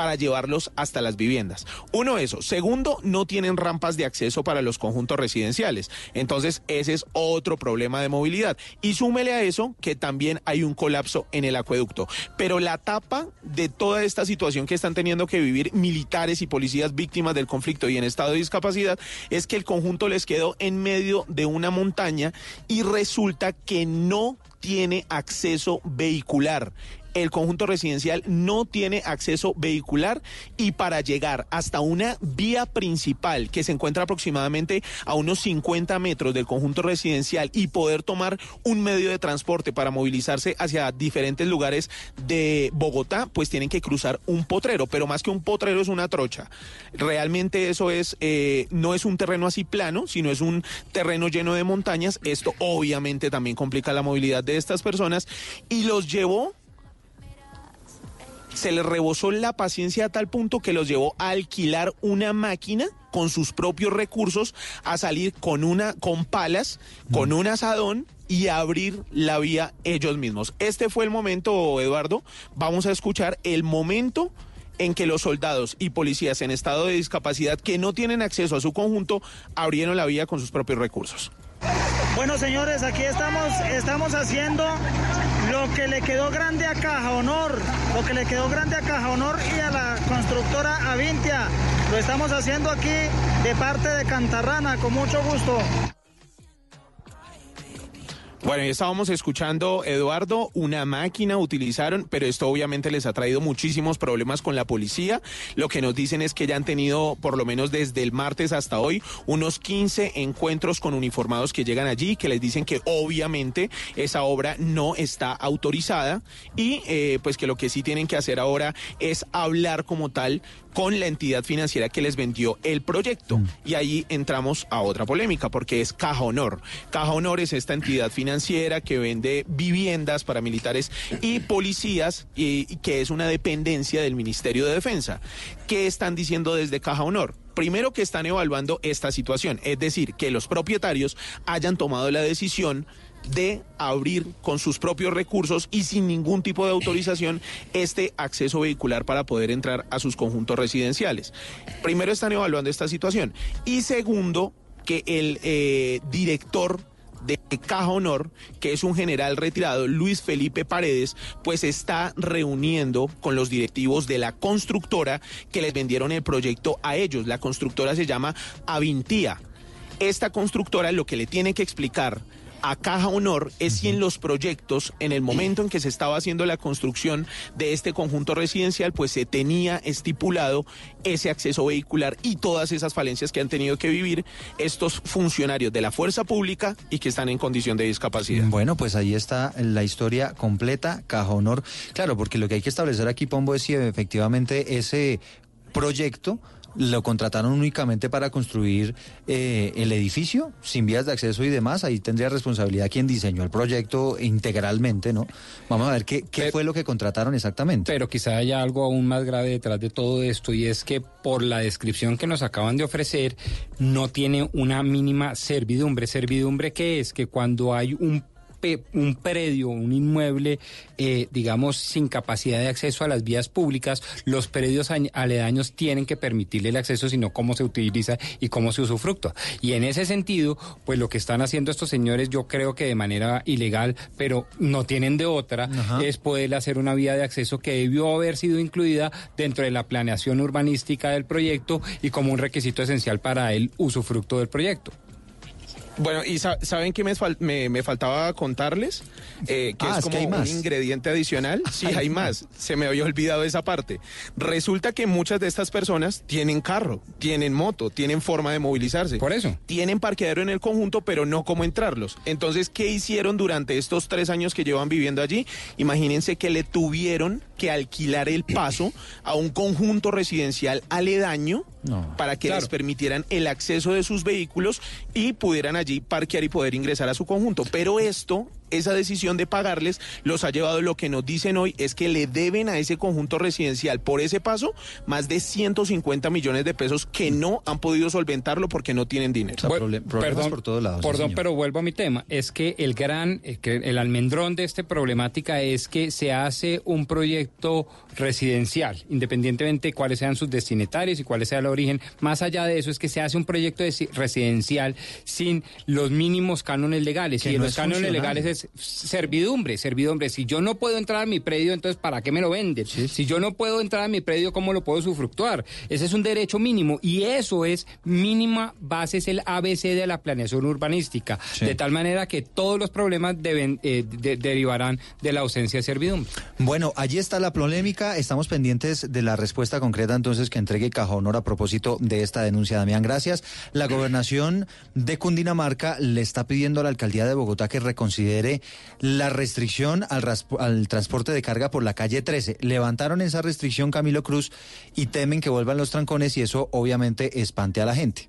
para llevarlos hasta las viviendas. Uno, eso. Segundo, no tienen rampas de acceso para los conjuntos residenciales. Entonces, ese es otro problema de movilidad. Y súmele a eso que también hay un colapso en el acueducto. Pero la tapa de toda esta situación que están teniendo que vivir militares y policías víctimas del conflicto y en estado de discapacidad discapacidad es que el conjunto les quedó en medio de una montaña y resulta que no tiene acceso vehicular el conjunto residencial no tiene acceso vehicular y para llegar hasta una vía principal que se encuentra aproximadamente a unos 50 metros del conjunto residencial y poder tomar un medio de transporte para movilizarse hacia diferentes lugares de Bogotá, pues tienen que cruzar un potrero, pero más que un potrero es una trocha. Realmente eso es, eh, no es un terreno así plano, sino es un terreno lleno de montañas. Esto obviamente también complica la movilidad de estas personas y los llevó se les rebosó la paciencia a tal punto que los llevó a alquilar una máquina con sus propios recursos, a salir con una, con palas, con un asadón y a abrir la vía ellos mismos. Este fue el momento, Eduardo. Vamos a escuchar el momento en que los soldados y policías en estado de discapacidad que no tienen acceso a su conjunto abrieron la vía con sus propios recursos. Bueno, señores, aquí estamos, estamos haciendo lo que le quedó grande a Caja Honor, lo que le quedó grande a Caja Honor y a la constructora Avintia. Lo estamos haciendo aquí de parte de Cantarrana, con mucho gusto. Bueno, ya estábamos escuchando, Eduardo, una máquina utilizaron, pero esto obviamente les ha traído muchísimos problemas con la policía. Lo que nos dicen es que ya han tenido, por lo menos desde el martes hasta hoy, unos 15 encuentros con uniformados que llegan allí, que les dicen que obviamente esa obra no está autorizada y eh, pues que lo que sí tienen que hacer ahora es hablar como tal con la entidad financiera que les vendió el proyecto. Y ahí entramos a otra polémica, porque es Caja Honor. Caja Honor es esta entidad financiera que vende viviendas para militares y policías, y, que es una dependencia del Ministerio de Defensa. ¿Qué están diciendo desde Caja Honor? Primero que están evaluando esta situación, es decir, que los propietarios hayan tomado la decisión de abrir con sus propios recursos y sin ningún tipo de autorización este acceso vehicular para poder entrar a sus conjuntos residenciales. Primero están evaluando esta situación y segundo que el eh, director de Caja Honor, que es un general retirado, Luis Felipe Paredes, pues está reuniendo con los directivos de la constructora que les vendieron el proyecto a ellos. La constructora se llama Avintía. Esta constructora lo que le tiene que explicar a Caja Honor es si en los proyectos, en el momento en que se estaba haciendo la construcción de este conjunto residencial, pues se tenía estipulado ese acceso vehicular y todas esas falencias que han tenido que vivir estos funcionarios de la fuerza pública y que están en condición de discapacidad. Bueno, pues ahí está la historia completa, Caja Honor. Claro, porque lo que hay que establecer aquí, Pombo, es si efectivamente ese proyecto lo contrataron únicamente para construir eh, el edificio sin vías de acceso y demás. Ahí tendría responsabilidad quien diseñó el proyecto integralmente, ¿no? Vamos a ver qué, qué fue lo que contrataron exactamente. Pero quizá haya algo aún más grave detrás de todo esto y es que por la descripción que nos acaban de ofrecer no tiene una mínima servidumbre. Servidumbre que es que cuando hay un un predio, un inmueble, eh, digamos, sin capacidad de acceso a las vías públicas, los predios aledaños tienen que permitirle el acceso, sino cómo se utiliza y cómo se usufructa. Y en ese sentido, pues lo que están haciendo estos señores, yo creo que de manera ilegal, pero no tienen de otra, es poder hacer una vía de acceso que debió haber sido incluida dentro de la planeación urbanística del proyecto y como un requisito esencial para el usufructo del proyecto. Bueno, y ¿saben qué me, me, faltaba contarles? Eh, que Ah, es es que como un ingrediente adicional. Sí, hay más. Se me había olvidado esa parte. Resulta que muchas de estas personas tienen carro, tienen moto, tienen forma de movilizarse. Por eso. Tienen parqueadero en el conjunto, pero no cómo entrarlos. Entonces, ¿qué hicieron durante estos tres años que llevan viviendo allí? Imagínense que le tuvieron que alquilar el paso a un conjunto residencial aledaño para que les permitieran el acceso de sus vehículos y pudieran allí parquear y poder ingresar a su conjunto. Pero esto, esa decisión de pagarles, los ha llevado, lo que nos dicen hoy es que le deben a ese conjunto residencial por ese paso más de 150 millones de pesos que no han podido solventarlo porque no tienen dinero. Bueno, perdón, perdón, pero vuelvo a mi tema. Es que el gran, eh, que el almendrón de esta problemática es que se hace un proyecto residencial, independientemente de cuáles sean sus destinatarios y cuál sea el origen. Más allá de eso es que se hace un proyecto de- residencial sin los mínimos cánones legales. Que y no los es cánones funcional. legales es es servidumbre, servidumbre. Si yo no puedo entrar a mi predio, entonces ¿para qué me lo venden? Si yo no puedo entrar a mi predio, ¿cómo lo puedo sufructuar? Ese es un derecho mínimo y eso es mínima base, es el ABC de la planeación urbanística. De tal manera que todos los problemas deben eh, de- derivarán de la ausencia de servidumbre. Bueno, allí está la polémica. Estamos pendientes de la respuesta concreta entonces que entregue Caja Honor a propósito de esta denuncia. Damián, gracias. La gobernación de Cundinamarca le está pidiendo a la alcaldía de Bogotá que reconsidere la restricción al, transporte de carga por la calle 13. Levantaron esa restricción Camilo Cruz y temen que vuelvan los trancones y eso obviamente espante a la gente.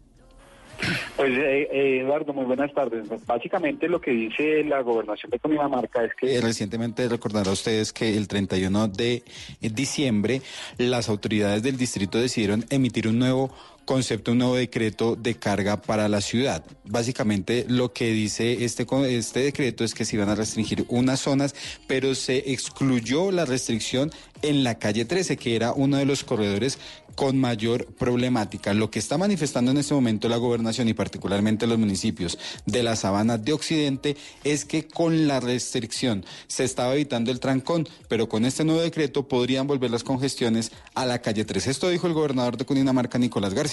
Pues eh, eh, Eduardo, muy buenas tardes. Básicamente lo que dice la gobernación de Cundinamarca es que Eh, Recientemente recordará a ustedes que el 31 de diciembre las autoridades del distrito decidieron emitir un nuevo concepto, un nuevo decreto de carga para la ciudad. Básicamente lo que dice este, este decreto es que se iban a restringir unas zonas, pero se excluyó la restricción en la calle 13, que era uno de los corredores con mayor problemática. Lo que está manifestando en este momento la gobernación y particularmente los municipios de la sabana de Occidente es que con la restricción se estaba evitando el trancón, pero con este nuevo decreto podrían volver las congestiones a la calle 3. Esto dijo el gobernador de Cundinamarca, Nicolás García.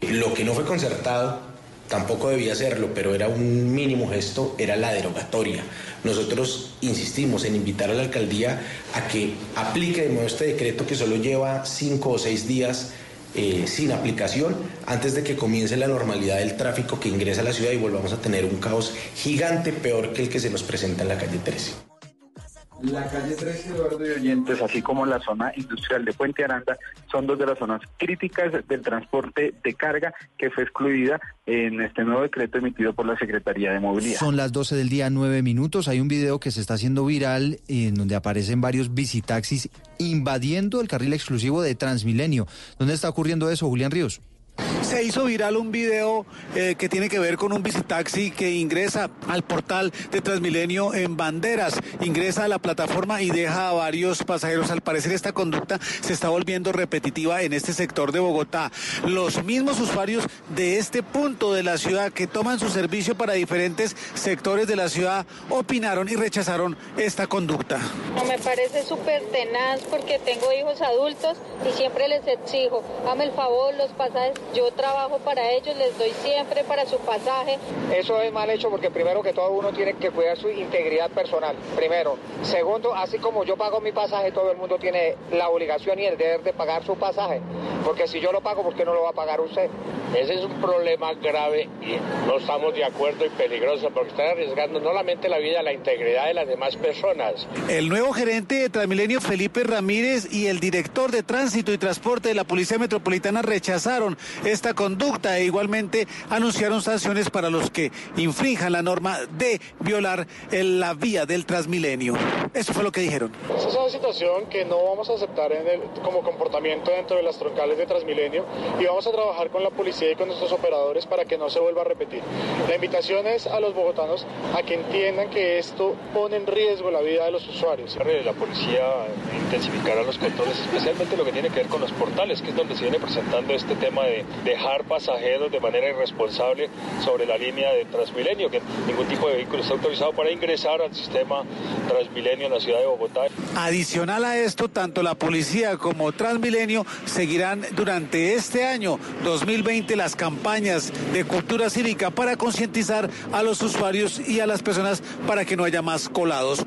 Lo que no fue concertado tampoco debía serlo, pero era un mínimo gesto, era la derogatoria. Nosotros insistimos en invitar a la alcaldía a que aplique de nuevo este decreto que solo lleva cinco o seis días eh, sin aplicación antes de que comience la normalidad del tráfico que ingresa a la ciudad y volvamos a tener un caos gigante peor que el que se nos presenta en la calle 13. La calle 13, Eduardo y oyentes, así como la zona industrial de Puente Aranda, son dos de las zonas críticas del transporte de carga que fue excluida en este nuevo decreto emitido por la Secretaría de Movilidad. Son las 12 del día, 9 minutos. Hay un video que se está haciendo viral en donde aparecen varios visitaxis invadiendo el carril exclusivo de Transmilenio. ¿Dónde está ocurriendo eso, Julián Ríos? Se hizo viral un video eh, que tiene que ver con un visitaxi que ingresa al portal de Transmilenio en Banderas, ingresa a la plataforma y deja a varios pasajeros. Al parecer esta conducta se está volviendo repetitiva en este sector de Bogotá. Los mismos usuarios de este punto de la ciudad que toman su servicio para diferentes sectores de la ciudad opinaron y rechazaron esta conducta. No, me parece súper tenaz porque tengo hijos adultos y siempre les exijo, hazme el favor, los pasajes, yo trabajo para ellos, les doy siempre para su pasaje. Eso es mal hecho porque primero que todo uno tiene que cuidar su integridad personal, primero. Segundo, así como yo pago mi pasaje, todo el mundo tiene la obligación y el deber de pagar su pasaje. Porque si yo lo pago, ¿por qué no lo va a pagar usted? Ese es un problema grave y no estamos de acuerdo y peligroso porque están arriesgando no solamente la vida, la integridad de las demás personas. El nuevo gerente de Transmilenio, Felipe Ramírez, y el director de Tránsito y Transporte de la Policía Metropolitana rechazaron esta conducta e igualmente anunciaron sanciones para los que infrinjan la norma de violar el- la vía del Transmilenio. Eso fue lo que dijeron. Esa es una situación que no vamos a aceptar en el- como comportamiento dentro de las troncales de Transmilenio y vamos a trabajar con la policía y con nuestros operadores para que no se vuelva a repetir. La invitación es a los bogotanos a que entiendan que esto pone en riesgo la vida de los usuarios. La policía intensificará los controles, especialmente lo que tiene que ver con los portales, que es donde se viene presentando este tema de dejar pasajeros de manera irresponsable sobre la línea de Transmilenio, que ningún tipo de vehículo está autorizado para ingresar al sistema Transmilenio en la ciudad de Bogotá. Adicional a esto, tanto la policía como Transmilenio seguirán durante este año 2020 las campañas de cultura cívica para concientizar a los usuarios y a las personas para que no haya más colados.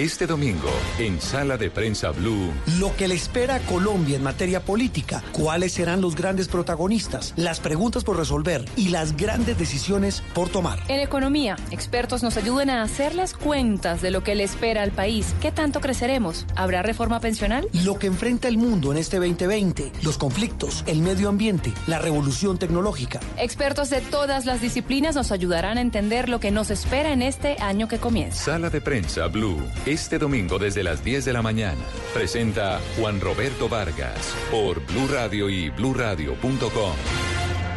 Este domingo, en Sala de Prensa Blue, Lo que le espera a Colombia en materia política, cuáles serán los grandes protagonistas, las preguntas por resolver y las grandes decisiones por tomar. En economía, expertos nos ayudan a hacer las cuentas de lo que le espera al país. ¿Qué tanto creceremos? ¿Habrá reforma pensional? Lo que enfrenta el mundo en este 2020, los conflictos, el medio ambiente, la revolución tecnológica. Expertos de todas las disciplinas nos ayudarán a entender lo que nos espera en este año que comienza. Sala de Prensa Blue, Este domingo desde las 10 de la mañana presenta Juan Roberto Vargas por Blue Radio y bluradio.com.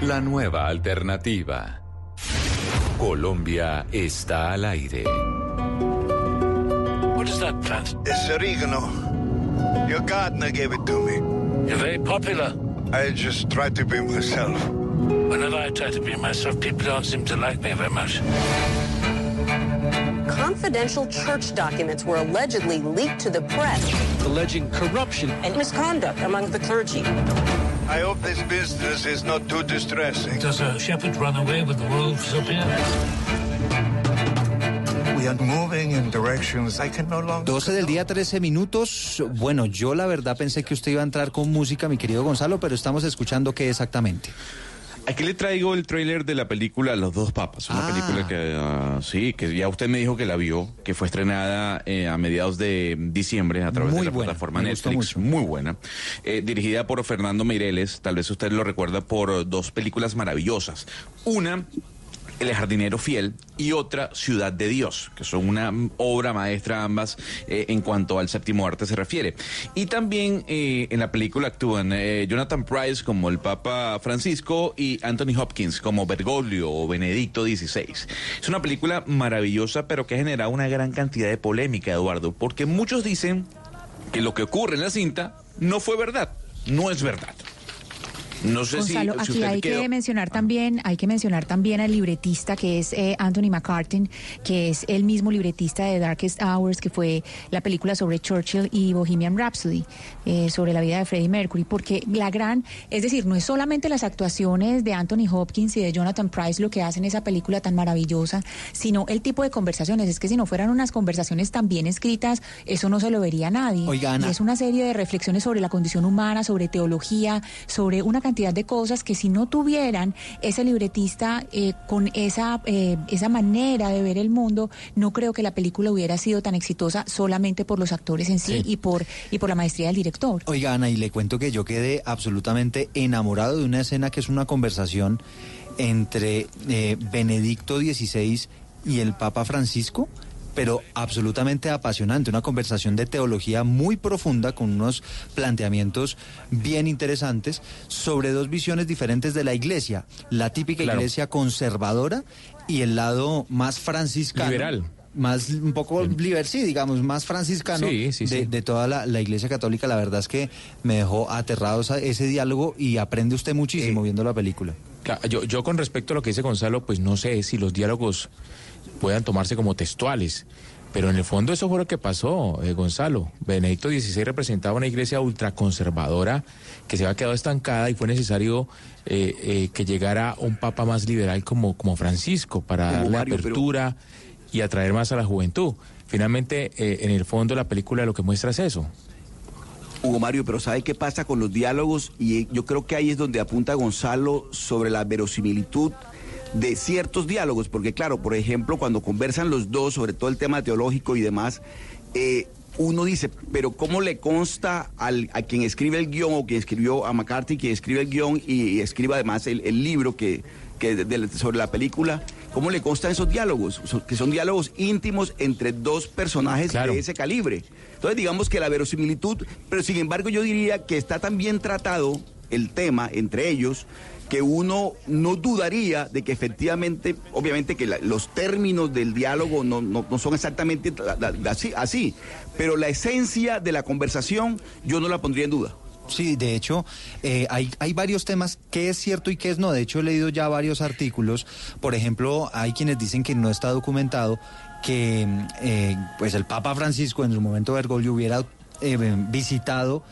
La nueva alternativa. Colombia está al aire. What is that plant? It's oregano. Your gardener gave it to me. You're very popular. I just try to be myself. Whenever I try to be myself, people don't seem to like me very much. Confidential church documents were allegedly leaked to the press, Alleging corruption. and misconduct among the clergy. I hope this business is not too distressing. Does a shepherd run away with the wolves up here? We are moving in directions I can no longer. 12 del día, 13 minutos. Bueno, yo la verdad pensé que usted iba a entrar con música, mi querido Gonzalo, pero estamos escuchando qué exactamente. Aquí le traigo el tráiler de la película Los dos papas, una Ah. película que ah, sí, que ya usted me dijo que la vio, que fue estrenada eh, a mediados de diciembre a través Muy de la buena, plataforma me Netflix, muy buena, eh, dirigida por Fernando Meireles, tal vez usted lo recuerda por dos películas maravillosas. Una el jardinero fiel y otra Ciudad de Dios, que son una obra maestra ambas eh, en cuanto al séptimo arte se refiere. Y también eh, en la película actúan eh, Jonathan Price como el Papa Francisco y Anthony Hopkins como Bergoglio o Benedicto XVI. Es una película maravillosa, pero que ha generado una gran cantidad de polémica, Eduardo, porque muchos dicen que lo que ocurre en la cinta no fue verdad, no es verdad. No sé si- Gonzalo, si, aquí usted hay quedó- que mencionar también, hay que mencionar también al libretista que es eh, Anthony McCartan, que es el mismo libretista de Darkest Hours, que fue la película sobre Churchill y Bohemian Rhapsody, eh, sobre la vida de Freddie Mercury, porque la gran, es decir, no es solamente las actuaciones de Anthony Hopkins y de Jonathan Price lo que hacen esa película tan maravillosa, sino el tipo de conversaciones. Es que si no fueran unas conversaciones tan bien escritas, eso no se lo vería a nadie. Oiga, Ana. Y es una serie de reflexiones sobre la condición humana, sobre teología, sobre una cantidad de cosas que si no tuvieran ese libretista eh, con esa, eh, esa manera de ver el mundo, no creo que la película hubiera sido tan exitosa solamente por los actores en sí, Sí. Y, por, y por la maestría del director. Oiga, Ana, y le cuento que yo quedé absolutamente enamorado de una escena que es una conversación entre eh, Benedicto XVI y el Papa Francisco, pero absolutamente apasionante, una conversación de teología muy profunda con unos planteamientos bien interesantes sobre dos visiones diferentes de la iglesia, la típica Claro. iglesia conservadora y el lado más franciscano. Liberal. Más un poco liber, sí, digamos, más franciscano Sí, sí, de, sí. de toda la, la iglesia católica. La verdad es que me dejó aterrado ese diálogo y aprende usted muchísimo Eh, viendo la película. Yo, yo con respecto a lo que dice Gonzalo, pues no sé si los diálogos puedan tomarse como textuales, pero en el fondo eso fue lo que pasó, eh, Gonzalo. Benedicto XVI representaba una iglesia ultraconservadora que se había quedado estancada y fue necesario eh, eh, que llegara un papa más liberal como, como Francisco para Como darle Mario, pero- apertura y atraer más a la juventud. Finalmente, en el fondo la película lo que muestra es eso. Hugo Mario, pero ¿sabe qué pasa con los diálogos? Y yo creo que ahí es donde apunta Gonzalo sobre la verosimilitud de ciertos diálogos, porque claro, por ejemplo, cuando conversan los dos sobre todo el tema teológico y demás, eh, uno dice, pero ¿cómo le consta al, a quien escribe el guion o quien escribió a McCarthy, quien escribe el guion y, y escribe además el, el libro que, que de- de- sobre la película, ¿cómo le constan esos diálogos? So- que son diálogos íntimos entre dos personajes de ese calibre. Entonces digamos que la verosimilitud, pero sin embargo yo diría que está tan bien tratado el tema entre ellos que uno no dudaría de que efectivamente, obviamente que los términos del diálogo no, no- no son exactamente así, así, pero la esencia de la conversación yo no la pondría en duda. Sí, de hecho, eh, hay, hay varios temas que es cierto y que es no. De hecho, he leído ya varios artículos. Por ejemplo, hay quienes dicen que no está documentado que eh, pues el Papa Francisco en su momento Bergoglio hubiera eh, visitado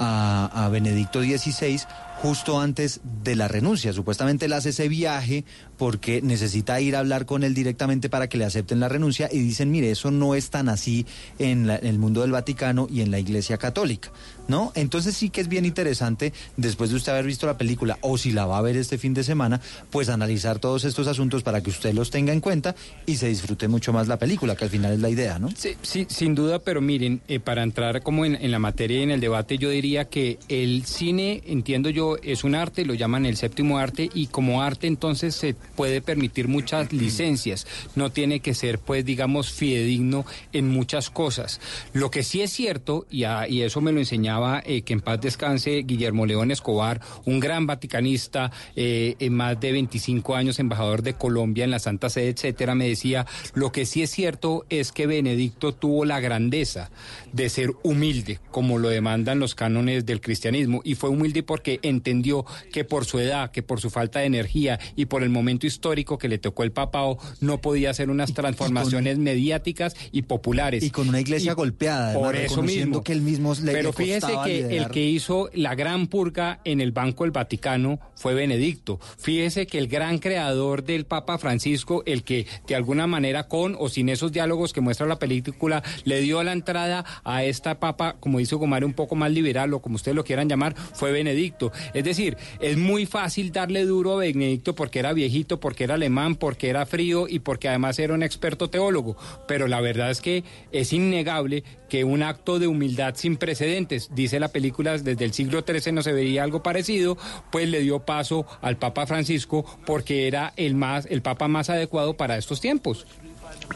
a Benedicto XVI justo antes de la renuncia. Supuestamente él hace ese viaje porque necesita ir a hablar con él directamente para que le acepten la renuncia y dicen, mire, eso no es tan así en, la- en el mundo del Vaticano y en la Iglesia Católica, ¿no? Entonces sí que es bien interesante, después de usted haber visto la película o si la va a ver este fin de semana, pues analizar todos estos asuntos para que usted los tenga en cuenta y se disfrute mucho más la película, que al final es la idea, ¿no? Sí, sí, sin duda, pero miren, eh, para entrar como en, en la materia y en el debate, yo diría que el cine, entiendo yo, es un arte, lo llaman el séptimo arte y como arte entonces se puede permitir muchas licencias, no tiene que ser pues digamos fidedigno en muchas cosas. Lo que sí es cierto, y, a- y eso me lo enseñaba eh, que en paz descanse Guillermo León Escobar, un gran vaticanista, eh, en más de 25 años embajador de Colombia en la Santa Sede, etcétera, me decía, lo que sí es cierto es que Benedicto tuvo la grandeza de ser humilde, como lo demandan los cánones del cristianismo, y fue humilde porque entendió que por su edad, que por su falta de energía y por el momento histórico que le tocó el papado, no podía hacer unas transformaciones mediáticas y populares. Y con una iglesia golpeada, además, Por eso mismo. que él mismo le- Pero le fíjese costaba que el que hizo la gran purga en el Banco del Vaticano fue Benedicto. Fíjese que el gran creador del Papa Francisco, el que de alguna manera con o sin esos diálogos que muestra la película, le dio la entrada a esta Papa, como dice Gomar, un poco más liberal o como ustedes lo quieran llamar, fue Benedicto. Es decir, es muy fácil darle duro a Benedicto porque era viejito, porque era alemán, porque era frío y porque además era un experto teólogo. Pero la verdad es que es innegable que un acto de humildad sin precedentes, dice la película, desde el siglo XIII no se veía algo parecido, pues le dio paso al Papa Francisco porque era el más, el Papa más adecuado para estos tiempos.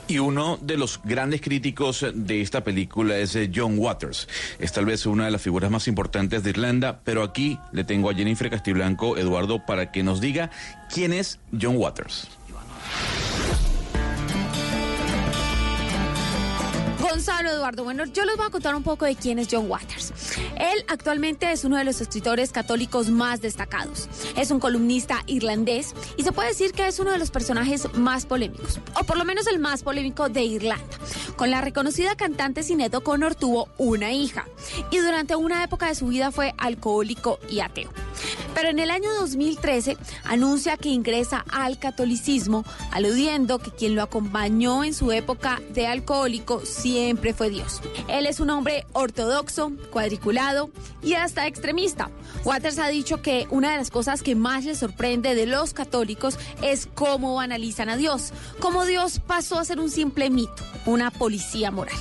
Y uno de los grandes críticos de esta película es eh, John Waters. Es tal vez una de las figuras más importantes de Irlanda, pero aquí le tengo a Jennifer Castiblanco, Eduardo, para que nos diga quién es John Waters. Gonzalo Eduardo, bueno, yo les voy a contar un poco de quién es John Waters. Él actualmente es uno de los escritores católicos más destacados. Es un columnista irlandés y se puede decir que es uno de los personajes más polémicos, o por lo menos el más polémico de Irlanda. Con la reconocida cantante Sinead O'Connor tuvo una hija y durante una época de su vida fue alcohólico y ateo. Pero en el año 2013 anuncia que ingresa al catolicismo, aludiendo que quien lo acompañó en su época de alcohólico siempre fue Dios. Él es un hombre ortodoxo, cuadriculado y hasta extremista. Waters ha dicho que una de las cosas que más le sorprende de los católicos es cómo analizan a Dios, cómo Dios pasó a ser un simple mito, una policía moral.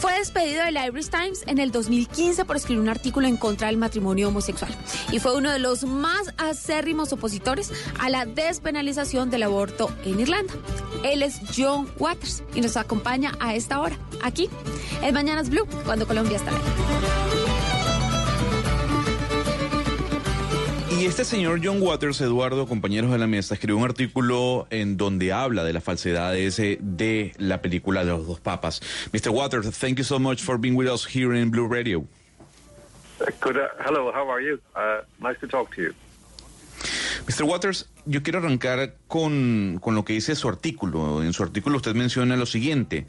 Fue despedido del Irish Times en el 2015 por escribir un artículo en contra del matrimonio homosexual y fue uno de los más acérrimos opositores a la despenalización del aborto en Irlanda. Él es John Waters y nos acompaña a esta hora, aquí, en Mañanas Blue, cuando Colombia está aire. Y este señor John Waters, Eduardo, compañeros de la mesa, escribió un artículo en donde habla de las falsedades de la película de los dos papas. Mr. Waters, thank you so much for being with us here in Blue Radio. Good. Uh, hello. How are you? Uh, nice to talk to you. Mr. Waters, yo quiero arrancar con, con lo que dice su artículo. En su artículo usted menciona lo siguiente.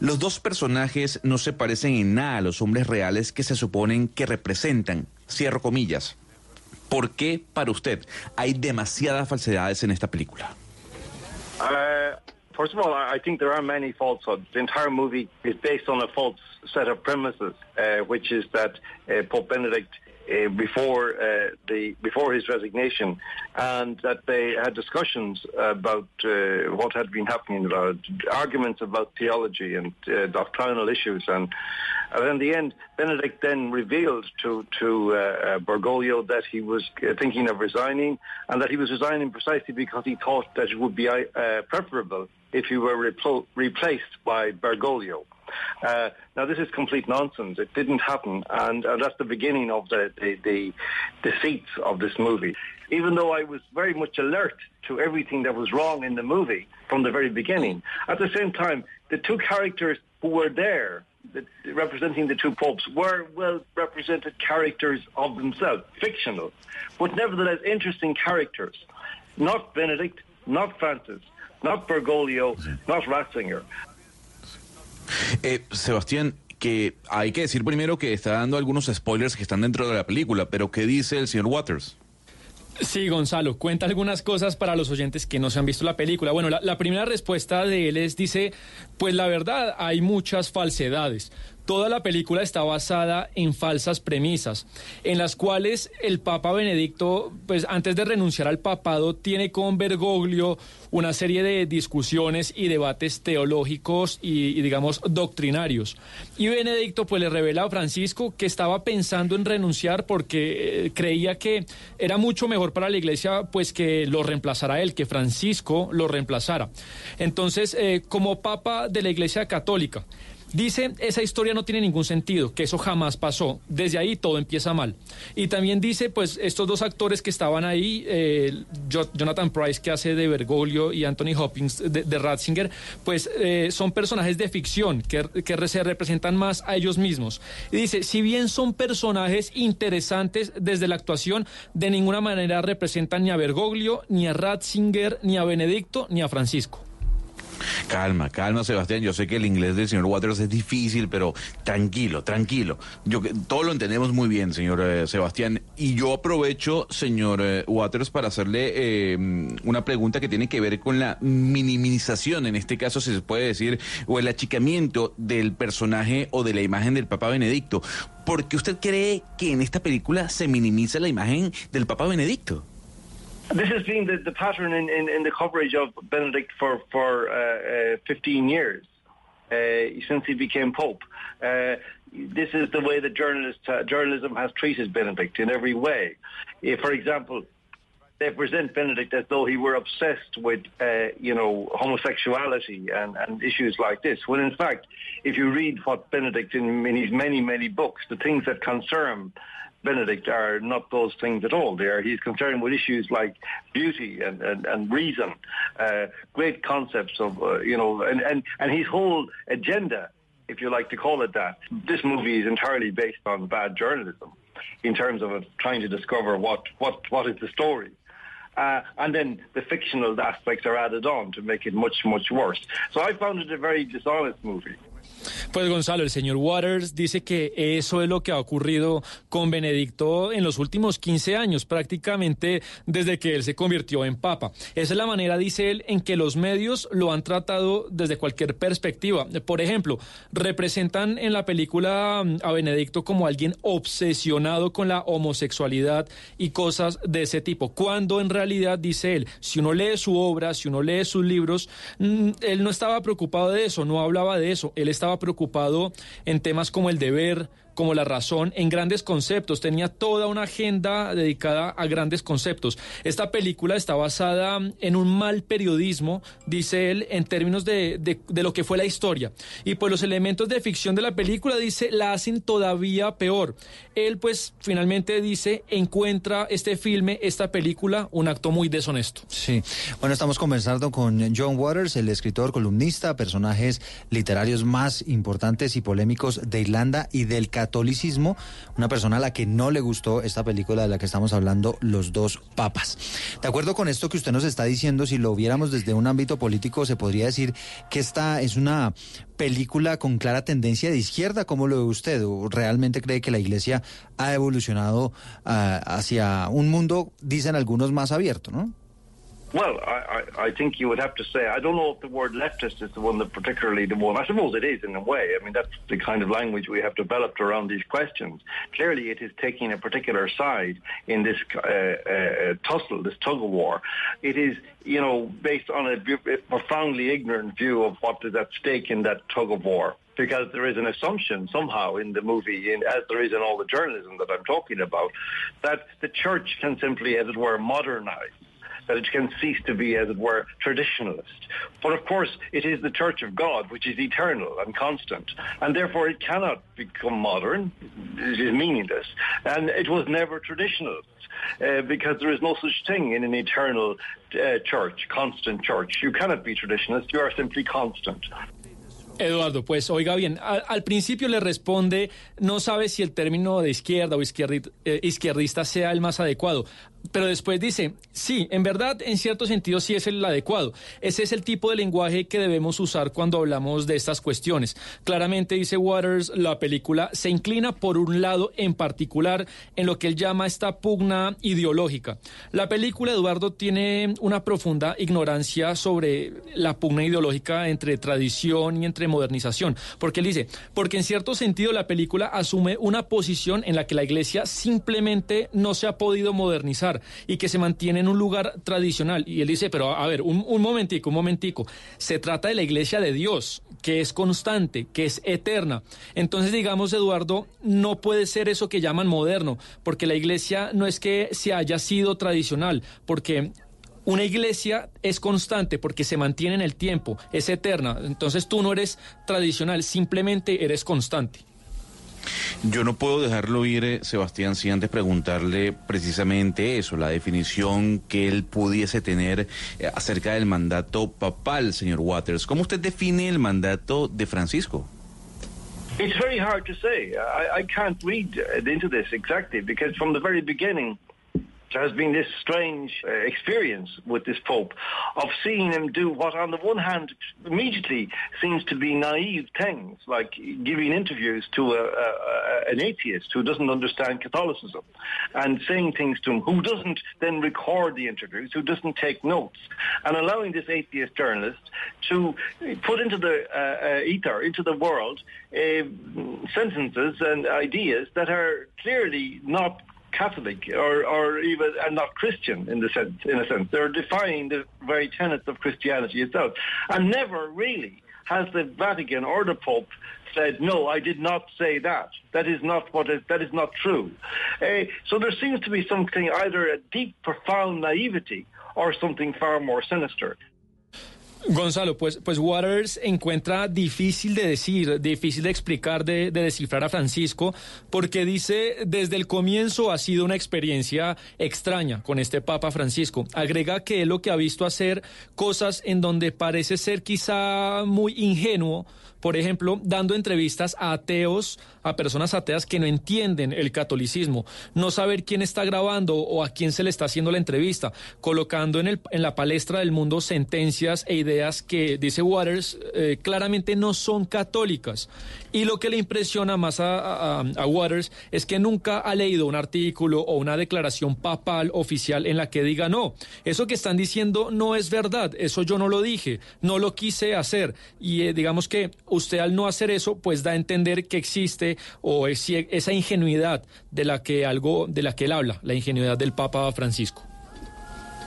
Los dos personajes no se parecen en nada a los hombres reales que se suponen que representan. Cierro comillas. ¿Por qué para usted hay demasiadas falsedades en esta película? Uh, first of all, I think there are many falsehoods. The entire movie is based on a false set of premises, uh, which is that uh, Pope Benedict. Uh, before uh, the before his resignation, and that they had discussions about uh, what had been happening, about arguments about theology and uh, doctrinal issues, and and in the end, Benedict then revealed to to uh, Bergoglio that he was thinking of resigning, and that he was resigning precisely because he thought that it would be preferable if he were replo- replaced by Bergoglio. Uh, now, this is complete nonsense. It didn't happen, and, and that's the beginning of the, the, the deceits of this movie. Even though I was very much alert to everything that was wrong in the movie from the very beginning, at the same time, the two characters who were there the, representing the two popes were well represented characters of themselves, fictional, but nevertheless interesting characters. Not Benedict, not Francis, not Bergoglio, not Ratzinger. Eh, Sebastián, que hay que decir primero que está dando algunos spoilers que están dentro de la película, pero ¿qué dice el señor Waters? Sí, Gonzalo, cuenta algunas cosas para los oyentes que no se han visto la película. Bueno, la, la primera respuesta de él es, dice, pues la verdad, hay muchas falsedades. Toda la película está basada en falsas premisas, en las cuales el Papa Benedicto, pues antes de renunciar al papado, tiene con Bergoglio una serie de discusiones y debates teológicos y, digamos doctrinarios. Y Benedicto pues le revela a Francisco que estaba pensando en renunciar porque eh, creía que era mucho mejor para la iglesia pues que lo reemplazara él, que Francisco lo reemplazara. Entonces, eh, como papa de la iglesia católica, Dice, esa historia no tiene ningún sentido, que eso jamás pasó. Desde ahí todo empieza mal. Y también dice, pues, estos dos actores que estaban ahí, eh, Jonathan Price, que hace de Bergoglio, y Anthony Hopkins, de, Ratzinger, pues eh, son personajes de ficción que, que se representan más a ellos mismos. Y dice, si bien son personajes interesantes desde la actuación, de ninguna manera representan ni a Bergoglio, ni a Ratzinger, ni a Benedicto, ni a Francisco. Calma, calma, Sebastián. Yo sé que el inglés del señor Waters es difícil, pero tranquilo, tranquilo. Yo todo lo entendemos muy bien, señor eh, Sebastián. Y yo aprovecho, señor eh, Waters, para hacerle eh, una pregunta que tiene que ver con la minimización, en este caso, si se puede decir, o el achicamiento del personaje o de la imagen del Papa Benedicto. ¿Por qué usted cree que en esta película se minimiza la imagen del Papa Benedicto? This has been the, the pattern in, in, in, the coverage of Benedict for, for uh, uh, 15 years, uh, since he became Pope. Uh, this is the way that uh, journalism has treated Benedict in every way. for example, they present Benedict as though he were obsessed with, uh, you know, homosexuality and, and issues like this. When in fact, if you read what Benedict in, in his many, many books, the things that concern Benedict are not those things at all. There, he's concerned with issues like beauty and and, and reason, uh, great concepts of uh, you know, and, and and his whole agenda, if you like to call it that. This movie is entirely based on bad journalism, in terms of trying to discover what what what is the story. Uh, and then the fictional aspects are added on to make it much, much worse. So I found it a very dishonest movie. Pues Gonzalo, el señor Waters dice que eso es lo que ha ocurrido con Benedicto en los últimos 15 años, prácticamente desde que él se convirtió en papa. Esa es la manera, dice él, en que los medios lo han tratado desde cualquier perspectiva. Por ejemplo, representan en la película mm, a Benedicto como alguien obsesionado con la homosexualidad y cosas de ese tipo, cuando en realidad, dice él, si uno lee su obra, si uno lee sus libros, mm, él no estaba preocupado de eso, no hablaba de eso, él estaba preocupado en temas como el deber, como la razón en grandes conceptos, tenía toda una agenda dedicada a grandes conceptos. Esta película está basada en un mal periodismo, dice él, en términos de, de, lo que fue la historia. Y pues los elementos de ficción de la película, dice, la hacen todavía peor. Él pues finalmente dice, encuentra este filme, esta película, un acto muy deshonesto. Sí, bueno, estamos conversando con John Waters, el escritor, columnista, personajes literarios más importantes y polémicos de Irlanda y del catolicismo, una persona a la que no le gustó esta película de la que estamos hablando, Los dos papas. De acuerdo con esto que usted nos está diciendo, si lo viéramos desde un ámbito político, se podría decir que esta es una película con clara tendencia de izquierda, ¿cómo lo ve usted? ¿O realmente cree que la iglesia ha evolucionado uh, hacia un mundo, dicen algunos, más abierto, ¿no? Well, I, I, I think you would have to say, I don't know if the word leftist is the one that particularly the one. I suppose it is in a way. I mean, that's the kind of language we have developed around these questions. Clearly, it is taking a particular side in this uh, uh, tussle, this tug of war. It is, you know, based on a profoundly ignorant view of what is at stake in that tug of war because there is an assumption somehow in the movie, in, as there is in all the journalism that I'm talking about, that the church can simply, as it were, modernize that it can cease to be, as it were, traditionalist. But of course, it is the Church of God, which is eternal and constant, and therefore it cannot become modern. It is meaningless. And it was never traditionalist, uh, because there is no such thing in an eternal uh, church, constant church. You cannot be traditionalist, you are simply constant. Eduardo, pues oiga bien, al, al, principio le responde, no sabe si el término de izquierda o izquierdi, eh, izquierdista sea el más adecuado. Pero después dice, sí, en verdad, en cierto sentido sí es el adecuado. Ese es el tipo de lenguaje que debemos usar cuando hablamos de estas cuestiones. Claramente, dice Waters, la película se inclina por un lado en particular en lo que él llama esta pugna ideológica. La película, Eduardo, tiene una profunda ignorancia sobre la pugna ideológica entre tradición y entre modernización. Porque él dice, porque en cierto sentido la película asume una posición en la que la iglesia simplemente no se ha podido modernizar y que se mantiene en un lugar tradicional. Y él dice, pero a ver, un, un momentico, un momentico. Se trata de la iglesia de Dios, que es constante, que es eterna. Entonces, digamos, Eduardo, no puede ser eso que llaman moderno, porque la iglesia no es que se haya sido tradicional, porque una iglesia es constante porque se mantiene en el tiempo, es eterna. Entonces tú no eres tradicional, simplemente eres constante. Yo no puedo dejarlo ir, eh, Sebastián, sin antes preguntarle precisamente eso, la definición que él pudiese tener eh, acerca del mandato papal, señor Waters. ¿Cómo usted define el mandato de Francisco? It's very hard to say. I, can't read into this exactly because from the very beginning, there has been this strange uh, experience with this Pope of seeing him do what, on the one hand, immediately seems to be naive things, like giving interviews to a, a, an atheist who doesn't understand Catholicism and saying things to him, who doesn't then record the interviews, who doesn't take notes, and allowing this atheist journalist to put into the uh, uh, ether, into the world, uh, sentences and ideas that are clearly not Catholic or, or even not Christian in the sense in a sense. They're defying the very tenets of Christianity itself. And never really has the Vatican or the Pope said, no, I did not say that. That is not what is, that is not true. Uh, so there seems to be something either a deep, profound naivety or something far more sinister. Gonzalo, pues, pues Waters encuentra difícil de decir, difícil de explicar, de, de, descifrar a Francisco, porque dice desde el comienzo ha sido una experiencia extraña con este Papa Francisco. Agrega que él lo que ha visto hacer cosas en donde parece ser quizá muy ingenuo, por ejemplo, dando entrevistas a ateos, a personas ateas que no entienden el catolicismo, no saber quién está grabando o a quién se le está haciendo la entrevista, colocando en, el, en la palestra del mundo sentencias e ideas que, dice Waters, eh, claramente no son católicas. Y lo que le impresiona más a, Waters es que nunca ha leído un artículo o una declaración papal oficial en la que diga, no, eso que están diciendo no es verdad, eso yo no lo dije, no lo quise hacer. Y eh, digamos que usted al no hacer eso, pues da a entender que existe o es, esa ingenuidad de la que algo, de la que él habla, la ingenuidad del Papa Francisco.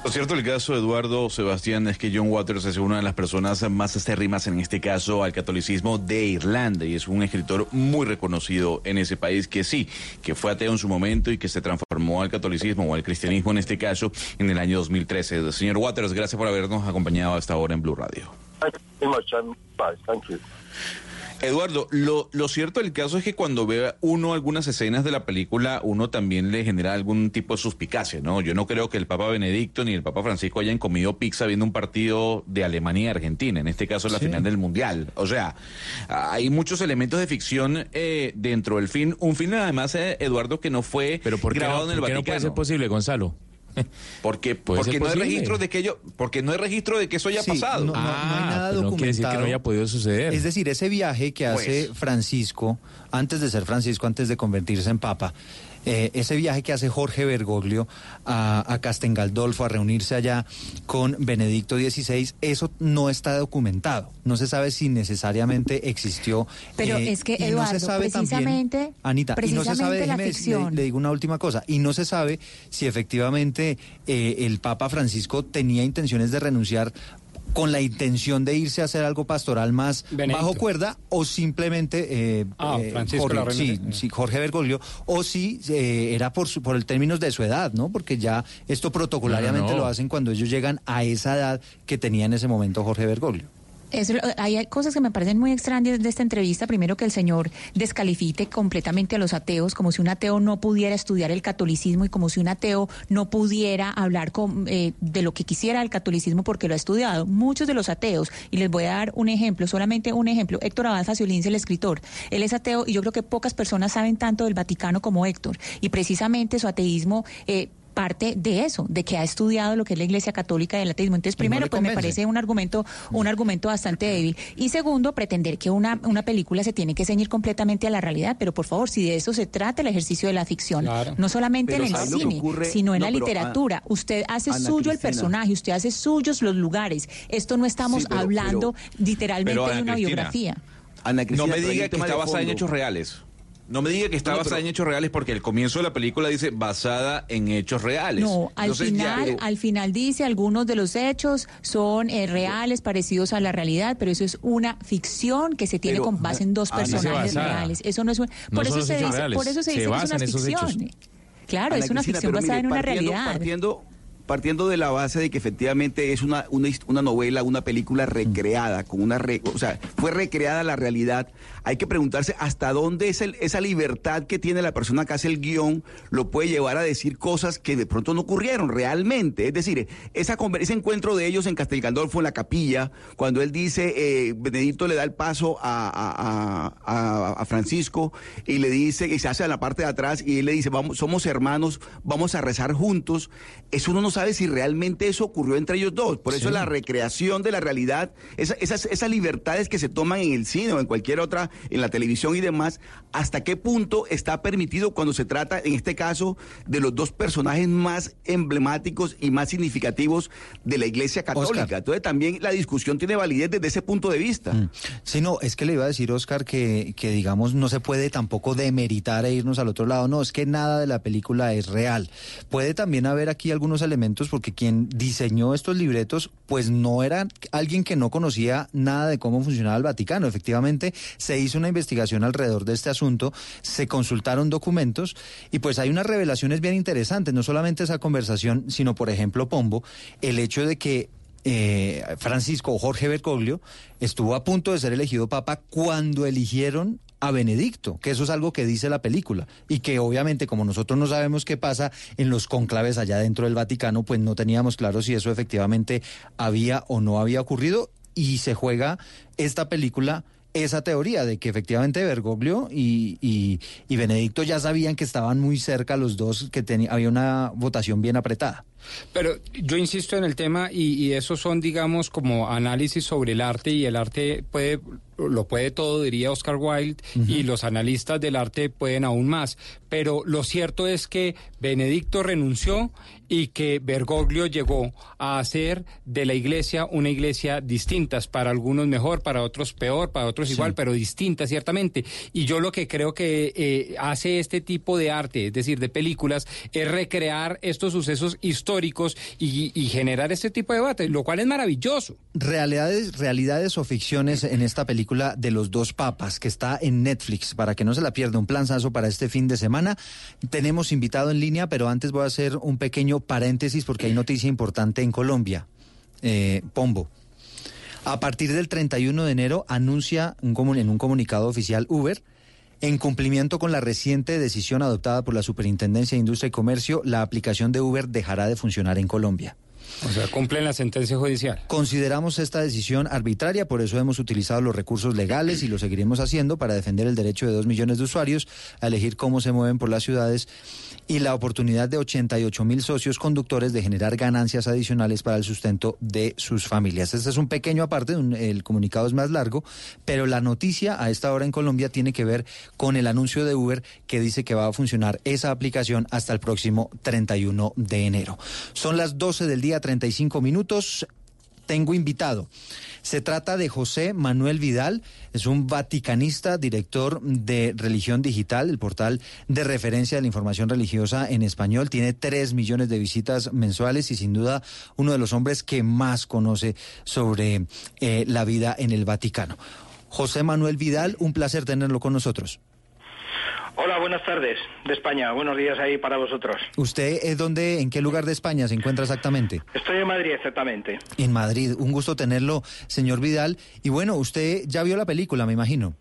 Lo cierto el caso, Eduardo Sebastián, es que John Waters es una de las personas más estérrimas en este caso al catolicismo de Irlanda y es un escritor muy reconocido en ese país que sí, que fue ateo en su momento y que se transformó al catolicismo o al cristianismo en este caso en el año 2013. Señor Waters, gracias por habernos acompañado hasta ahora en Blue Radio. Eduardo, lo, lo, cierto del caso es que cuando ve uno algunas escenas de la película, uno también le genera algún tipo de suspicacia, ¿no? Yo no creo que el Papa Benedicto ni el Papa Francisco hayan comido pizza viendo un partido de Alemania y Argentina, en este caso la sí. final del Mundial. O sea, hay muchos elementos de ficción eh, dentro del film. Un film, además, eh, Eduardo, que no fue Pero ¿por grabado no, en el ¿por qué Vaticano. no puede ser posible, Gonzalo? Porque, porque no hay registro de que ello, porque no hay registro de que eso haya Sí, pasado. no, no- no hay nada pero no quiere decir que documentado. no haya podido suceder. Es decir, ese viaje que hace Pues. Francisco, antes de ser Francisco, antes de convertirse en Papa, eh, ese viaje que hace Jorge Bergoglio a, a Castengaldolfo a reunirse allá con Benedicto XVI, eso no está documentado. No se sabe si necesariamente existió. Pero eh, es que, y no Eduardo, se sabe precisamente- también, Anita, y no se sabe, precisamente la déjeme le, le digo una última cosa, y no se sabe si efectivamente eh, el Papa Francisco tenía intenciones de renunciar con la intención de irse a hacer algo pastoral más bajo cuerda o simplemente eh, Ah, eh, Jorge, sí, sí, Jorge Bergoglio o si eh, era por su- por el términos de su edad, ¿no? Porque ya esto protocolariamente No, no, no. lo hacen cuando ellos llegan a esa edad que tenía en ese momento Jorge Bergoglio. Hay cosas que me parecen muy extrañas de esta entrevista. Primero, que el señor descalifique completamente a los ateos, como si un ateo no pudiera estudiar el catolicismo y como si un ateo no pudiera hablar con, eh, de lo que quisiera el catolicismo porque lo ha estudiado. Muchos de los ateos, y les voy a dar un ejemplo, solamente un ejemplo. Héctor Abad Faciolins, el escritor, él es ateo y yo creo que pocas personas saben tanto del Vaticano como Héctor. Y precisamente su ateísmo. Eh, parte de eso, de que ha estudiado lo que es la Iglesia Católica y el ateísmo. Entonces, no primero, pues me parece un argumento, un argumento bastante débil. Y segundo, pretender que una, una película se tiene que ceñir completamente a la realidad. Pero por favor, si de eso se trata el ejercicio de la ficción, Claro. no solamente Pero en el ¿sabe lo que cine, ocurre? sino en No, la pero, literatura. usted hace Ana suyo el personaje, usted hace suyos los lugares. Esto no estamos Sí, pero- hablando pero- literalmente pero, de una Cristina, biografía. Ana No Cristina, me pero hay diga que está basada en hechos reales. No me diga que está No, basada pero- en hechos reales porque el comienzo de la película dice basada en hechos reales. No, al Entonces, ya- final, al final dice algunos de los hechos son eh, reales, parecidos a la realidad, pero eso es una ficción que se tiene Pero, con base en dos Ana, personajes reales. Eso no es un- No por eso se dice, reales, por eso se se dice que es una ficción. Claro, Ana es una Cristina, ficción basada mire, en una partiendo- realidad. Partiendo, partiendo de la base de que efectivamente es una, una, novela, una película recreada, con una re- o sea, fue recreada la realidad, hay que preguntarse hasta dónde es el- esa libertad que tiene la persona que hace el guion lo puede llevar a decir cosas que de pronto no ocurrieron realmente. Es decir, esa, ese encuentro de ellos en Castel Gandolfo, en la capilla, cuando él dice, eh, Benedicto le da el paso a, a- a- a- a Francisco y le dice, y se hace a la parte de atrás y él le dice, vamos, somos hermanos, vamos a rezar juntos. Eso uno no sabe si realmente eso ocurrió entre ellos dos. Por eso Sí. la recreación de la realidad, esa- esas, esas libertades que se toman en el cine o en cualquier otra, en la televisión y demás, hasta qué punto está permitido cuando se trata, en este caso, de los dos personajes más emblemáticos y más significativos de la Iglesia Católica. Oscar. Entonces también la discusión tiene validez desde ese punto de vista. Mm. Sí, no, es que le iba a decir, Oscar, que, que digamos no se puede tampoco demeritar e irnos al otro lado. No, es que nada de la película es real. Puede también haber aquí algunos elementos porque quien diseñó estos libretos, pues no era alguien que no conocía nada de cómo funcionaba el Vaticano. Efectivamente, se hizo una investigación alrededor de este asunto, se consultaron documentos y pues hay unas revelaciones bien interesantes. No solamente esa conversación, sino, por ejemplo, Pombo, el hecho de que eh, Francisco Jorge Bergoglio estuvo a punto de ser elegido papa cuando eligieron a Benedicto, que eso es algo que dice la película y que obviamente como nosotros no sabemos qué pasa en los conclaves allá dentro del Vaticano, pues no teníamos claro si eso efectivamente había o no había ocurrido y se juega esta película esa teoría de que efectivamente Bergoglio y, y- Benedicto ya sabían que estaban muy cerca los dos, que teni- había una votación bien apretada. Pero yo insisto en el tema y, y esos son, digamos, como análisis sobre el arte y el arte puede, lo puede todo, diría Oscar Wilde, y los analistas del arte pueden aún más. Pero lo cierto es que Benedicto renunció y que Bergoglio llegó a hacer de la iglesia una iglesia distintas, para algunos mejor, para otros peor, para otros igual, pero distintas ciertamente. Y yo lo que creo que eh, hace este tipo de arte, es decir, de películas, es recrear estos sucesos históricos y, generar este tipo de debate, lo cual es maravilloso. Realidades, realidades o ficciones en esta película de los dos papas que está en Netflix para que no se la pierda un planzazo para este fin de semana. Tenemos invitado en línea, pero antes voy a hacer un pequeño paréntesis porque hay noticia importante en Colombia. Eh, Pombo. A partir del 31 de enero anuncia en un comunicado oficial Uber en cumplimiento con la reciente decisión adoptada por la Superintendencia de Industria y Comercio, la aplicación de Uber dejará de funcionar en Colombia. O sea, cumplen la sentencia judicial. Consideramos esta decisión arbitraria, por eso hemos utilizado los recursos legales y lo seguiremos haciendo para defender el derecho de dos millones de usuarios a elegir cómo se mueven por las ciudades y la oportunidad de 88 mil socios conductores de generar ganancias adicionales para el sustento de sus familias. Este es un pequeño aparte, el comunicado es más largo, pero la noticia a esta hora en Colombia tiene que ver con el anuncio de Uber que dice que va a funcionar esa aplicación hasta el próximo 31 de enero. Son las 12 del día, 35 minutos tengo invitado. Se trata de José Manuel Vidal, es un vaticanista, director de Religión Digital, el portal de referencia de la información religiosa en español. Tiene tres millones de visitas mensuales y sin duda uno de los hombres que más conoce sobre eh, la vida en el Vaticano. José Manuel Vidal, un placer tenerlo con nosotros. Hola, buenas tardes de España. Buenos días ahí para vosotros. ¿Usted es dónde, en qué lugar de España se encuentra exactamente? Estoy en Madrid, exactamente. En Madrid. Un gusto tenerlo, señor Vidal. Y bueno, usted ya vio la película, me imagino.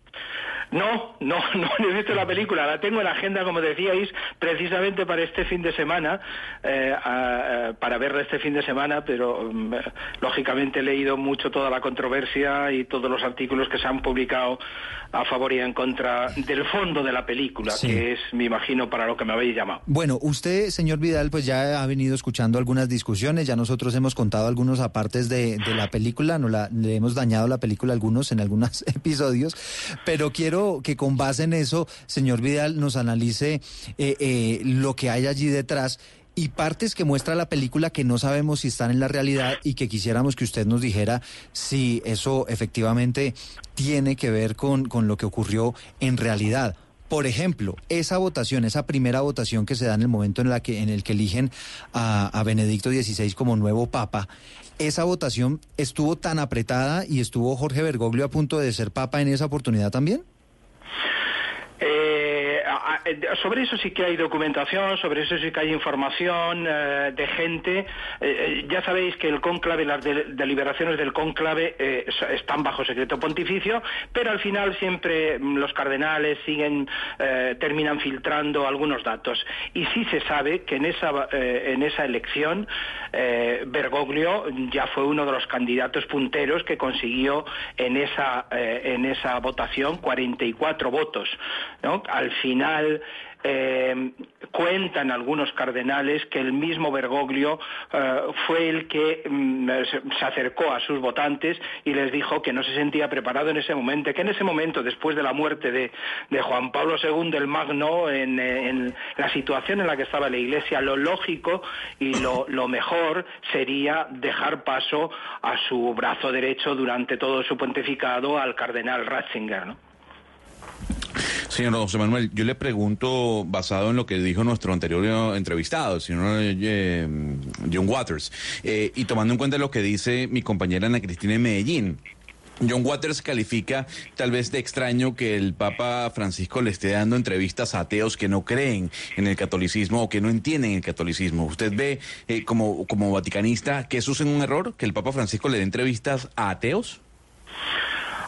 No, no, no he visto la película. La tengo en la agenda, como decíais, precisamente para este fin de semana, eh, para verla este fin de semana, pero mm, lógicamente he leído mucho toda la controversia y todos los artículos que se han publicado a favor y en contra del fondo de la película, que es, me imagino, para lo que me habéis llamado. Bueno, usted, señor Vidal, pues ya ha venido escuchando algunas discusiones, ya nosotros hemos contado algunos apartes de, la película, no la, le hemos dañado la película algunos en algunos episodios, pero quiero que con base en eso, señor Vidal, nos analice eh, eh, lo que hay allí detrás y partes que muestra la película que no sabemos si están en la realidad y que quisiéramos que usted nos dijera si eso efectivamente tiene que ver con, con lo que ocurrió en realidad. Por ejemplo, esa votación, esa primera votación que se da en el momento en, la que, en el que eligen a, a Benedicto XVI como nuevo papa, esa votación estuvo tan apretada y estuvo Jorge Bergoglio a punto de ser papa en esa oportunidad también? Eh, sobre eso sí que hay documentación, sobre eso sí que hay información eh, de gente. Eh, ya sabéis que el cónclave, las deliberaciones del cónclave están bajo secreto pontificio, pero al final siempre mm, los cardenales siguen, terminan filtrando algunos datos. Y sí se sabe que en esa, en esa elección Bergoglio ya fue uno de los candidatos punteros que consiguió en esa, en esa votación 44 votos. ¿no? Al final eh, cuentan algunos cardenales que el mismo Bergoglio eh, fue el que mm, se acercó a sus votantes y les dijo que no se sentía preparado en ese momento, que en ese momento, después de la muerte de, Juan Pablo II el Magno, en, la situación en la que estaba la Iglesia, lo lógico y lo, lo mejor sería dejar paso a su brazo derecho durante todo su pontificado al cardenal Ratzinger. ¿no? Señor José Manuel, yo le pregunto, basado en lo que dijo nuestro anterior entrevistado, el señor eh, John Waters, eh, y tomando en cuenta lo que dice mi compañera Ana Cristina en Medellín. John Waters califica tal vez de extraño que el Papa Francisco le esté dando entrevistas a ateos que no creen en el catolicismo o que no entienden el catolicismo. ¿Usted ve eh, como, como vaticanista que eso es un error, que el Papa Francisco le dé entrevistas a ateos?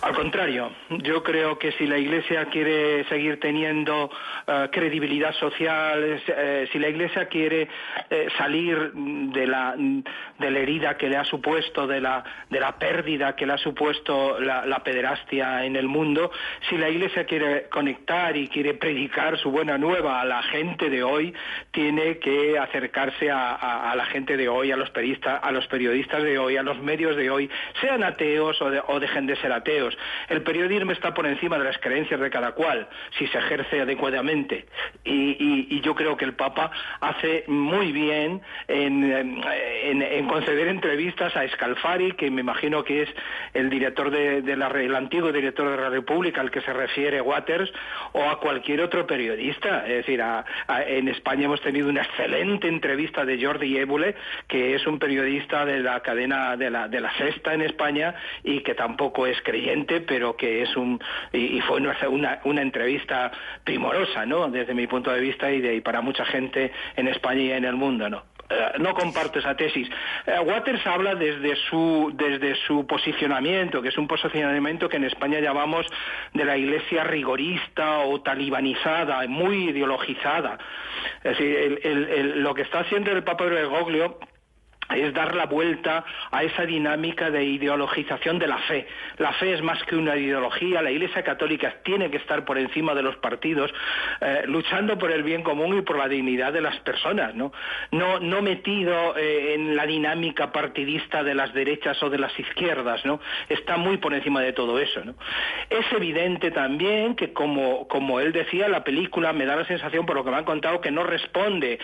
Al contrario, yo creo que si la Iglesia quiere seguir teniendo eh, credibilidad social, eh, si la Iglesia quiere eh, salir de la, de la herida que le ha supuesto, de la, de la pérdida que le ha supuesto la, pederastia en el mundo, si la Iglesia quiere conectar y quiere predicar su buena nueva a la gente de hoy, tiene que acercarse a, la gente de hoy, a los, periodistas, a los periodistas de hoy, a los medios de hoy, sean ateos o dejen de ser ateos el periodismo está por encima de las creencias de cada cual, si se ejerce adecuadamente. Y, yo creo que el Papa hace muy bien en, conceder entrevistas a Scalfari, que me imagino que es el director de, la, el antiguo director de la República al que se refiere Waters, o a cualquier otro periodista. Es decir, en España hemos tenido una excelente entrevista de Jordi Évole, que es un periodista de la cadena de la, de la Sexta en España y que tampoco es creyente pero que es un y, fue una, una, entrevista primorosa, ¿no? Desde mi punto de vista y, de, y para mucha gente en España y en el mundo, ¿no? Eh, no comparto esa tesis. Eh, Waters habla desde su, desde su posicionamiento, que es un posicionamiento que en España llamamos de la iglesia rigorista o talibanizada, muy ideologizada. Es decir, lo que está haciendo el Papa Bergoglio es dar la vuelta a esa dinámica de ideologización de la fe. La fe es más que una ideología, la Iglesia Católica tiene que estar por encima de los partidos, eh, luchando por el bien común y por la dignidad de las personas, no, no, no metido eh, en la dinámica partidista de las derechas o de las izquierdas, ¿no? Está muy por encima de todo eso. Es evidente también que, como, como él decía, la película me da la sensación, por lo que me han contado, que no responde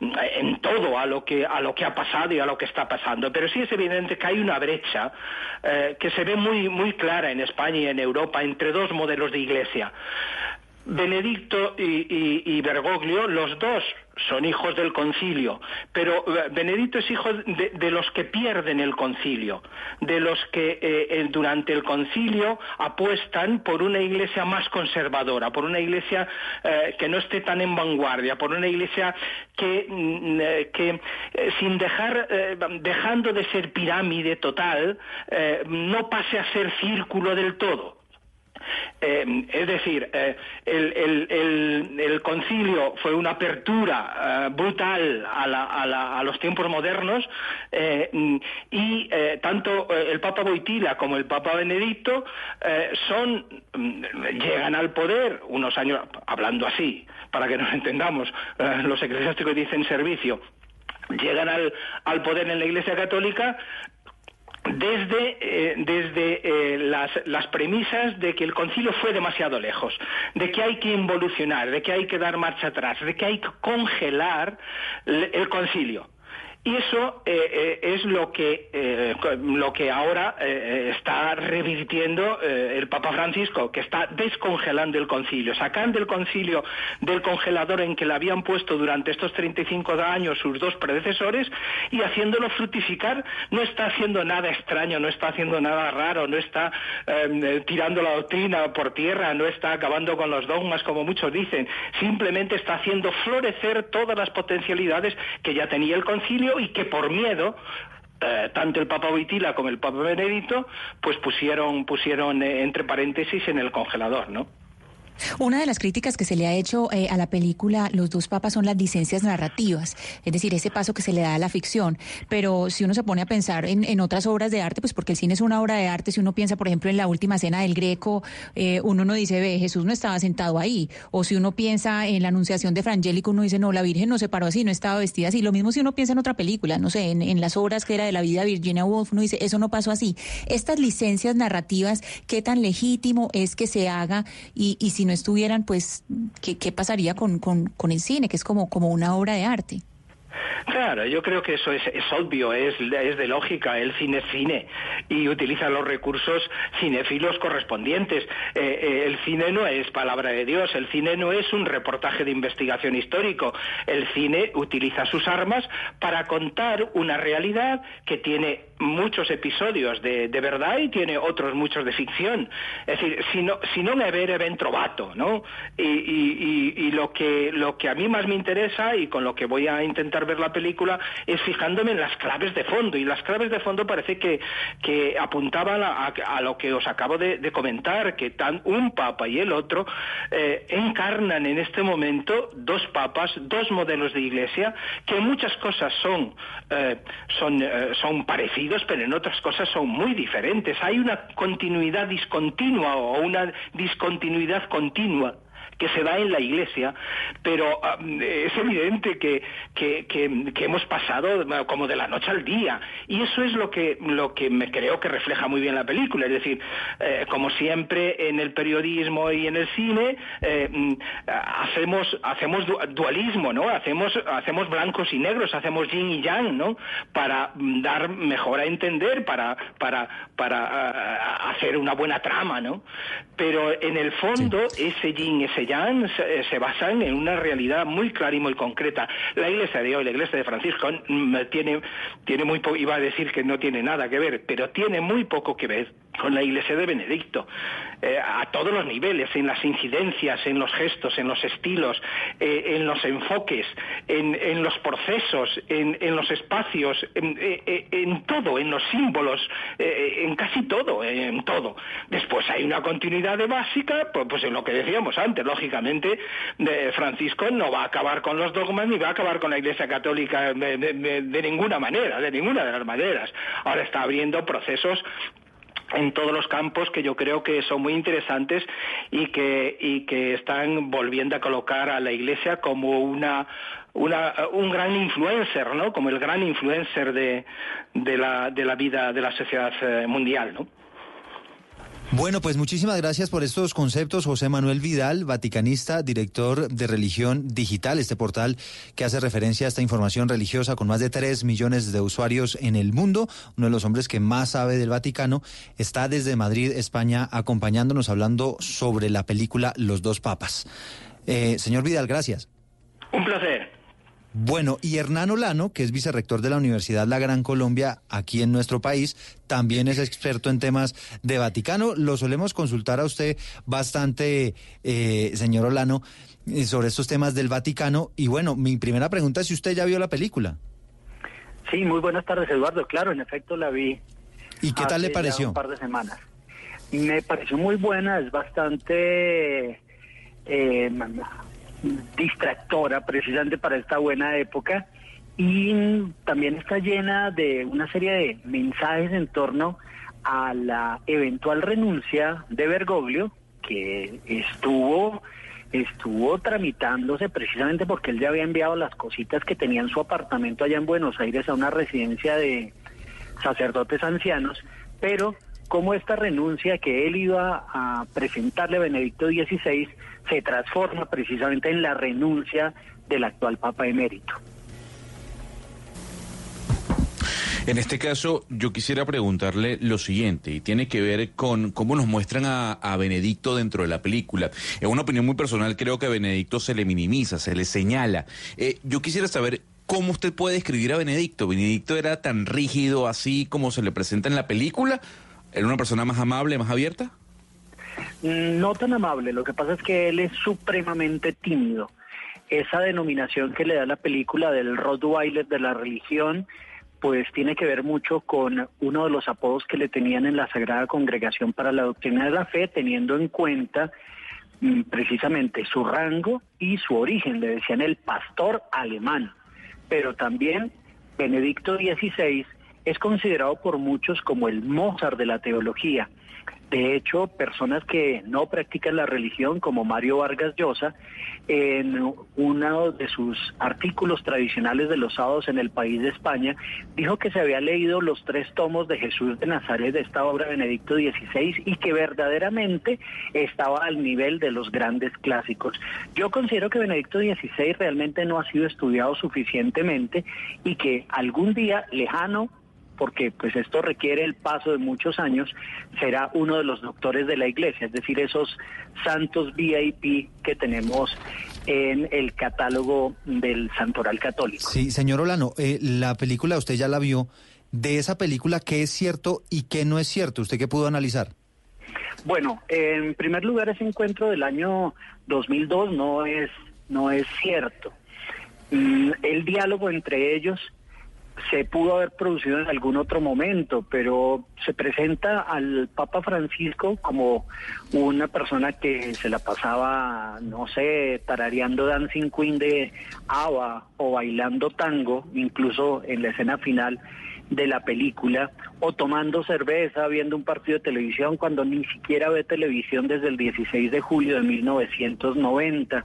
en todo a lo que a lo que ha pasado y a lo que está pasando. Pero sí es evidente que hay una brecha eh, que se ve muy, muy clara en España y en Europa entre dos modelos de iglesia. Benedicto y, Bergoglio, los dos son hijos del concilio, pero eh, Benedicto es hijo de, los que pierden el concilio, de los que eh, durante el concilio apuestan por una iglesia más conservadora, por una iglesia eh, que no esté tan en vanguardia, por una iglesia que, mm, que sin dejar, dejando de ser pirámide total, no pase a ser círculo del todo Eh, es decir, eh, el, concilio fue una apertura eh, brutal a, los tiempos modernos y tanto el Papa Boitila como el Papa Benedicto son mm, llegan al poder unos años, hablando así, para que nos entendamos, los eclesiásticos dicen servicio, llegan al poder en la Iglesia Católica desde, eh, desde eh, las, las premisas de que el concilio fue demasiado lejos, de que hay que involucionar, de que hay que dar marcha atrás, de que hay que congelar el, el concilio. Y eso eh, eh, es lo que, eh, lo que ahora está revirtiendo el Papa Francisco, que está descongelando el concilio, sacando el concilio del congelador en que le habían puesto durante estos 35 años sus dos predecesores y haciéndolo fructificar. No está haciendo nada extraño, no está haciendo nada raro, no está eh, tirando la doctrina por tierra, no está acabando con los dogmas como muchos dicen. Simplemente está haciendo florecer todas las potencialidades que ya tenía el concilio y que por miedo eh, tanto el Papa Boitila como el Papa Benedicto, pues pusieron, pusieron eh, entre paréntesis en el congelador, ¿no? Una de las críticas que se le ha hecho eh, a la película Los dos papas son las licencias narrativas, es decir, ese paso que se le da a la ficción. Pero si uno se pone a pensar en, en otras obras de arte, pues porque el cine es una obra de arte, si uno piensa, por ejemplo, en la última cena del Greco, eh, uno no dice, ve, Jesús no estaba sentado ahí. O si uno piensa en la anunciación de Frangélico, uno dice, no, la Virgen no se paró así, no estaba vestida así. Lo mismo si uno piensa en otra película, no sé, en, en las obras que era de la vida de Virginia Woolf, uno dice, eso no pasó así. Estas licencias narrativas, ¿qué tan legítimo es que se haga? Y, y si estuvieran, pues, ¿qué, qué pasaría con, con, con el cine, que es como, como una obra de arte? Claro, yo creo que eso es, obvio, es, de lógica. El cine es cine y utiliza los recursos cinéfilos correspondientes. Eh, eh, el cine no es palabra de Dios, el cine no es un reportaje de investigación histórico. El cine utiliza sus armas para contar una realidad que tiene muchos episodios de, verdad y tiene otros muchos de ficción. Es decir, si no, si no me ver ben trovato, ¿no? Y- y lo que lo que a mí más me interesa y con lo que voy a intentar ver la película es fijándome en las claves de fondo y las claves de fondo parece que, que apuntaban a, lo que os acabo de, comentar, que tan un papa y el otro eh, encarnan en este momento dos papas, dos modelos de iglesia que muchas cosas son eh, son eh, son parecidos, pero en otras cosas son muy diferentes. Hay una continuidad discontinua o una discontinuidad continua que se da en la iglesia, pero ah, es evidente que, que, que- que hemos pasado ah, como de la noche al día. Y eso es lo que, lo que me creo que refleja muy bien la película. Es decir, eh, como siempre en el periodismo y en el cine, eh, mm, hacemos, hacemos du- dualismo, ¿no? Hacemos, hacemos blancos y negros, hacemos yin y yang, ¿no? Para mm, dar mejor a entender, para, para, para ah, hacer una buena trama, ¿no? Pero en el fondo, ese yin, ese se, se basan en una realidad muy clara y muy concreta. La iglesia de hoy, la iglesia de Francisco, mm, tiene, tiene muy poco, iba a decir que no tiene nada que ver, pero tiene muy poco que ver con la iglesia de Benedicto, eh, a todos los niveles, en las incidencias, en los gestos, en los estilos, eh, en los enfoques, en, en los procesos, en, en los espacios, en, eh, todo, en los símbolos, en casi todo, en todo. Después hay una continuidad de básica, pues, pues en lo que decíamos antes, lógicamente, de Francisco no va a acabar con los dogmas ni va a acabar con la Iglesia Católica de- de ninguna manera, de ninguna de las maneras. Ahora está abriendo procesos en todos los campos que yo creo que son muy interesantes y que y que están volviendo a colocar a la Iglesia como una una, un gran influencer, ¿no? Como el gran influencer de, de la de la vida de la sociedad eh, mundial, ¿no? Bueno, pues muchísimas gracias por estos conceptos, José Manuel Vidal, vaticanista, director de Religión Digital, este portal que hace referencia a esta información religiosa con más de 3 millones de usuarios en el mundo, uno de los hombres que más sabe del Vaticano, está desde Madrid, España, acompañándonos hablando sobre la película Los dos papas. Eh, señor Vidal, gracias. Un placer. Bueno, y Hernán Olano, que es vicerrector de la Universidad La Gran Colombia aquí en nuestro país, también es experto en temas de Vaticano. Lo solemos consultar a usted bastante, eh, señor Olano, eh, sobre estos temas del Vaticano. Y bueno, mi primera pregunta es si usted ya vio la película. Sí, muy buenas tardes, Eduardo. Claro, en efecto la vi. ¿Y qué tal le pareció? Un par de semanas. Me pareció muy buena, es bastante eh, distractora precisamente para esta buena época. Y también está llena de una serie de mensajes en torno a la eventual renuncia de Bergoglio que estuvo estuvo tramitándose precisamente porque él ya había enviado las cositas que tenía en su apartamento allá en Buenos Aires a una residencia de sacerdotes ancianos, pero como esta renuncia que él iba a presentarle a Benedicto XVI se transforma precisamente en la renuncia del actual Papa emérito. En este caso, yo quisiera preguntarle lo siguiente, y tiene que ver con cómo nos muestran a, Benedicto dentro de la película. En una opinión muy personal, creo que a Benedicto se le minimiza, se le señala. Eh, yo quisiera saber cómo usted puede describir a Benedicto. ¿Benedicto era tan rígido así como se le presenta en la película? ¿Era una persona más amable, más abierta? No tan amable, lo que pasa es que él es supremamente tímido. Esa denominación que le da la película del Rottweiler de la religión pues tiene que ver mucho con uno de los apodos que le tenían en la Sagrada Congregación para la Doctrina de la Fe, teniendo en cuenta mm, precisamente su rango y su origen, le decían el pastor alemán, pero también Benedicto XVI es considerado por muchos como el Mozart de la teología. De hecho, personas que no practican la religión, como Mario Vargas Llosa, en uno de sus artículos tradicionales de los sábados en el país de España, dijo que se había leído los tres tomos de Jesús de Nazaret de esta obra Benedicto XVI y que verdaderamente estaba al nivel de los grandes clásicos. Yo considero que Benedicto XVI realmente no ha sido estudiado suficientemente y que algún día lejano porque pues esto requiere el paso de muchos años, será uno de los doctores de la iglesia, es decir, esos santos VIP que tenemos en el catálogo del Santoral Católico. Sí, señor Olano, eh, la película usted ya la vio. De esa película, ¿qué es cierto y qué no es cierto? ¿Usted qué pudo analizar? Bueno, en primer lugar, ese encuentro del año 2002 no es, no es cierto. Mm, el diálogo entre ellos se pudo haber producido en algún otro momento, pero se presenta al Papa Francisco como una persona que se la pasaba, no sé, tarareando Dancing Queen de Ava o bailando tango, incluso en la escena final de la película, o tomando cerveza, viendo un partido de televisión cuando ni siquiera ve televisión desde el 16 de julio de 1990.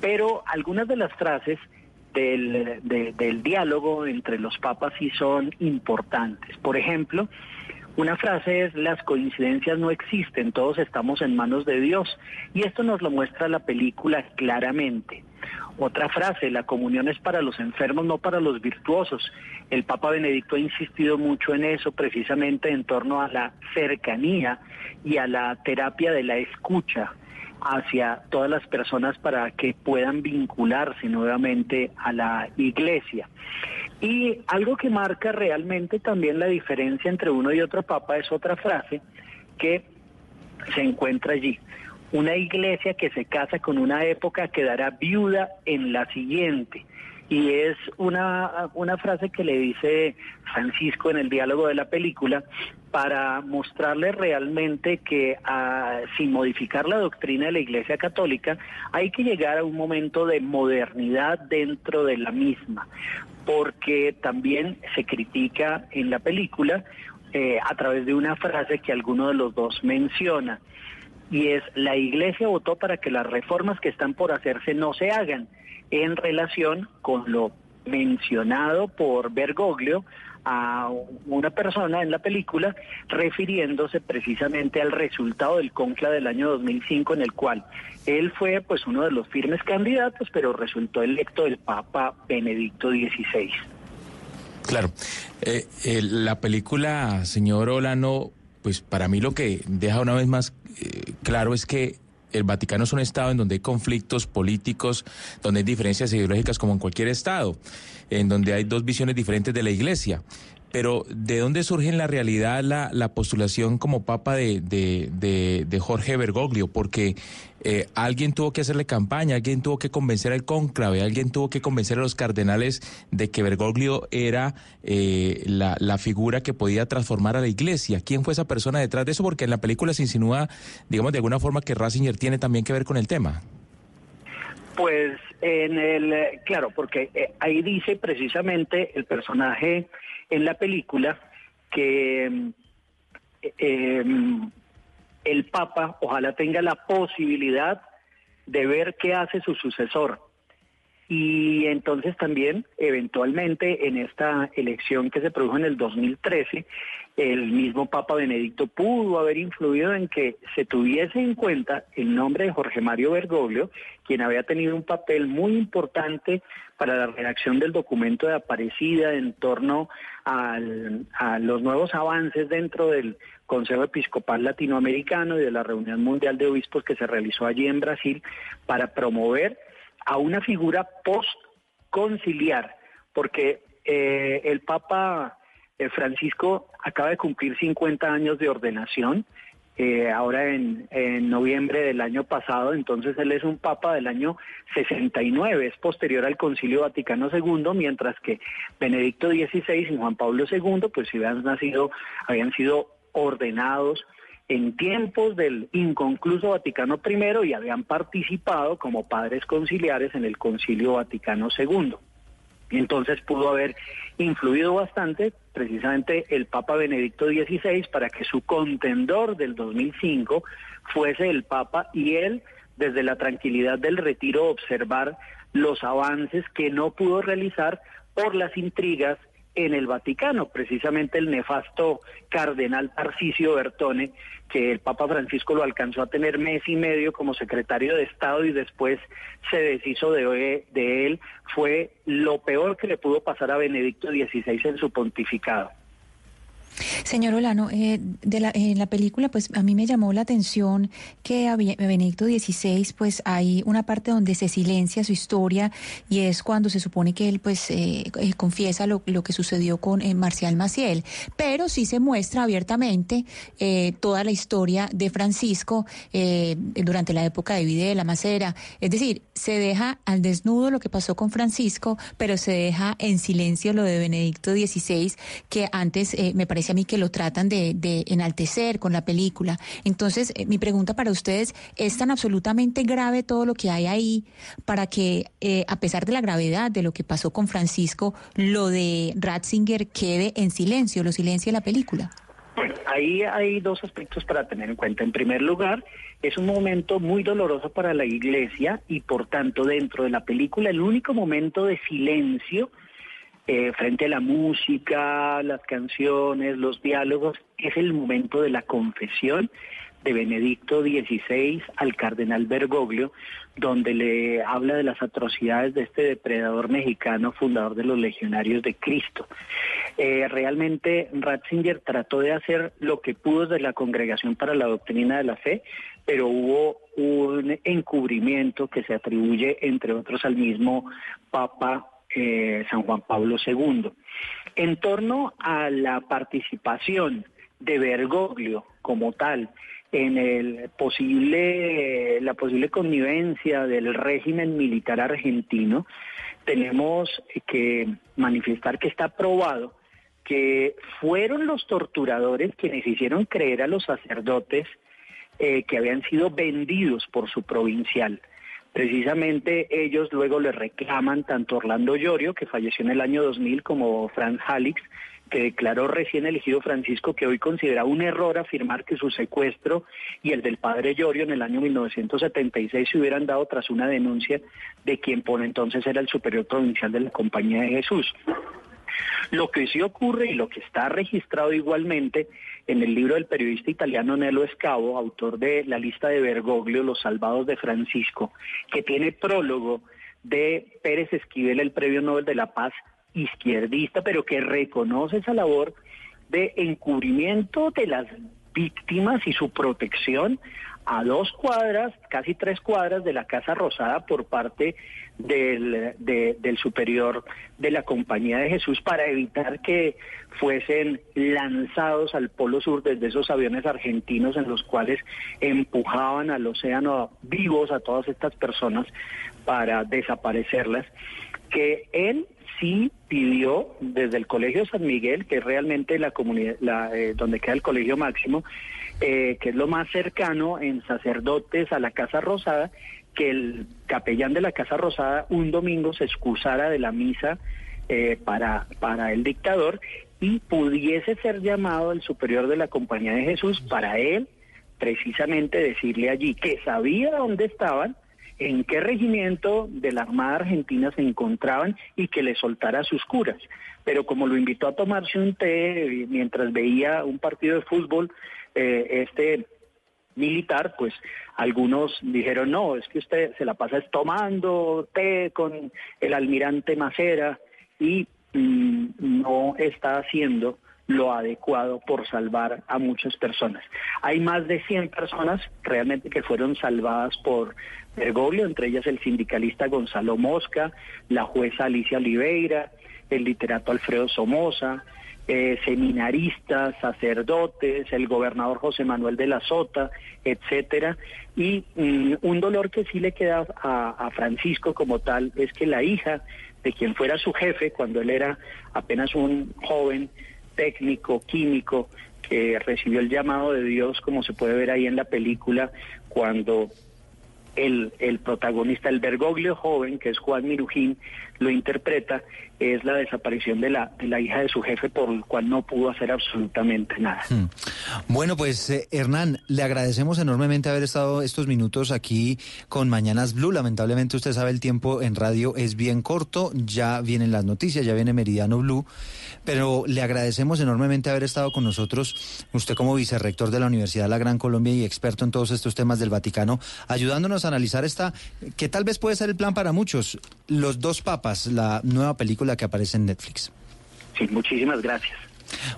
Pero algunas de las frases del, diálogo entre los papas sí son importantes. Por ejemplo, una frase es, las coincidencias no existen, todos estamos en manos de Dios. Y esto nos lo muestra la película claramente. Otra frase, la comunión es para los enfermos, no para los virtuosos. El Papa Benedicto ha insistido mucho en eso, precisamente en torno a la cercanía y a la terapia de la escucha hacia todas las personas para que puedan vincularse nuevamente a la iglesia. Y algo que marca realmente también la diferencia entre uno y otro papa es otra frase que se encuentra allí. Una iglesia que se casa con una época quedará viuda en la siguiente y es una, una frase que le dice Francisco en el diálogo de la película para mostrarle realmente que ah, sin modificar la doctrina de la Iglesia Católica hay que llegar a un momento de modernidad dentro de la misma, porque también se critica en la película eh, a través de una frase que alguno de los dos menciona y es la Iglesia votó para que las reformas que están por hacerse no se hagan en relación con lo mencionado por Bergoglio a una persona en la película refiriéndose precisamente al resultado del conclave del año 2005 en el cual él fue pues uno de los firmes candidatos pero resultó electo el Papa Benedicto XVI. Claro, eh, la película, señor Olano, pues para mí lo que deja una vez más eh, claro es que el Vaticano es un Estado en donde hay conflictos políticos, donde hay diferencias ideológicas como en cualquier Estado, en donde hay dos visiones diferentes de la Iglesia. Pero ¿de dónde surge en la realidad la, la postulación como papa de, de, de, de Jorge Bergoglio? Porque eh, alguien tuvo que hacerle campaña, alguien tuvo que convencer al cónclave, alguien tuvo que convencer a los cardenales de que Bergoglio era eh, la, la figura que podía transformar a la iglesia. ¿Quién fue esa persona detrás de eso? Porque en la película se insinúa, digamos, de alguna forma que Ratzinger tiene también que ver con el tema. Pues en el, claro, porque eh, ahí dice precisamente el personaje en la película que eh, el Papa ojalá tenga la posibilidad de ver qué hace su sucesor. Y entonces también, eventualmente, en esta elección que se produjo en el 2013, el mismo Papa Benedicto pudo haber influido en que se tuviese en cuenta el nombre de Jorge Mario Bergoglio, quien había tenido un papel muy importante para la redacción del documento de Aparecida en torno al- a los nuevos avances dentro del Consejo Episcopal Latinoamericano y de la Reunión Mundial de Obispos que se realizó allí en Brasil para promover a una figura post-conciliar, porque eh, el Papa Francisco acaba de cumplir 50 años de ordenación, eh, ahora en, en noviembre del año pasado, entonces él es un papa del año 69, es posterior al Concilio Vaticano II, mientras que Benedicto XVI y Juan Pablo II, pues si habían nacido, habían sido ordenados en tiempos del inconcluso Vaticano I y habían participado como padres conciliares en el Concilio Vaticano II. Entonces pudo haber influido bastante precisamente el Papa Benedicto XVI para que su contendor del 2005 fuese el Papa y él desde la tranquilidad del retiro observar los avances que no pudo realizar por las intrigas en el Vaticano, precisamente el nefasto cardenal Tarcisio Bertone, que el Papa Francisco lo alcanzó a tener mes y medio como secretario de Estado y después se deshizo de, de él, fue lo peor que le pudo pasar a Benedicto XVI en su pontificado. Señor Olano, eh, de la, en la película, pues a mí me llamó la atención que a Be- Benedicto XVI, pues hay una parte donde se silencia su historia y es cuando se supone que él, pues, eh, eh, confiesa lo, lo que sucedió con eh, Marcial Maciel, pero sí se muestra abiertamente eh, toda la historia de Francisco durante la época de vida de la Macera. Es decir, se deja al desnudo lo que pasó con Francisco, pero se deja en silencio lo de Benedicto XVI, que antes me parece a mí que lo tratan de, de enaltecer con la película. Entonces, eh, mi pregunta para ustedes, ¿es tan absolutamente grave todo lo que hay ahí para que, eh, a pesar de la gravedad de lo que pasó con Francisco, lo de Ratzinger quede en silencio, lo silencia la película? Bueno, ahí hay dos aspectos para tener en cuenta. En primer lugar, es un momento muy doloroso para la iglesia y por tanto dentro de la película el único momento de silencio eh, frente a la música, las canciones, los diálogos, es el momento de la confesión de Benedicto XVI al cardenal Bergoglio, donde le habla de las atrocidades de este depredador mexicano, fundador de los Legionarios de Cristo. Eh, realmente Ratzinger trató de hacer lo que pudo desde la Congregación para la Doctrina de la Fe, pero hubo un encubrimiento que se atribuye, entre otros, al mismo Papa eh, San Juan Pablo II. En torno a la participación de Bergoglio como tal en el posible, la posible connivencia del régimen militar argentino, tenemos que manifestar que está probado que fueron los torturadores quienes hicieron creer a los sacerdotes eh, que habían sido vendidos por su provincial. Precisamente ellos luego le reclaman tanto Orlando Llorio, que falleció en el año 2000, como Franz Halix, que declaró recién elegido Francisco que hoy considera un error afirmar que su secuestro y el del padre Llorio en el año 1976 se hubieran dado tras una denuncia de quien por entonces era el superior provincial de la Compañía de Jesús. Lo que sí ocurre y lo que está registrado igualmente en el libro del periodista italiano Nello Escavo, autor de La lista de Bergoglio, Los salvados de Francisco, que tiene prólogo de Pérez Esquivel, el Premio Nobel de la Paz, izquierdista, pero que reconoce esa labor de encubrimiento de las víctimas y su protección a dos cuadras, casi tres cuadras de la Casa Rosada por parte del, de- del superior de la Compañía de Jesús para evitar que fuesen lanzados al Polo Sur desde esos aviones argentinos en los cuales empujaban al océano vivos a todas estas personas para desaparecerlas, que él sí pidió desde el Colegio San Miguel, que es realmente la comunidad, la, eh, donde queda el Colegio Máximo, eh, que es lo más cercano en sacerdotes a la Casa Rosada, que el capellán de la Casa Rosada un domingo se excusara de la misa eh, para, para el dictador y pudiese ser llamado el superior de la Compañía de Jesús para él precisamente decirle allí que sabía dónde estaban, en qué regimiento de la Armada Argentina se encontraban y que le soltara sus curas. Pero como lo invitó a tomarse un té eh, mientras veía un partido de fútbol, eh, este militar, pues algunos dijeron, no, es que usted se la pasa tomando té con el almirante Macera y mm, no está haciendo lo adecuado por salvar a muchas personas. Hay más de 100 personas realmente que fueron salvadas por Bergoglio, entre ellas el sindicalista Gonzalo Mosca, la jueza Alicia Oliveira, el literato Alfredo Somoza, eh, seminaristas, sacerdotes, el gobernador José Manuel de la Sota, etcétera. Y mm, un dolor que sí le queda a, a Francisco como tal es que la hija de quien fuera su jefe cuando él era apenas un joven técnico, químico, que recibió el llamado de Dios, como se puede ver ahí en la película, cuando el, el protagonista, el Bergoglio joven, que es Juan Mirujín, lo interpreta, es la desaparición de la, de la hija de su jefe, por el cual no pudo hacer absolutamente nada. Hmm. Bueno, pues eh, Hernán, le agradecemos enormemente haber estado estos minutos aquí con Mañanas Blue. Lamentablemente usted sabe el tiempo en radio es bien corto, ya vienen las noticias, ya viene Meridiano Blue, pero le agradecemos enormemente haber estado con nosotros, usted como vicerrector de la Universidad de la Gran Colombia y experto en todos estos temas del Vaticano, ayudándonos a analizar esta, que tal vez puede ser el plan para muchos, Los dos papas, la nueva película que aparece en Netflix. Sí, muchísimas gracias.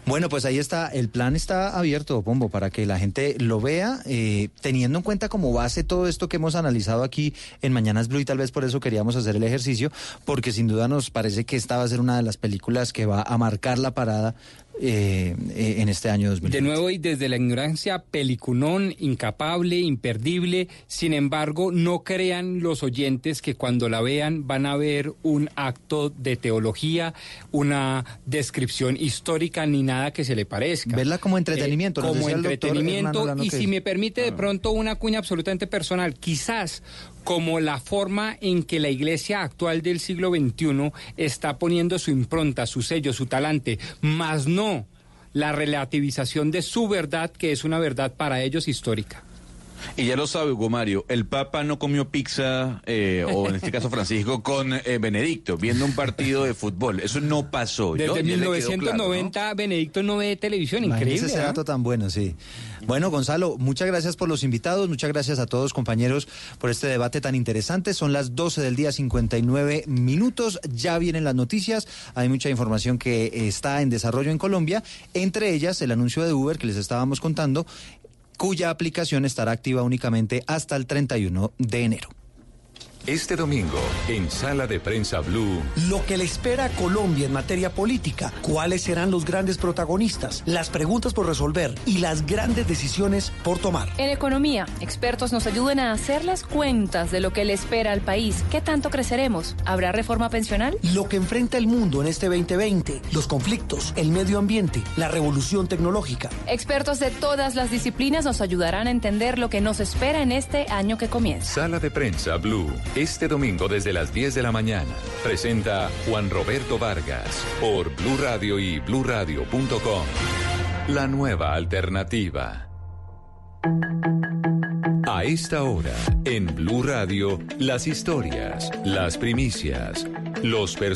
Bueno, pues ahí está, el plan está abierto, Pombo, para que la gente lo vea, eh, teniendo en cuenta como base todo esto que hemos analizado aquí en Mañanas Blue y tal vez por eso queríamos hacer el ejercicio, porque sin duda nos parece que esta va a ser una de las películas que va a marcar la parada eh, eh, en este año 2020. De nuevo y desde la ignorancia, peliculón, incapable, imperdible. Sin embargo, no crean los oyentes que cuando la vean van a ver un acto de teología, una descripción histórica ni nada que se le parezca. Verla como entretenimiento, Eh, como Hernán entretenimiento y si me permite de pronto una cuña absolutamente personal, quizás como la forma en que la iglesia actual del siglo XXI está poniendo su impronta, su sello, su talante, más no la relativización de su verdad, que es una verdad para ellos histórica. Y ya lo sabe, Hugo Mario, el Papa no comió pizza, eh, o en este caso Francisco, con eh, Benedicto, viendo un partido de fútbol. Eso no pasó. Desde Ya le quedó claro, ¿no? 1990 Benedicto no ve televisión, Imagínese increíble. ese dato tan bueno, sí. Bueno, Gonzalo, muchas gracias por los invitados, muchas gracias a todos compañeros por este debate tan interesante. Son las 12 del día 59 minutos, ya vienen las noticias, hay mucha información que está en desarrollo en Colombia, entre ellas el anuncio de Uber que les estábamos contando, cuya aplicación estará activa únicamente hasta el 31 de enero. Este domingo, en Sala de Prensa Blue, Lo que le espera a Colombia en materia política, cuáles serán los grandes protagonistas, las preguntas por resolver y las grandes decisiones por tomar. En economía, expertos nos ayudan a hacer las cuentas de lo que le espera al país. ¿Qué tanto creceremos? ¿Habrá reforma pensional? Lo que enfrenta el mundo en este 2020, los conflictos, el medio ambiente, la revolución tecnológica. Expertos de todas las disciplinas nos ayudarán a entender lo que nos espera en este año que comienza. Sala de Prensa Blue, este domingo desde las 10 de la mañana. Presenta Juan Roberto Vargas por Blue Radio y bluradio.com. La nueva alternativa. A esta hora, en Blue Radio, las historias, las primicias, los personajes.